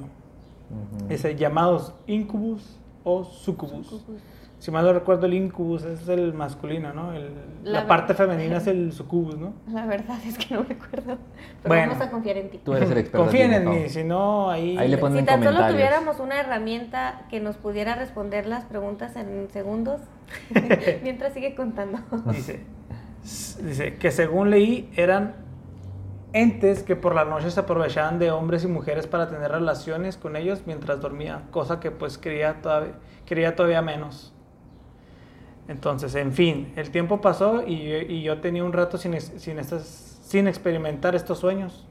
Dice, llamados incubus o sucubus. Sucubus. Si mal no recuerdo, el incubus es el masculino, ¿no? El- la, La parte femenina es el [LAUGHS] sucubus, ¿no? La verdad es que no recuerdo. Pero Bueno. vamos a confiar en ti. Tú eres el experto. Confíen en mí, si no, ahí... Ahí le ponen Si tan solo tuviéramos una herramienta que nos pudiera responder las preguntas en segundos, [LAUGHS] mientras sigue contando. Dice, dice que según leí eran entes que por la noche se aprovechaban de hombres y mujeres para tener relaciones con ellos mientras dormía, cosa que pues quería todavía, quería todavía menos. Entonces, en fin, el tiempo pasó y, yo- tenía un rato sin, sin, estas, sin experimentar estos sueños.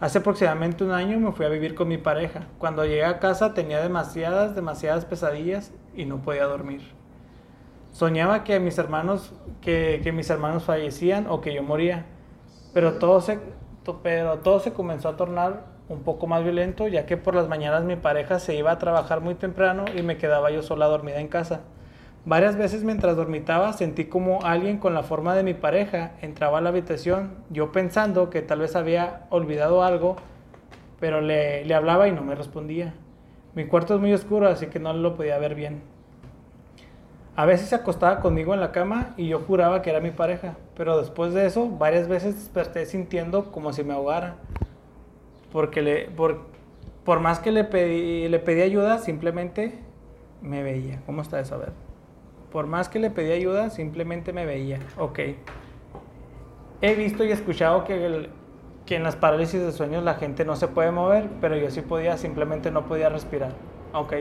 Hace aproximadamente un año me fui a vivir con mi pareja. Cuando llegué a casa tenía demasiadas, demasiadas pesadillas y no podía dormir. Soñaba que mis hermanos, que, que mis hermanos fallecían o que yo moría. Pero todo se, pero todo se comenzó a tornar un poco más violento, ya que por las mañanas mi pareja se iba a trabajar muy temprano y me quedaba yo sola dormida en casa. Varias veces mientras dormitaba sentí como alguien con la forma de mi pareja entraba a la habitación, yo pensando que tal vez había olvidado algo, pero le, le hablaba y no me respondía. Mi cuarto es muy oscuro, así que no lo podía ver bien. A veces se acostaba conmigo en la cama y yo juraba que era mi pareja, pero después de eso varias veces desperté sintiendo como si me ahogara. Porque le, por, por más que le pedí, le pedí ayuda, simplemente me veía. ¿Cómo está eso? A ver. Por más que le pedí ayuda, simplemente me veía. Ok. He visto y escuchado que, que en las parálisis de sueños la gente no se puede mover, pero yo sí podía, simplemente no podía respirar. Ok,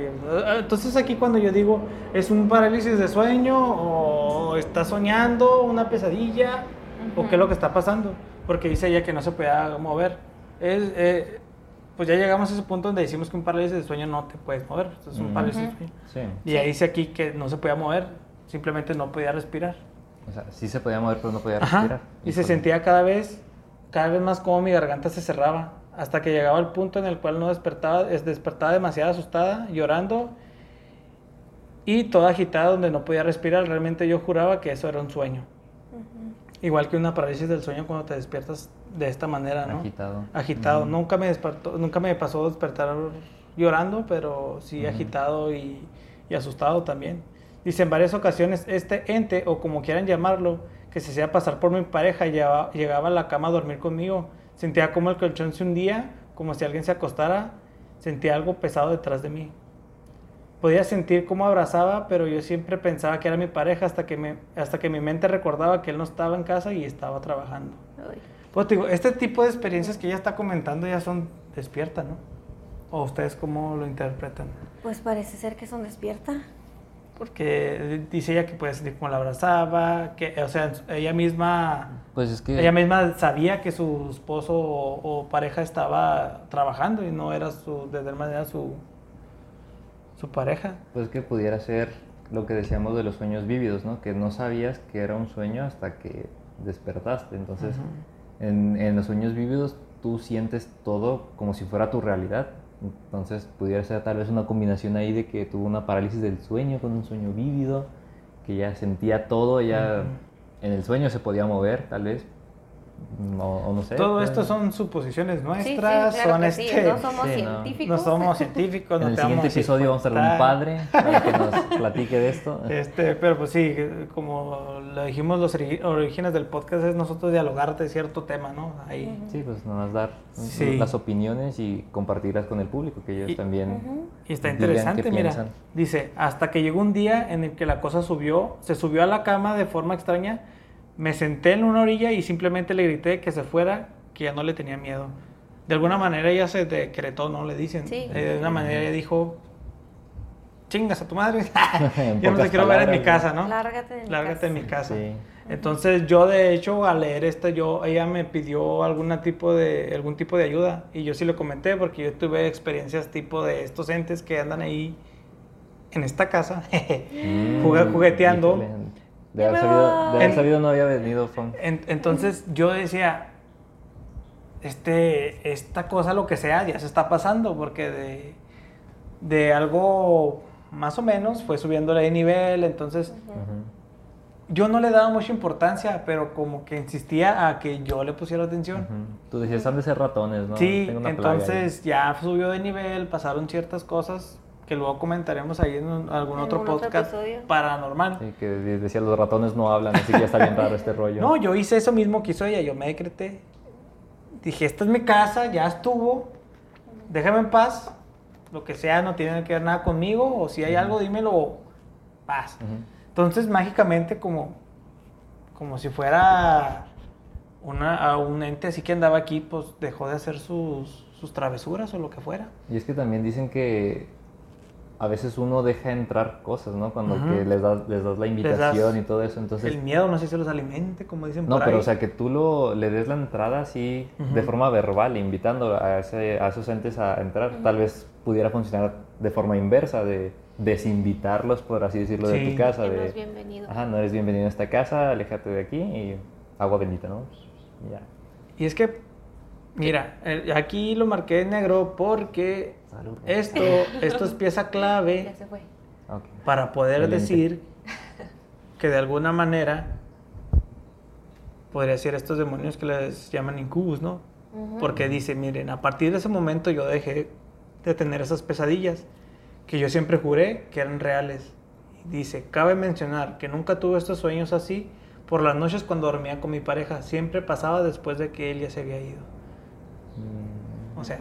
entonces aquí cuando yo digo, ¿es un parálisis de sueño o está soñando una pesadilla o qué es lo que está pasando? Porque dice ella que no se podía mover. Es, eh, pues ya llegamos a ese punto donde decimos que un parálisis de sueño no te puedes mover, es un Ujú. parálisis de sueño. Sí. Y ahí dice aquí que no se podía mover, simplemente no podía respirar. O sea, sí se podía mover, pero no podía Ajá. respirar. Y se sentía cada vez, cada vez más como mi garganta se cerraba, hasta que llegaba el punto en el cual no despertaba, es- despertaba demasiado asustada, llorando y toda agitada donde no podía respirar. Realmente yo juraba que eso era un sueño. Igual que una parálisis del sueño cuando te despiertas de esta manera, ¿no? Agitado. Agitado. Nunca me despertó, nunca me pasó despertar llorando, pero sí agitado y, y asustado también. Dice, en varias ocasiones este ente, o como quieran llamarlo, que se hacía pasar por mi pareja, llegaba, llegaba a la cama a dormir conmigo. Sentía como el colchón se hundía, como si alguien se acostara. Sentía algo pesado detrás de mí. Podía sentir cómo abrazaba, pero yo siempre pensaba que era mi pareja hasta que, me, hasta que mi mente recordaba que él no estaba en casa y estaba trabajando. Pues digo, este tipo de experiencias que ella está comentando ya son despiertas, ¿no? ¿O ustedes cómo lo interpretan? Pues parece ser que son despierta. Porque dice ella que puede sentir como la abrazaba, que, o sea, ella misma, Pues es que. ella misma sabía que su esposo o, o pareja estaba trabajando y no era su, de tal manera su, su pareja. Pues que pudiera ser lo que decíamos de los sueños vívidos, ¿no? Que no sabías que era un sueño hasta que despertaste. Entonces, en, en los sueños vívidos tú sientes todo como si fuera tu realidad. Entonces, pudiera ser tal vez una combinación ahí de que tuvo una parálisis del sueño con un sueño vívido, que ya sentía todo, ya en el sueño se podía mover, tal vez. O, o no sé. Todo puede- esto son suposiciones Sí, sí, nuestras, claro son que sí, este, no somos sí, no. científicos. no somos científicos, En no el te siguiente vamos a episodio vamos a traer un padre para que nos [LAUGHS] platique de esto. Este, pero pues sí, como lo dijimos, los orígenes del podcast es nosotros dialogar de cierto tema, ¿no? Ahí. Sí, pues nomás dar Sí. las opiniones y compartirlas con el público, que ellos Y- también. Y está digan interesante, qué mira. piensan. Dice, hasta que llegó un día en el que la cosa subió, se subió a la cama de forma extraña, me senté en una orilla y simplemente le grité que se fuera, que ya no le tenía miedo. De alguna manera ella se decretó, ¿no? Le dicen. Sí. Eh, de una manera ella dijo, chingas a tu madre, [LAUGHS] [LAUGHS] yo no te quiero ver en mi casa, ¿no? Lárgate de mi Lárgate casa. de mi casa. Sí. Entonces yo de hecho al leer esto yo ella me pidió alguna tipo de algún tipo de ayuda y yo sí lo comenté porque yo tuve experiencias tipo de estos entes que andan ahí en esta casa [LAUGHS] Mm, Jugue- jugueteando. híjole. De haber sabido, de haber voy. sabido no había venido Fon. En- entonces yo decía este esta cosa lo que sea ya se está pasando porque de de algo más o menos fue subiéndole de nivel entonces Ujú. yo no le daba mucha importancia pero como que insistía a que yo le pusiera atención Ujú. Tú decías, han de ser ratones, ¿no? Sí, Tengo una plaga ahí". entonces ya subió de nivel, pasaron ciertas cosas que luego comentaremos ahí en un- algún En otro algún otro podcast paranormal. Sí, que de- decía, los ratones no hablan, así que ya está bien raro este rollo. [LAUGHS] No, yo hice eso mismo que hizo ella, yo me decreté. Dije, esta es mi casa, ya estuvo, déjame en paz, lo que sea, no tiene que ver nada conmigo, o si hay algo, dímelo, paz. Entonces, mágicamente, como, como si fuera una, a un ente así que andaba aquí, pues dejó de hacer sus, sus travesuras o lo que fuera. Y es que también dicen que a veces uno deja entrar cosas, ¿no? Cuando Ujú. que les, das, les das la invitación y todo eso. Entonces, el miedo no sé si los alimente, como dicen no, por pero ahí. o sea, que tú lo, le des la entrada así de Ujú. forma verbal, invitando a, ese- a esos entes a entrar, tal vez pudiera funcionar de forma inversa, de desinvitarlos, por así decirlo, de Sí. tu casa. Que no de, es bienvenido. Ajá, no eres bienvenido a esta casa, aléjate de aquí y agua bendita, ¿no? Ya. Y es que, mira, eh, aquí lo marqué en negro porque Salud. esto, [LAUGHS] esto es pieza Ya clave se fue. Ok. para poder Excelente. decir [LAUGHS] que de alguna manera podría ser estos demonios que les llaman incubus, ¿no? Porque dice, miren, a partir de ese momento yo dejé de tener esas pesadillas que yo siempre juré que eran reales. Dice, cabe mencionar que nunca tuve estos sueños así por las noches cuando dormía con mi pareja. Siempre pasaba después de que él ya se había ido. Mm, O sea,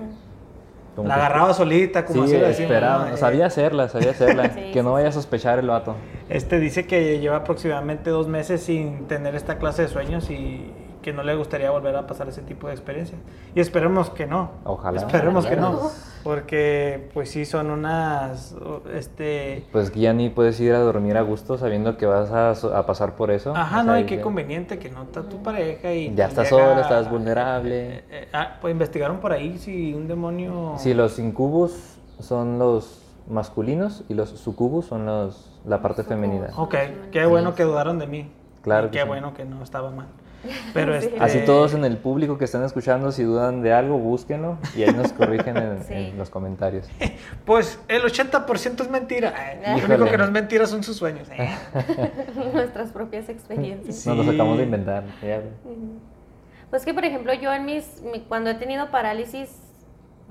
como la que- agarraba solita, como Sí, así lo decimos. esperaba. ¿no? Eh, Sabía hacerla, sabía hacerla. [LAUGHS] Sí, que no vaya a sospechar el vato. Este dice que lleva aproximadamente dos meses sin tener esta clase de sueños y que no le gustaría volver a pasar ese tipo de experiencias. Y esperemos que no. Ojalá. Esperemos que no. Porque pues sí son unas este Pues que ya ni puedes ir a dormir a gusto sabiendo que vas a, a pasar por eso. Ajá, O no, sea, y qué ya- conveniente que no está tu pareja y Ya te estás llega- solo, estás vulnerable. Eh, eh, ah, pues investigaron por ahí si un demonio Sí, los incubus son los masculinos y los sucubus son los, la parte Sucubus. femenina. Ok, qué bueno que dudaron de mí. Claro Y que qué sí. bueno que no estaba mal. [LAUGHS] Pero Sí. este, Así todos en el público que están escuchando, si dudan de algo, búsquenlo y ahí nos corrigen en, [LAUGHS] Sí. en los comentarios. [LAUGHS] Pues el 80% es mentira. Eh, Lo único que no es mentira son sus sueños. Nuestras propias experiencias. Sí. Nos los acabamos de inventar. ya. Pues que, por ejemplo, yo en mis, mi- cuando he tenido parálisis,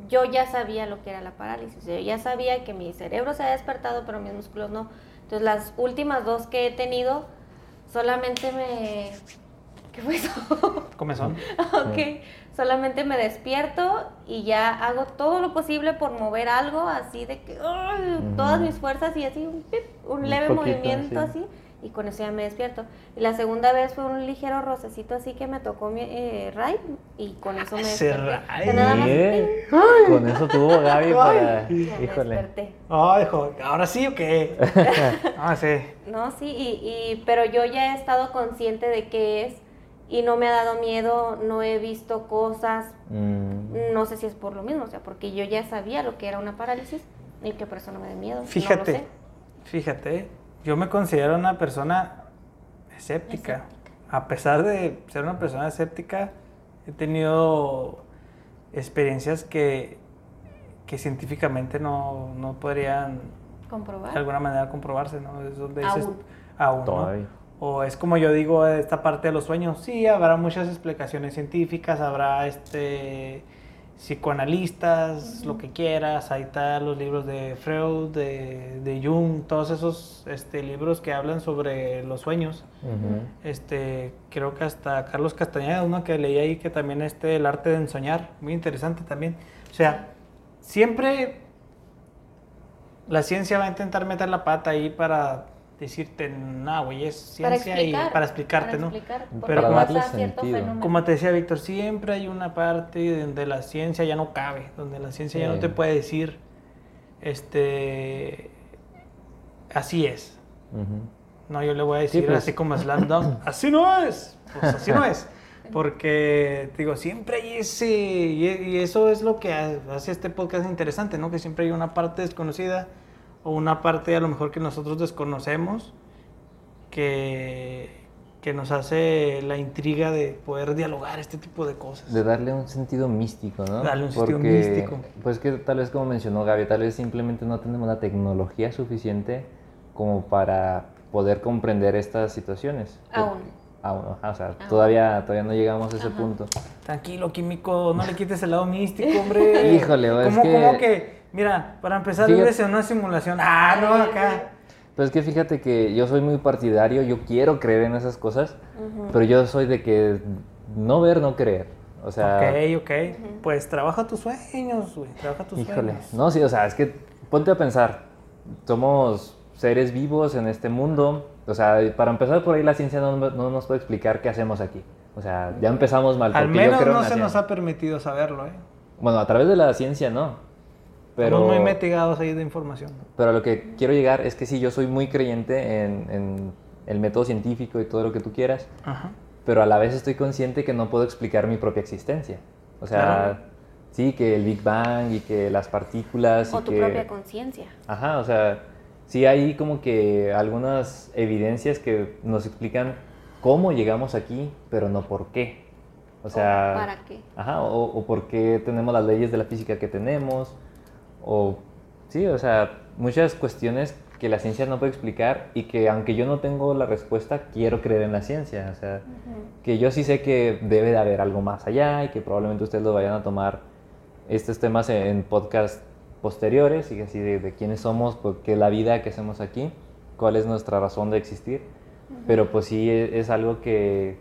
yo ya sabía lo que era la parálisis. Yo ya sabía que mi cerebro se ha despertado, pero mis músculos no. Entonces, las últimas dos que he tenido, solamente me... ¿Qué fue eso? Comezón. [LAUGHS] ok. Solamente me despierto y ya hago todo lo posible por mover algo así de que todas mis fuerzas y así un, pip, un Un leve poquito, movimiento sí. así y con eso ya me despierto. Y la segunda vez fue un ligero rocecito así que me tocó mi eh, Ray y con eso me Ese desperté. Ray. O sea, nada más Eh, Con eso tuvo Gaby para... [LAUGHS] Híjole. desperté. Ay, hijo, ¿ahora sí o qué? [LAUGHS] Ah, sí. No, sí, y, y- pero yo ya he estado consciente de qué es y no me ha dado miedo, no he visto cosas, Mm, No sé si es por lo mismo, o sea, porque yo ya sabía lo que era una parálisis y que por eso no me da miedo. no lo Fíjate, sé. fíjate, yo me considero una persona escéptica. A pesar de ser una persona escéptica, he tenido experiencias que, que científicamente no, no podrían Comprobar. de alguna manera comprobarse, ¿no? Es donde dices, Aún. aún, ¿no? O es como yo digo, esta parte de los sueños, sí, habrá muchas explicaciones científicas, habrá este psicoanalistas, lo que quieras, ahí están los libros de Freud, de, de Jung, todos esos este, libros que hablan sobre los sueños. Este, creo que hasta Carlos Castañeda, uno que leí ahí que también este el arte de ensoñar, muy interesante también. O sea, siempre la ciencia va a intentar meter la pata ahí para decirte, no, güey, es Para ciencia explicar. y para explicarte, para ¿no? explicar por Pero como- sentido. te decía Víctor, siempre hay una parte donde la ciencia ya no cabe, donde la ciencia ya no te puede decir, este, así es. No, yo le voy a decir pues. así como Slam Dunk, [CLEARS THROAT] así no es, pues así no es. [LAUGHS] Porque, digo, siempre hay ese, y, y eso es lo que ha- hace este podcast interesante, ¿no? Que siempre hay una parte desconocida o una parte a lo mejor que nosotros desconocemos que, que nos hace la intriga de poder dialogar este tipo de cosas. De darle un sentido místico, ¿no? Darle un sentido místico. Pues que tal vez como mencionó Gaby, tal vez simplemente no tenemos la tecnología suficiente como para poder comprender estas situaciones. Aún. Aún, ajá, o sea, Aún. todavía, todavía no llegamos a ese Ajá. punto. Tranquilo, químico, no le quites el lado místico, hombre. [LAUGHS] Híjole, es ¿Cómo, que- cómo que, mira, para empezar, Fíjate- en una simulación. Ah, no, acá. Pues que fíjate que yo soy muy partidario, yo quiero creer en esas cosas, pero yo soy de que no ver, no creer. O sea, ok, ok. Pues trabaja tus sueños, güey. Trabaja tus híjole. sueños. No, sí, o sea, es que ponte a pensar, somos seres vivos en este mundo. O sea, para empezar por ahí la ciencia no, no nos puede explicar qué hacemos aquí. O sea, ya empezamos mal. Al porque yo menos creo no se nos ha permitido saberlo, ¿eh? Bueno, a través de la ciencia no. Pero, Estamos muy metigados ahí de información. pero a lo que quiero llegar es que sí, yo soy muy creyente en, en el método científico y todo lo que tú quieras, Ajá. pero a la vez estoy consciente que no puedo explicar mi propia existencia. O sea, Claro. sí, que el Big Bang y que las partículas O y tu que... propia conciencia. Ajá, o sea, sí hay como que algunas evidencias que nos explican cómo llegamos aquí, pero no por qué. O sea, ¿Para qué? Ajá, o, o por qué tenemos las leyes de la física que tenemos, o sí, o sea, muchas cuestiones que la ciencia no puede explicar y que aunque yo no tengo la respuesta, quiero creer en la ciencia, o sea, que yo sí sé que debe de haber algo más allá y que probablemente ustedes lo vayan a tomar estos temas en, en podcast posteriores y así de, de quiénes somos, por qué la vida que hacemos aquí, cuál es nuestra razón de existir, pero pues sí e- es algo que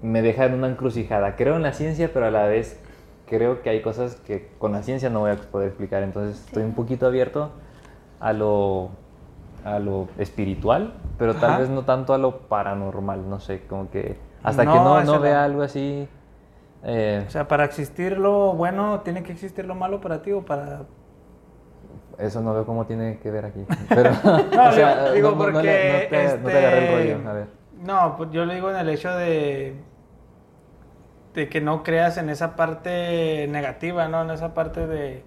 me deja en una encrucijada. Creo en la ciencia, pero a la vez creo que hay cosas que con la ciencia no voy a poder explicar. Entonces estoy un poquito abierto a lo, a lo espiritual, pero tal Ajá. vez no tanto a lo paranormal. No sé, como que hasta que No, no, eso no no. vea algo así. eh, O sea, para existir lo bueno, ¿tiene que existir lo malo para ti o para...? eso no veo cómo tiene que ver aquí. [LAUGHS] Pero, No, [LAUGHS] o sea, digo, no- porque... no te, no te agarré el este, rollo. A ver. No, pues yo le digo en el hecho de... De que no creas en esa parte negativa, ¿no? En esa parte de...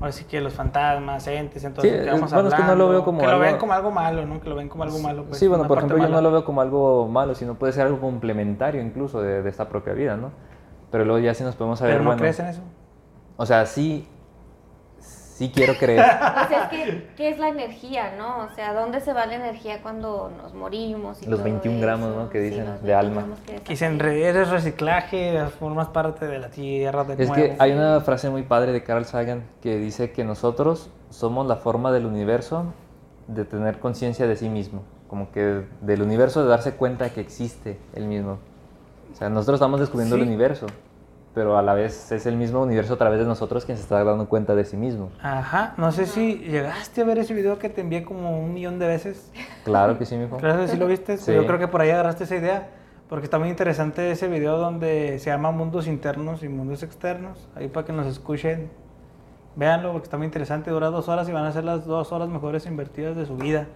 Ahora sí que los fantasmas, entes, entonces Sí, que vamos bueno, es que no lo hablando, veo como que lo algo- ven como algo malo, ¿no? Que lo ven como algo malo. pues, sí, bueno, por ejemplo, yo no lo veo como algo malo, sino puede ser algo complementario incluso de, de esta propia vida, ¿no? Pero luego ya sí nos podemos saber, Pero no bueno, crees en eso. o sea, sí, sí quiero creer. O [LAUGHS] sea, es que, ¿qué es la energía, no? O sea, ¿dónde se va la energía cuando nos morimos? Y Los todo 21 gramos? ¿no? que Sí, dicen, los de 21 alma. que dicen, re- eres reciclaje, formas parte de la tierra, de Es nuevo. que hay una frase muy padre de Carl Sagan que dice que nosotros somos la forma del universo de tener conciencia de sí mismo, como que del universo de darse cuenta que existe el mismo. O sea, nosotros estamos descubriendo Sí. el universo, pero a la vez es el mismo universo a través de nosotros quien se está dando cuenta de sí mismo. Ajá, no sé si llegaste a ver ese video que te envié como un millón de veces. Claro que sí, mijo. Claro que sí lo viste. Sí. Yo creo que por ahí agarraste esa idea. Porque está muy interesante ese video donde se llama Mundos Internos y Mundos Externos. Ahí para que nos escuchen. Véanlo porque está muy interesante. Dura dos horas y van a ser las dos horas mejores invertidas de su vida.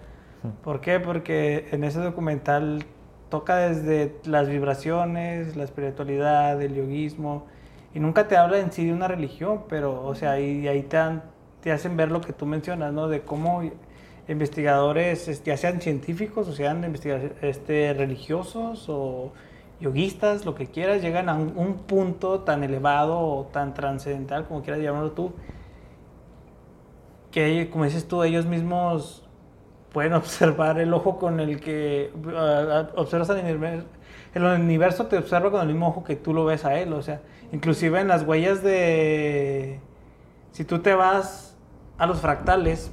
¿Por qué? Porque en ese documental toca desde las vibraciones, la espiritualidad, el yoguismo. Y nunca te habla en sí de una religión, pero, o sea, ahí, ahí te, hacen ver lo que tú mencionas, ¿no? De cómo investigadores, ya sean científicos o sean investiga- este, religiosos o yoguistas, lo que quieras, llegan a un, un punto tan elevado o tan trascendental, como quieras llamarlo tú, que, como dices tú, ellos mismos pueden [LAUGHS] observar el ojo con el que observas al universo. El universo te observa con el mismo ojo que tú lo ves a él, o sea, inclusive en las huellas de... Si tú te vas a los fractales,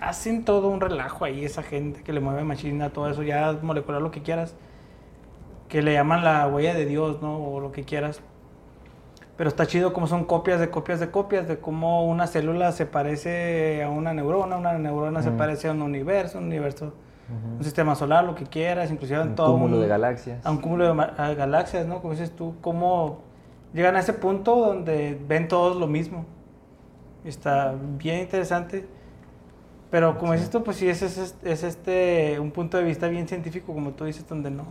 hacen todo un relajo ahí, esa gente que le mueve machina, todo eso, ya molecular, lo que quieras, que le llaman la huella de Dios, ¿no? O lo que quieras. Pero está chido como son copias de copias de copias, de cómo una célula se parece a una neurona, una neurona se parece a un universo, un universo, un sistema solar, lo que quieras, inclusive en Un todo cúmulo un- de galaxias. a un cúmulo de galaxias, ¿no? Como dices tú, cómo llegan a ese punto donde ven todos lo mismo. Está bien interesante. Pero como dices tú, pues sí, es, es, es este un punto de vista bien científico, como tú dices, donde no,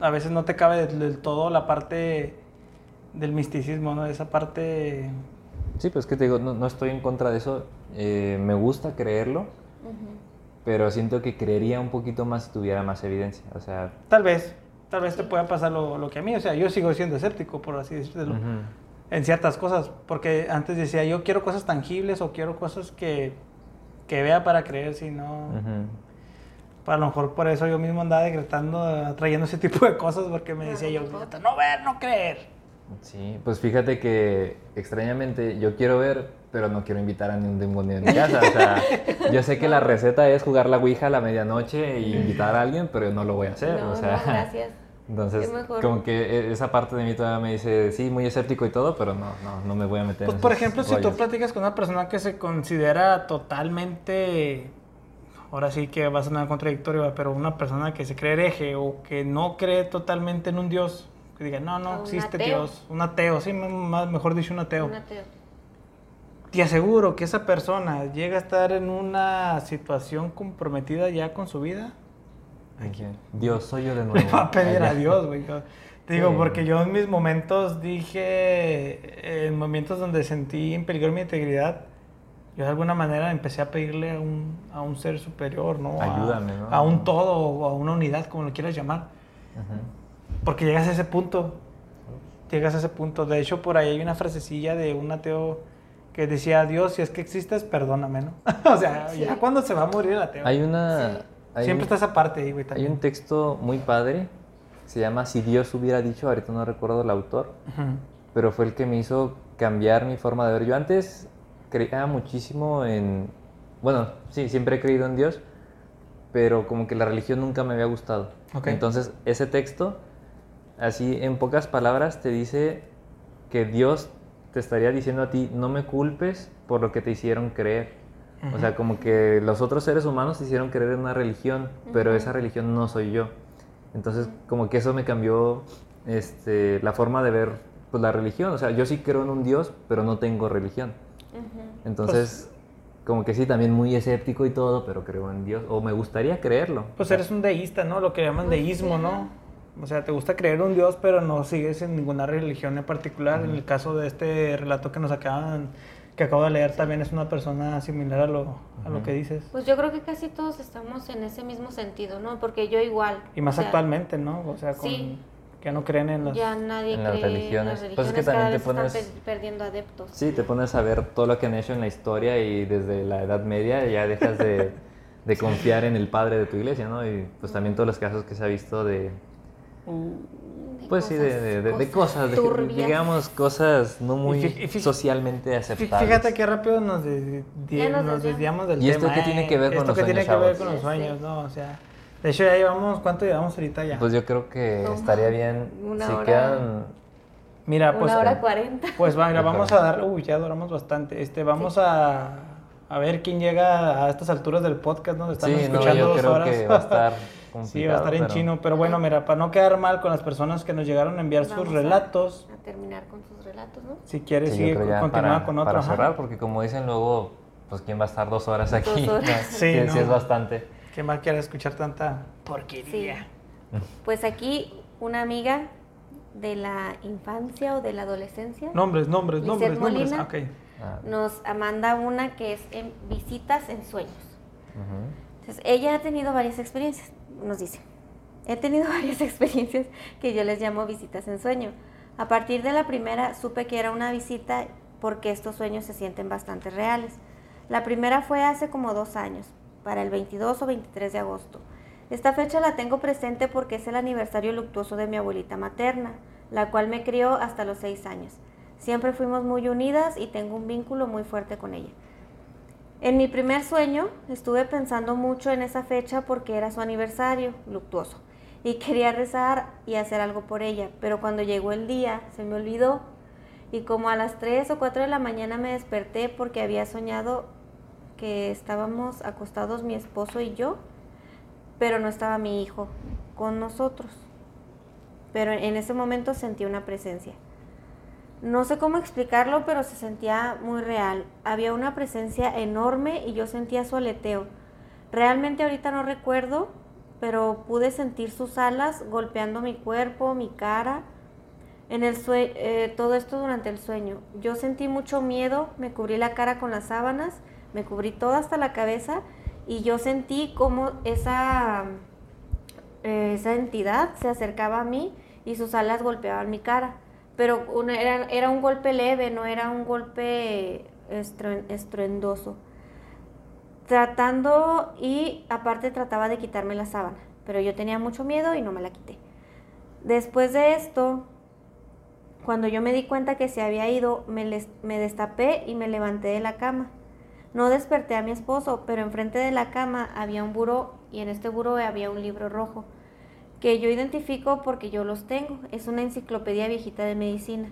a veces no te cabe del, del todo la parte del misticismo, ¿no? Esa parte... Sí, pues que te digo, no, no estoy en contra de eso. eh, me gusta creerlo, pero siento que creería un poquito más si tuviera más evidencia. O sea, Tal vez, tal vez te pueda pasar lo, lo que a mí, o sea, yo sigo siendo escéptico, por así decirlo. ujú. en ciertas cosas, porque antes decía yo quiero cosas tangibles o quiero cosas que, que vea para creer, si no, Ujú. a lo mejor por eso yo mismo andaba decretando, atrayendo ese tipo de cosas, porque me decía yo, no ver, no creer. Sí, pues fíjate que extrañamente yo quiero ver, pero no quiero invitar a ni un demonio en mi casa. O sea, [LAUGHS] yo sé que la receta es jugar la Ouija a la medianoche e invitar a alguien, pero no lo voy a hacer. No, o sea, no, gracias. [LAUGHS] entonces, como que e- esa parte de mí todavía me dice, sí, muy escéptico y todo, pero no, no, no me voy a meter Pues en por ejemplo, si tú platicas con una persona que se considera totalmente, ahora sí que va a sonar contradictorio, pero una persona que se cree hereje o que no cree totalmente en un Dios, que diga, no, no existe ateo. Dios, un ateo, sí, más, mejor dicho, un ateo. Un ateo. te aseguro que esa persona llega a estar en una situación comprometida ya con su vida, Dios, soy yo de [LAUGHS] nuevo. le va a pedir a Dios, güey. Te digo, Sí. porque yo en mis momentos dije, en momentos donde sentí en peligro mi integridad, yo de alguna manera empecé a pedirle a un, a un ser superior, ¿no? A- Ayúdame, ¿no? A un todo o a una unidad, como lo quieras llamar. Ujú. Porque llegas a ese punto. Llegas a ese punto. De hecho, por ahí hay una frasecilla de un ateo que decía, Dios, si es que existes, perdóname, ¿no? [LAUGHS] o sea, Sí. ya cuando se va a morir el ateo. Hay una... Sí. hay Siempre un- está esa parte ahí, güey, Hay un texto muy padre, se llama Si Dios hubiera dicho, ahorita no recuerdo el autor, pero fue el que me hizo cambiar mi forma de ver. Yo antes creía muchísimo en, bueno, sí, siempre he creído en Dios, pero como que la religión nunca me había gustado. Ok. Entonces, ese texto, así en pocas palabras, te dice que Dios te estaría diciendo a ti, no me culpes por lo que te hicieron creer. O sea, como que los otros seres humanos te hicieron creer en una religión, pero esa religión no soy yo. Entonces, como que eso me cambió este, la forma de ver pues, la religión. O sea, yo sí creo en un Dios, pero no tengo religión. Entonces, como que sí, también muy escéptico y todo, pero creo en Dios. O me gustaría creerlo. Pues O sea, eres un deísta, ¿no? Lo que llaman Pues, deísmo, ¿no? O sea, te gusta creer un Dios, pero no sigues en ninguna religión en particular. En el caso de este relato que nos acaban, que acabo de leer, también es una persona similar a lo, a lo que dices. Pues yo creo que casi todos estamos en ese mismo sentido, ¿no? Porque yo igual. Y más o sea, actualmente, ¿no? O sea, con, sí. que no creen en las... Ya nadie en las cree en religiones. Pues es que cada también te pones- per- perdiendo adeptos. Sí, te pones a ver todo lo que han hecho en la historia y desde la Edad Media ya dejas de, de [LAUGHS] confiar en el padre de tu iglesia, ¿no? Y pues también todos los casos que se ha visto de, De pues sí, de, de- de- de cosas, de- digamos, cosas no muy fí- fí- socialmente aceptables. Fíjate qué rápido nos, de- de- Ya nos nos desviamos del ¿Y esto tema. qué tiene ¿eh? que ver con Esto los qué tiene sueños, que ver con los sueños, sé. ¿no? O sea, de hecho ya llevamos, ¿cuánto llevamos ahorita ya? Pues yo creo que No, estaría bien una si hora. quedan... Mira, pues... Una hora cuarenta. Pues mira, vamos a dar, uy, ya duramos bastante. Este, vamos a, a ver quién llega a estas alturas del podcast, ¿no? Estamos Sí, no, escuchando yo dos creo horas. que va a estar [LAUGHS] sí, va a estar en pero- chino, pero bueno, mira, para no quedar mal con las personas que nos llegaron a enviar sus Vamos a- relatos, A, terminar con sus relatos, ¿no? si quieres Sí, sigue, para, con otro. para ajá. cerrar, porque como dicen luego, pues quién va a estar dos horas aquí. Dos horas. [LAUGHS] Sí, sí, no. sí es bastante. ¿Quién más quiere escuchar tanta Sí. porquería? Pues aquí una amiga de la infancia o de la adolescencia Nombres, nombres, Lizeth nombres, nombres. Molina. Ok. Ah, nos manda una que es en visitas en sueños. Entonces, ella ha tenido varias experiencias, nos dice. He tenido [LAUGHS] varias experiencias que yo les llamo visitas en sueño. A partir de la primera supe que era una visita porque estos sueños se sienten bastante reales. La primera fue hace como dos años, para el 22 o 23 de agosto. Esta fecha la tengo presente porque es el aniversario luctuoso de mi abuelita materna, la cual me crió hasta los seis años. Siempre fuimos muy unidas y tengo un vínculo muy fuerte con ella. En mi primer sueño estuve pensando mucho en esa fecha porque era su aniversario luctuoso y quería rezar y hacer algo por ella, pero cuando llegó el día se me olvidó y como a las 3 o 4 de la mañana me desperté porque había soñado que estábamos acostados mi esposo y yo, pero no estaba mi hijo con nosotros. Pero en ese momento sentí una presencia. No sé cómo explicarlo, pero se sentía muy real. Había una presencia enorme y yo sentía su aleteo. Realmente ahorita no recuerdo, pero pude sentir sus alas golpeando mi cuerpo, mi cara. En el sue- eh, todo esto durante el sueño. Yo sentí mucho miedo, me cubrí la cara con las sábanas, me cubrí toda hasta la cabeza y yo sentí como esa, eh, esa entidad se acercaba a mí y sus alas golpeaban mi cara. Pero era, un golpe leve, no era un golpe estru- estruendoso. Tratando y aparte trataba de quitarme la sábana, pero yo tenía mucho miedo y no me la quité. Después de esto, cuando yo me di cuenta que se había ido, me, me destapé y me levanté de la cama. No desperté a mi esposo, pero enfrente de la cama había un buró y en este buró había un libro rojo que yo identifico porque yo los tengo. Es una enciclopedia viejita de medicina.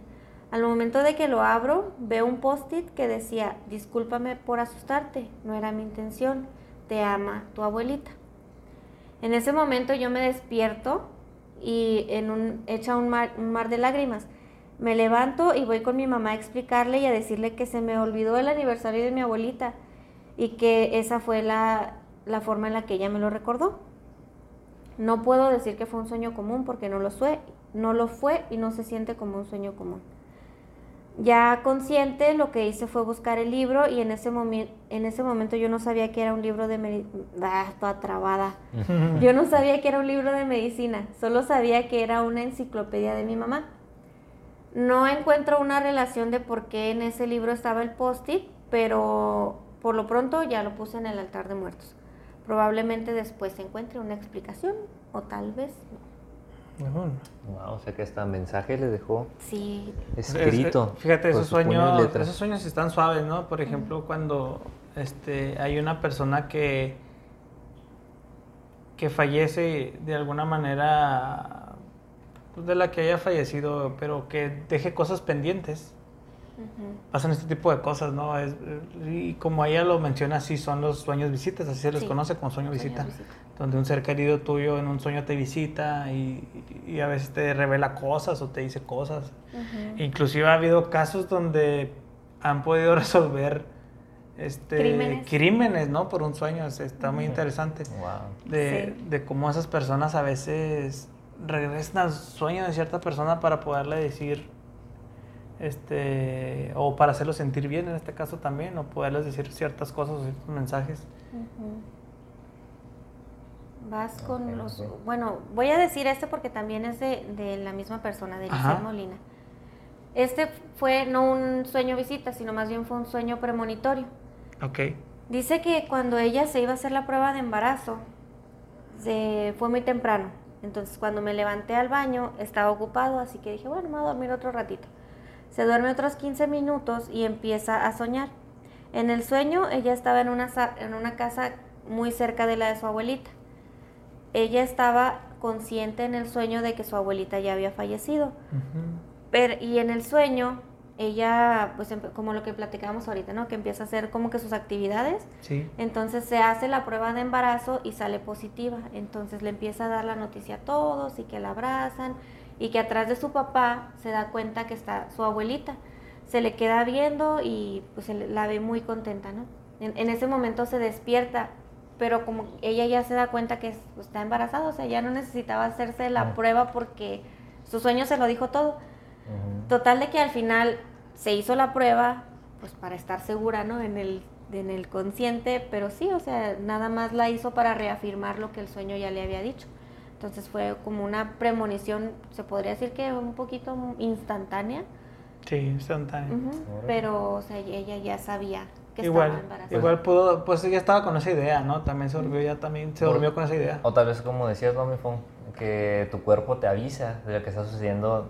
Al momento de que lo abro, veo un post-it que decía, discúlpame por asustarte, no era mi intención, te ama tu abuelita. En ese momento yo me despierto y en un, echa un mar, de lágrimas. Me levanto y voy con mi mamá a explicarle y a decirle que se me olvidó el aniversario de mi abuelita y que esa fue la, la forma en la que ella me lo recordó. No puedo decir que fue un sueño común porque no lo fue, no lo fue y no se siente como un sueño común. Ya consciente, lo que hice fue buscar el libro y en ese, en ese momento yo no sabía que era un libro de medicina. Ah, toda trabada. [LAUGHS] Yo no sabía que era un libro de medicina, solo sabía que era una enciclopedia de mi mamá. No encuentro una relación de por qué en ese libro estaba el post-it, pero por lo pronto ya lo puse en el altar de muertos. Probablemente después se encuentre una explicación o tal vez no. Wow, o sea que hasta mensaje le dejó sí. escrito. fíjate, esos sueños, esos sueños están suaves, ¿no? Por ejemplo, cuando este, hay una persona que, que fallece de alguna manera, pues, de la que haya fallecido, pero que deje cosas pendientes pasan este tipo de cosas, ¿no? Es, y como ella lo menciona, sí son los sueños visitas, así se les conoce como sueño visita, donde un ser querido tuyo en un sueño te visita y, a veces te revela cosas o te dice cosas. Inclusive ha habido casos donde han podido [LAUGHS] resolver este, crímenes. ¿no? Por un sueño, está muy interesante. De, de cómo esas personas a veces regresan al sueño de cierta persona para poderle decir este, o para hacerlo sentir bien en este caso también, o poderles decir ciertas cosas o ciertos mensajes. Vas con los... Bueno, voy a decir este porque también es de, de la misma persona, de Giselle Molina. Este fue no un sueño visita, sino más bien fue un sueño premonitorio. Ok. Dice que cuando ella se iba a hacer la prueba de embarazo, se, fue muy temprano. Entonces cuando me levanté al baño estaba ocupado, así que dije, bueno, me voy a dormir otro ratito. Se duerme otros 15 minutos y empieza a soñar. En el sueño ella estaba en una, en una casa muy cerca de la de su abuelita. Ella estaba consciente en el sueño de que su abuelita ya había fallecido. Pero, y en el sueño ella, pues como lo que platicábamos ahorita, ¿no? Que empieza a hacer como que sus actividades. Sí. Entonces se hace la prueba de embarazo y sale positiva. Entonces le empieza a dar la noticia a todos y que la abrazan y que atrás de su papá se da cuenta que está su abuelita. Se le queda viendo y pues la ve muy contenta, ¿no? En, ese momento se despierta, pero como ella ya se da cuenta que está embarazada, o sea, ya no necesitaba hacerse la prueba porque su sueño se lo dijo todo. Total de que al final se hizo la prueba, pues para estar segura, ¿no? En el, en el consciente, pero sí, o sea, nada más la hizo para reafirmar lo que el sueño ya le había dicho. Entonces fue como una premonición, se podría decir que un poquito instantánea. Sí, instantánea. pero, o sea, ella ya sabía que igual, estaba embarazada. Igual pudo, pues ella estaba con esa idea, ¿no? También se durmió, ya también se durmió con esa idea. O tal vez como decías, ¿no, Que tu cuerpo te avisa de lo que está sucediendo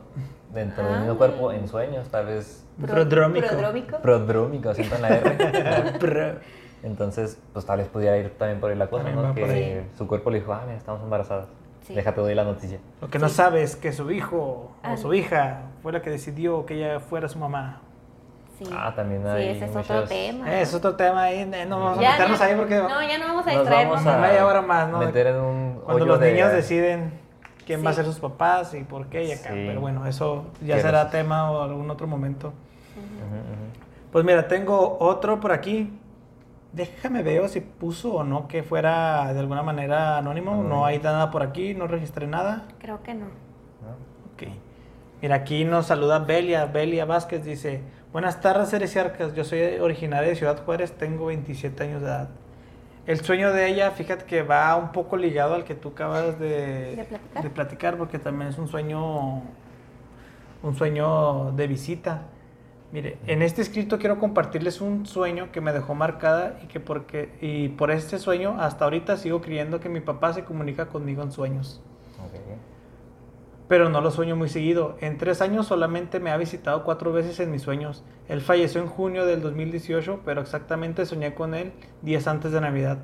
dentro del mismo ah. cuerpo en sueños, tal vez... prodrómico. Prodrómico. Prodrómico, siento en la R. [LAUGHS] Entonces, pues tal vez pudiera ir también por ahí la cosa, ¿no? Que su cuerpo le dijo, ah, mira, estamos embarazadas. Déjate doy la noticia. Lo que no sabes que su hijo o su hija fue la que decidió que ella fuera su mamá. Sí. Ah, también hay. Sí, ese es otro tema. Es otro tema ahí. No vamos a meternos ahí porque. No, ya no vamos a distraernos. Vamos a media hora más, ¿no? Meter en un. Cuando los niños deciden quién va a ser sus papás y por qué y acá. Pero bueno, eso ya será tema o algún otro momento. Pues mira, tengo otro por aquí. Déjame ver si puso o no que fuera de alguna manera anónimo. No hay nada por aquí, no registré nada. Creo que no. Ok. Mira, aquí nos saluda Belia. Belia Vázquez dice: Buenas tardes, Arcas. Yo soy originaria de Ciudad Juárez, tengo 27 años de edad. El sueño de ella, fíjate que va un poco ligado al que tú acabas de, ¿De, platicar? de platicar, porque también es un sueño, un sueño de visita. Mire, en este escrito quiero compartirles un sueño que me dejó marcada y que porque y por este sueño hasta ahorita sigo creyendo que mi papá se comunica conmigo en sueños. Pero no lo sueño muy seguido. En tres años solamente me ha visitado cuatro veces en mis sueños. Él falleció en junio del 2018, pero exactamente soñé con él días antes de Navidad.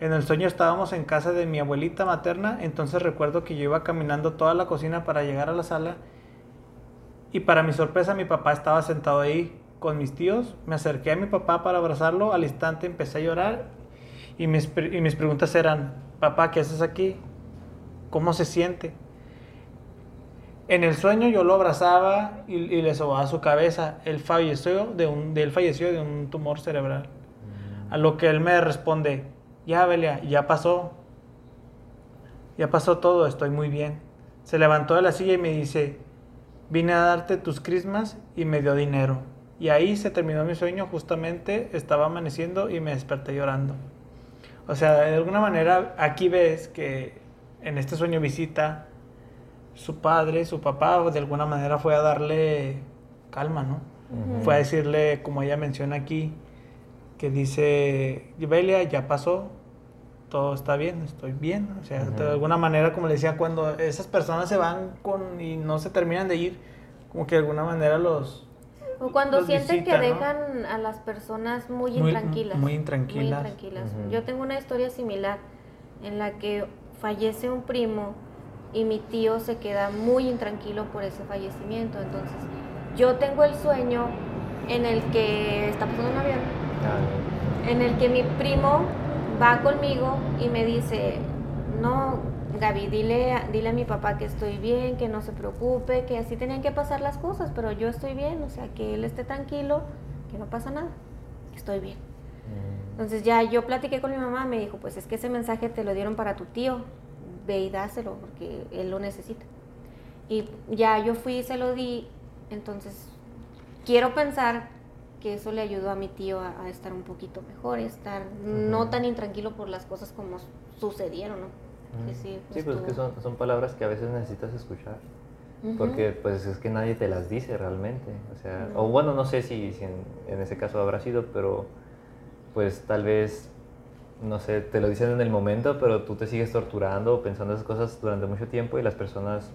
En el sueño estábamos en casa de mi abuelita materna, entonces recuerdo que yo iba caminando toda la cocina para llegar a la sala y para mi sorpresa mi papá estaba sentado ahí con mis tíos. Me acerqué a mi papá para abrazarlo. Al instante empecé a llorar y mis, y mis preguntas eran, papá, ¿qué haces aquí? ¿Cómo se siente? En el sueño yo lo abrazaba y, y le sobaba su cabeza. Él falleció de un, de él falleció de un tumor cerebral. A lo que él me responde, ya Belia, ya pasó. Ya pasó todo, estoy muy bien. Se levantó de la silla y me dice, vine a darte tus crismas y me dio dinero. Y ahí se terminó mi sueño, justamente estaba amaneciendo y me desperté llorando. O sea, de alguna manera aquí ves que en este sueño visita su padre, su papá, de alguna manera fue a darle calma, ¿no? Fue a decirle, como ella menciona aquí, que dice, Belia, ya pasó, todo está bien, estoy bien. O sea, Ujú. de alguna manera, como le decía, cuando esas personas se van con y no se terminan de ir, como que de alguna manera los... O cuando los sienten visita, que ¿no? dejan a las personas muy Muy- intranquilas. muy intranquilas. Muy intranquilas. Ujú. Yo tengo una historia similar en la que fallece un primo y mi tío se queda muy intranquilo por ese fallecimiento. Entonces, yo tengo el sueño en el que está pasando un avión en el que mi primo va conmigo y me dice, no, Gaby, dile, a- dile a mi papá que estoy bien, que no se preocupe, que así tenían que pasar las cosas, pero yo estoy bien, o sea, que él esté tranquilo, que no pasa nada, que estoy bien. mm. Entonces ya yo platiqué con mi mamá, me dijo, pues es que ese mensaje te lo dieron para tu tío, ve y dáselo porque él lo necesita. Y ya yo fui y se lo di, entonces quiero pensar que eso le ayudó a mi tío a, a estar un poquito mejor, estar no Ujú. tan intranquilo por las cosas como sucedieron, ¿no? Sí, Sí, pues es que son, son palabras que a veces necesitas escuchar. Ujú. Porque pues es que nadie te las dice realmente. O sea, No. o bueno, no sé si, si en, en ese caso habrá sido, pero pues tal vez, no sé, te lo dicen en el momento, pero tú te sigues torturando o pensando esas cosas durante mucho tiempo y las personas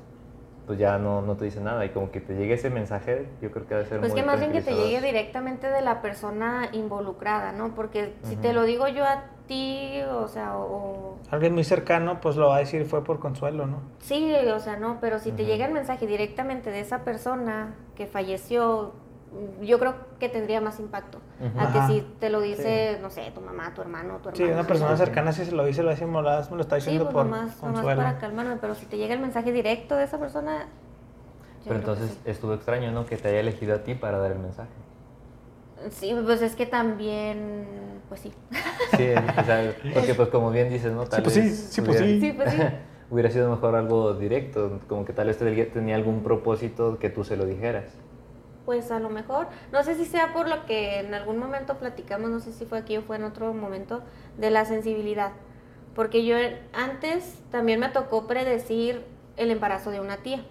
pues ya no, no te dicen nada. Y como que te llegue ese mensaje, yo creo que debe ser Pues muy que más bien que te llegue directamente de la persona involucrada, ¿no? Porque si te lo digo yo a ti, o sea, o, Alguien muy cercano, pues lo va a decir fue por consuelo, ¿no? Sí, o sea, no, pero si te llega el mensaje directamente de esa persona que falleció, yo creo que tendría más impacto. A Ajá. que si te lo dice, no sé, tu mamá, tu hermano, tu hermano. Sí, una persona sí. cercana si se lo dice, lo dice moladas, me lo está Sí, diciendo pues por nomás, nomás consuelo. para calmarme, pero si te llega el mensaje directo de esa persona... Pero entonces estuvo extraño, ¿no? Que te haya elegido a ti para dar el mensaje. sí. Sí, pues es que también, pues sí. Sí, o sea, porque pues como bien dices, ¿no? Tal pues sí, vez sí, pues hubiera- sí. Sí, pues sí. [LAUGHS] hubiera sido mejor algo directo, como que tal vez te- tenía algún propósito que tú se lo dijeras. Pues a lo mejor, no sé si sea por lo que en algún momento platicamos, no sé si fue aquí o fue en otro momento, de la sensibilidad. Porque yo antes también me tocó predecir el embarazo de una tía.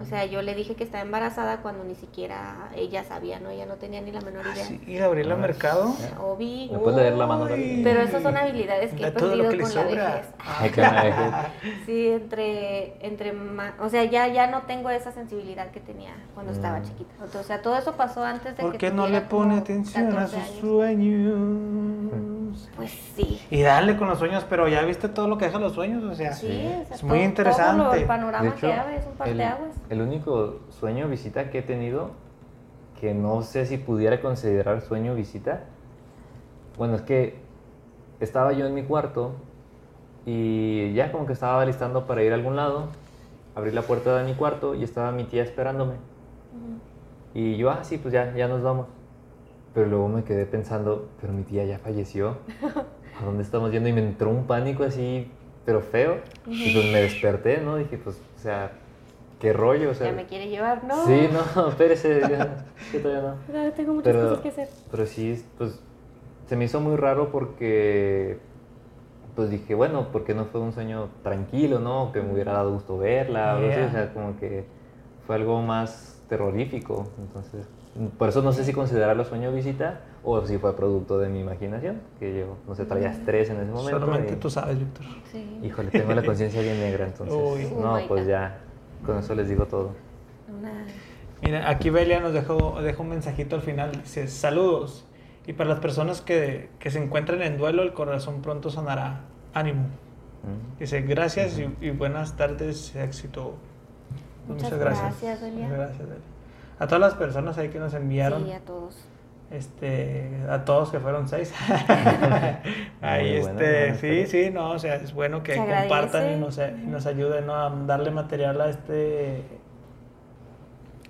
O sea, yo le dije que estaba embarazada cuando ni siquiera ella sabía, ¿no? Ella no tenía ni la menor idea. Ah, Sí, y Gabriela Ah, Mercado. O vi, ¿Me puedes leer la mano, pero esas son habilidades que he perdido lo que le con la sobra. vejez. Ay, qué maravilla. [LAUGHS] Sí, entre, entre ma- o sea, ya, ya no tengo esa sensibilidad que tenía cuando estaba Mm. chiquita. O sea, todo eso pasó antes de ¿Por que qué no le pone atención a 14 sus años. sueños? Pues sí. Y dale con los sueños, pero ya viste todo lo que dejan los sueños, o sea, Sí, Sí. o sea, Es muy todo- interesante. Todo lo- el De panorama hecho, que abre es un el, el único sueño visita que he tenido, que no sé si pudiera considerar sueño visita, bueno, es que estaba yo en mi cuarto y ya como que estaba listando para ir a algún lado, abrí la puerta de mi cuarto y estaba mi tía esperándome. Y yo, ah, sí, pues ya, ya nos vamos. Pero luego me quedé pensando, pero mi tía ya falleció. ¿A dónde estamos yendo? Y me entró un pánico así, pero feo. Y pues me desperté, ¿no? Dije, pues, o sea, qué rollo, o sea. ya me quiere llevar, ¿no? Sí, no, [LAUGHS] espérese, ya, que todavía no. [LAUGHS] No, Tengo muchas Pero, cosas que hacer. pero sí, pues, se me hizo muy raro porque, pues dije, bueno, porque no fue un sueño tranquilo, ¿no? Que me hubiera dado gusto verla, o algo así, Yeah. o sea, como que fue algo más terrorífico, entonces, por eso no sé si considerarlo sueño visita o si fue producto de mi imaginación, que yo, no sé, traía estrés en ese momento. solamente y- tú sabes, Víctor. Sí. Híjole, tengo la conciencia bien negra, [LAUGHS] entonces, Uy. no, Oh pues God. ya, con eso les digo todo. Una- Mira, aquí Belia nos dejó, dejó un mensajito al final. Dice, saludos. Y para las personas que, que se encuentran en duelo, el corazón pronto sonará. Ánimo. Mm. Dice, gracias y, y buenas tardes, éxito. Pues Muchas gracias, Belia. Muchas gracias, Belia. A todas las personas ahí que nos enviaron, Sí, a todos. Este, a todos que fueron seis. [LAUGHS] ahí, Muy este, buena sí, sí, no, o sea, es bueno que compartan y nos, y nos ayuden ¿no? a darle material a este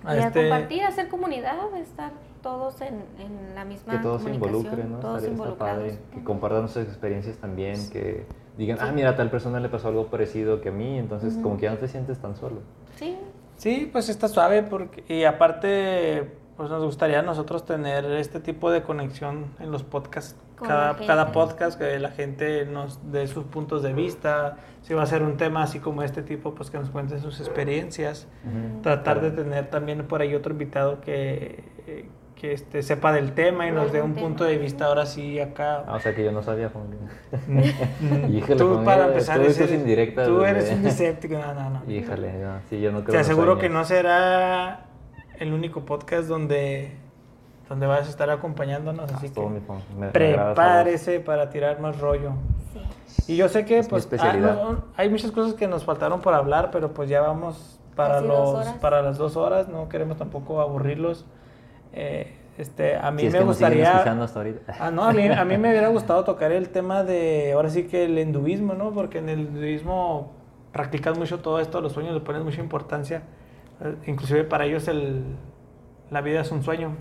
Y a este- compartir, hacer comunidad, estar todos en, en la misma que todos se involucren, ¿no? Todos involucrados. padre, que compartan sus experiencias también, que digan, ah, mira, a tal persona le pasó algo parecido que a mí, entonces como que ya no te sientes tan solo. Sí, Sí, pues está suave porque, y aparte, pues nos gustaría a nosotros tener este tipo de conexión en los podcasts. Con Cada, cada podcast que la gente nos dé sus puntos de vista, si va a ser un tema así como este tipo, pues que nos cuenten sus experiencias. Tratar de tener también por ahí otro invitado que, eh, que este, sepa del tema y nos dé un punto de vista ahora sí acá. Ah, o sea que yo no sabía, Juan. [LAUGHS] [LAUGHS] Híjole, tú Juan, para empezar tú eres- indirecta Tú eres un [LAUGHS] escéptico, no, no, no. Híjole, no, sí, yo no creo Te aseguro que no será el único podcast donde, donde vas a estar acompañándonos, así Ah, mi que me- me prepárese para tirar más rollo. sí. Y yo sé que Es pues ah, hay muchas cosas que nos faltaron por hablar, pero pues ya vamos para Casi los para las dos horas, no queremos tampoco aburrirlos. Eh, este, a mí Si es me que gustaría escuchando hasta ahorita. [LAUGHS] Ah, no, a mí, a mí me hubiera [LAUGHS] gustado tocar el tema de, ahora sí que el hinduismo, ¿no? Porque en el hinduismo practican mucho todo esto, los sueños le ponen mucha importancia. Eh, inclusive para ellos el, la vida es un sueño,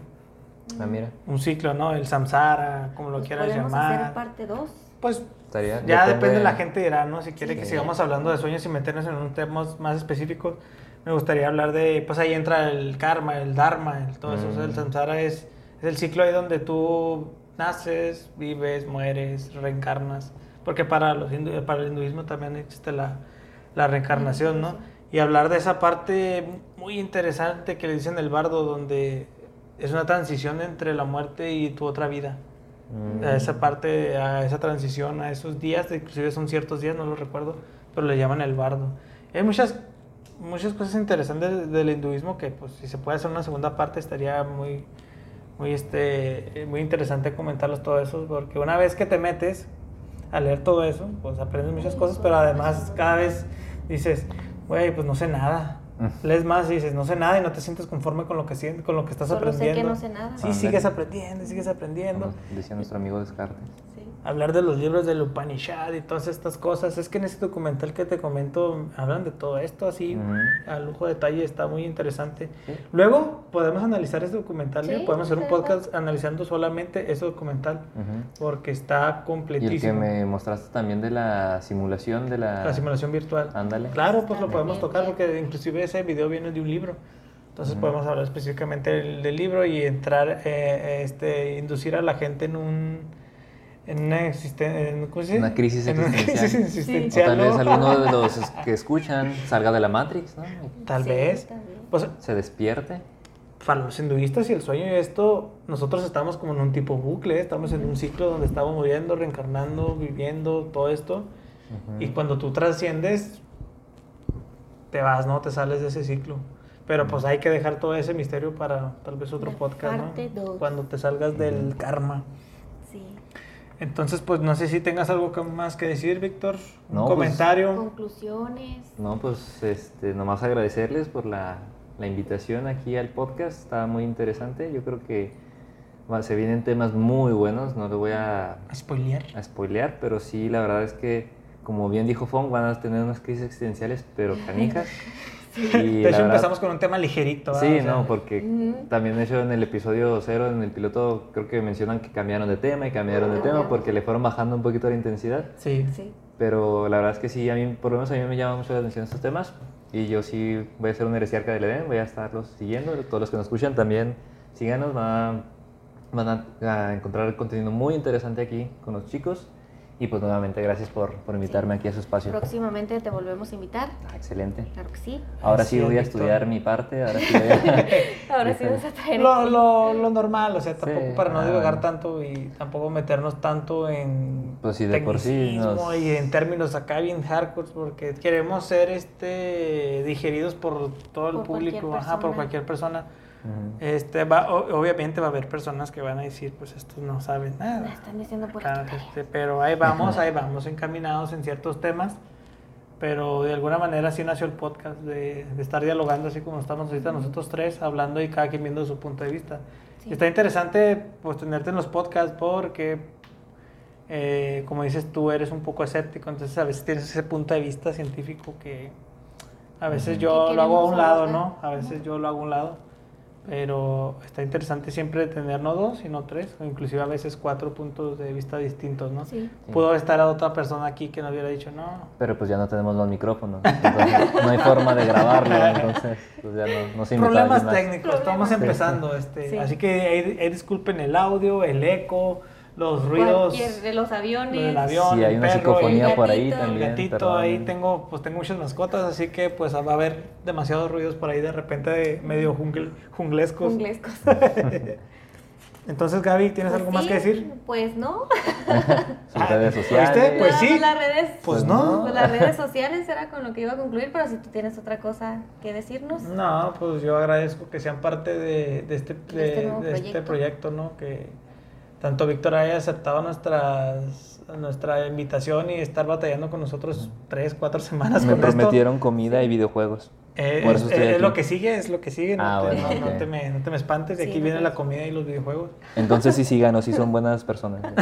Ah, mira, un ciclo, ¿no? El samsara, como lo Pues quieras llamar. hacer parte 2. Pues estaría... ya depende, la gente dirá, ¿no? Si quiere que Sí. sigamos hablando de sueños y meternos en un tema más específico, me gustaría hablar de, pues ahí entra el karma, el dharma, el, todo eso. O sea, el Mm. samsara es, es el ciclo ahí donde tú naces, vives, mueres, reencarnas. Porque para, los hindu- para el hinduismo también existe la, la reencarnación, ¿no? Y hablar de esa parte muy interesante que le dicen el bardo, donde es una transición entre la muerte y tu otra vida Mm. a esa parte, a esa transición, a esos días, inclusive son ciertos días, no los recuerdo, pero le llaman el bardo. Y hay muchas, muchas cosas interesantes del hinduismo que, pues, si se puede hacer una segunda parte, estaría muy, muy, este, muy interesante comentarlos todo eso, porque una vez que te metes a leer todo eso, pues aprendes muchas cosas, pero además cada vez dices, güey, pues no sé nada. Mm. Lees más y dices, no sé nada y no te sientes conforme con lo que, sientes, con lo que estás Solo sé que aprendiendo. no sé nada. Sí, sigues aprendiendo, sigues aprendiendo Como decía nuestro amigo Descartes. Sí. Hablar de los libros del Upanishad y todas estas cosas. Es que en ese documental que te comento hablan de todo esto así Ujú. a lujo de detalle, está muy interesante. Sí. Luego podemos analizar ese documental. Sí, podemos hacer un podcast analizando solamente ese documental Ujú. porque está Y el que completísimo. me mostraste también de la simulación de la... La simulación virtual. Ándale. Claro, pues lo podemos tocar porque inclusive ese video viene de un libro. Entonces Ujú. podemos hablar específicamente del, del libro y entrar, eh, este, inducir a la gente en un en una existen ¿cómo se dice? Una crisis En una existencial. [LAUGHS] crisis O existencial, tal vez ¿no? alguno de los [LAUGHS] que escuchan salga de la Matrix, ¿no? Tal Sí, vez. Pues Se despierte. para los hinduistas y el sueño y esto, nosotros estamos como en un tipo bucle, estamos en un ciclo donde estamos muriendo, reencarnando, viviendo, todo esto. Ujú. Y cuando tú trasciendes, te vas, ¿no? Te sales de ese ciclo. Pero pues hay que dejar todo ese misterio para tal vez otro La podcast, parte ¿no? dos. Cuando te salgas del karma. Entonces, pues no sé si tengas algo más que decir, Víctor. Un No, pues, comentario. Conclusiones. No, pues este, nomás agradecerles por la, la invitación aquí al podcast. Está muy interesante. Yo creo que se vienen temas muy buenos. No le voy a, Spoilear. a spoilear, pero sí, la verdad es que, como bien dijo Fong, van a tener unas crisis existenciales, pero canijas. [LAUGHS] De hecho, verdad- empezamos con un tema ligerito. ¿verdad? Sí, O sea, no, porque Ujú. también de hecho en el episodio cero, en el piloto, creo que mencionan que cambiaron de tema y cambiaron de tema porque le fueron bajando un poquito la intensidad. Sí. Sí. Pero la verdad es que sí, a mí, por lo menos a mí me llama mucho la atención estos temas. Y yo sí voy a ser un heresiarca del Edén, voy a estarlos siguiendo. Todos los que nos escuchan también síganos, van a, van a, a encontrar contenido muy interesante aquí con los chicos. Y pues nuevamente gracias por, por invitarme aquí a su espacio. Próximamente te volvemos a invitar. Ah, excelente. Claro que sí. Ahora sí voy a estudiar mi parte, ahora sí voy a... [LAUGHS] Ahora sí [LAUGHS] vas a traer. Lo, lo, lo normal, o sea, tampoco Sí, para no ah, divagar tanto y tampoco meternos tanto en Pues sí, de por sí nos- y en términos acá bien hardcore, porque queremos ser este digeridos por todo el Por público, ajá, por cualquier persona. Este, va, o- obviamente va a haber personas que van a decir, pues estos no saben Me nada. están diciendo por Claro, este, pero ahí vamos, ahí vamos encaminados en ciertos temas. Pero de alguna manera así nació el podcast, de, de estar dialogando así como estamos ahorita nosotros tres, hablando y cada quien viendo su punto de vista. Sí. Está interesante pues tenerte en los podcasts porque, eh, como dices tú, eres un poco escéptico, entonces a veces tienes ese punto de vista científico que a veces yo lo hago a un lado. ¿no? A veces yo lo hago a un lado. Pero está interesante siempre tener no dos, sino tres, o inclusive a veces cuatro puntos de vista distintos, ¿no? Sí. Pudo estar a otra persona aquí que nos hubiera dicho, no, Pero pues ya no tenemos los micrófonos. entonces no hay forma de grabarlo. [LAUGHS] Entonces, pues ya no, no se Problemas técnicos, estamos empezando, este, Sí. así que ahí disculpen el audio, el eco, los ruidos, de los lo aviones. del avión, Si hay una perro, psicofonía el por ahí gatito. el también. gatito, perdón. ahí tengo, pues tengo muchas mascotas, así que pues va a haber demasiados ruidos por ahí de repente de medio jungle, junglescos. Junglescos. [LAUGHS] Entonces Gaby, ¿tienes Pues algo más que decir? Pues no. [LAUGHS] Sus sociales. Pues sí. más Las redes, Pues Pues no. pues las redes sociales era con lo que iba a concluir, pero si tú tienes otra cosa que decirnos. No, pues yo agradezco que sean parte de, de este, De de- este este proyecto. proyecto, ¿no? Que tanto Víctor haya aceptado nuestras, nuestra invitación y estar batallando con nosotros tres, cuatro semanas Me con esto. prometieron comida y videojuegos. Eh, Por es, eso estoy es aquí. lo que sigue, es lo que sigue. No, Ah, te, bueno, no- no te me, no te me espantes, de Sí, aquí no viene la comida y los videojuegos. Entonces sí [LAUGHS] síganos, sí son buenas personas. [LAUGHS]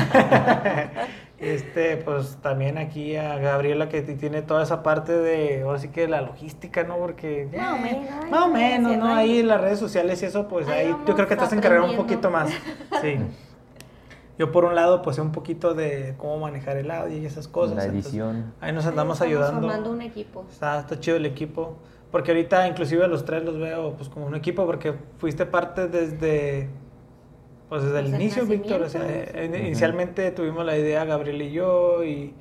Este, pues también aquí a Gabriela que tiene toda esa parte de, ahora sí que la logística, ¿no? Porque Más o eh, menos, más o no, menos, ¿no? no Ahí las redes sociales y eso, pues Ahí ahí yo creo que te has encargado un poquito más. Sí. [LAUGHS] Yo por un lado, pues sé un poquito de cómo manejar el audio y esas cosas. La entonces, edición. ahí nos andamos Estamos ayudando. formando un equipo. Está, está chido el equipo. Porque ahorita inclusive a los tres los veo pues como un equipo porque fuiste parte desde pues desde el Desde el inicio, Víctor. O sea, eh, Ujú. inicialmente tuvimos la idea Gabriel y yo y,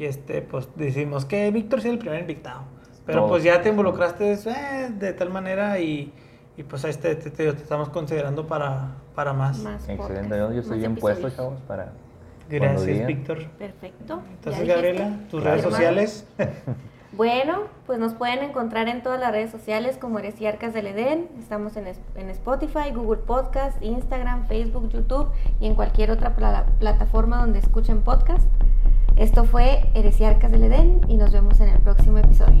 y, este pues decimos que Víctor sea el primer invitado. Pero Todos. pues ya te involucraste eh, de tal manera y, y pues ahí te, te- te- te estamos considerando para, para más. Más Excelente, yo, yo estoy bien puesto, chavos, para Gracias. Víctor. Perfecto. Entonces. Gabriela, tus redes sociales. [LAUGHS] Bueno, pues nos pueden encontrar en todas las redes sociales como Heresiarcas del Edén. Estamos en, en Spotify, Google Podcast, Instagram, Facebook, YouTube y en cualquier otra pla- plataforma donde escuchen podcast. Esto fue Heresiarcas del Edén y nos vemos en el próximo episodio.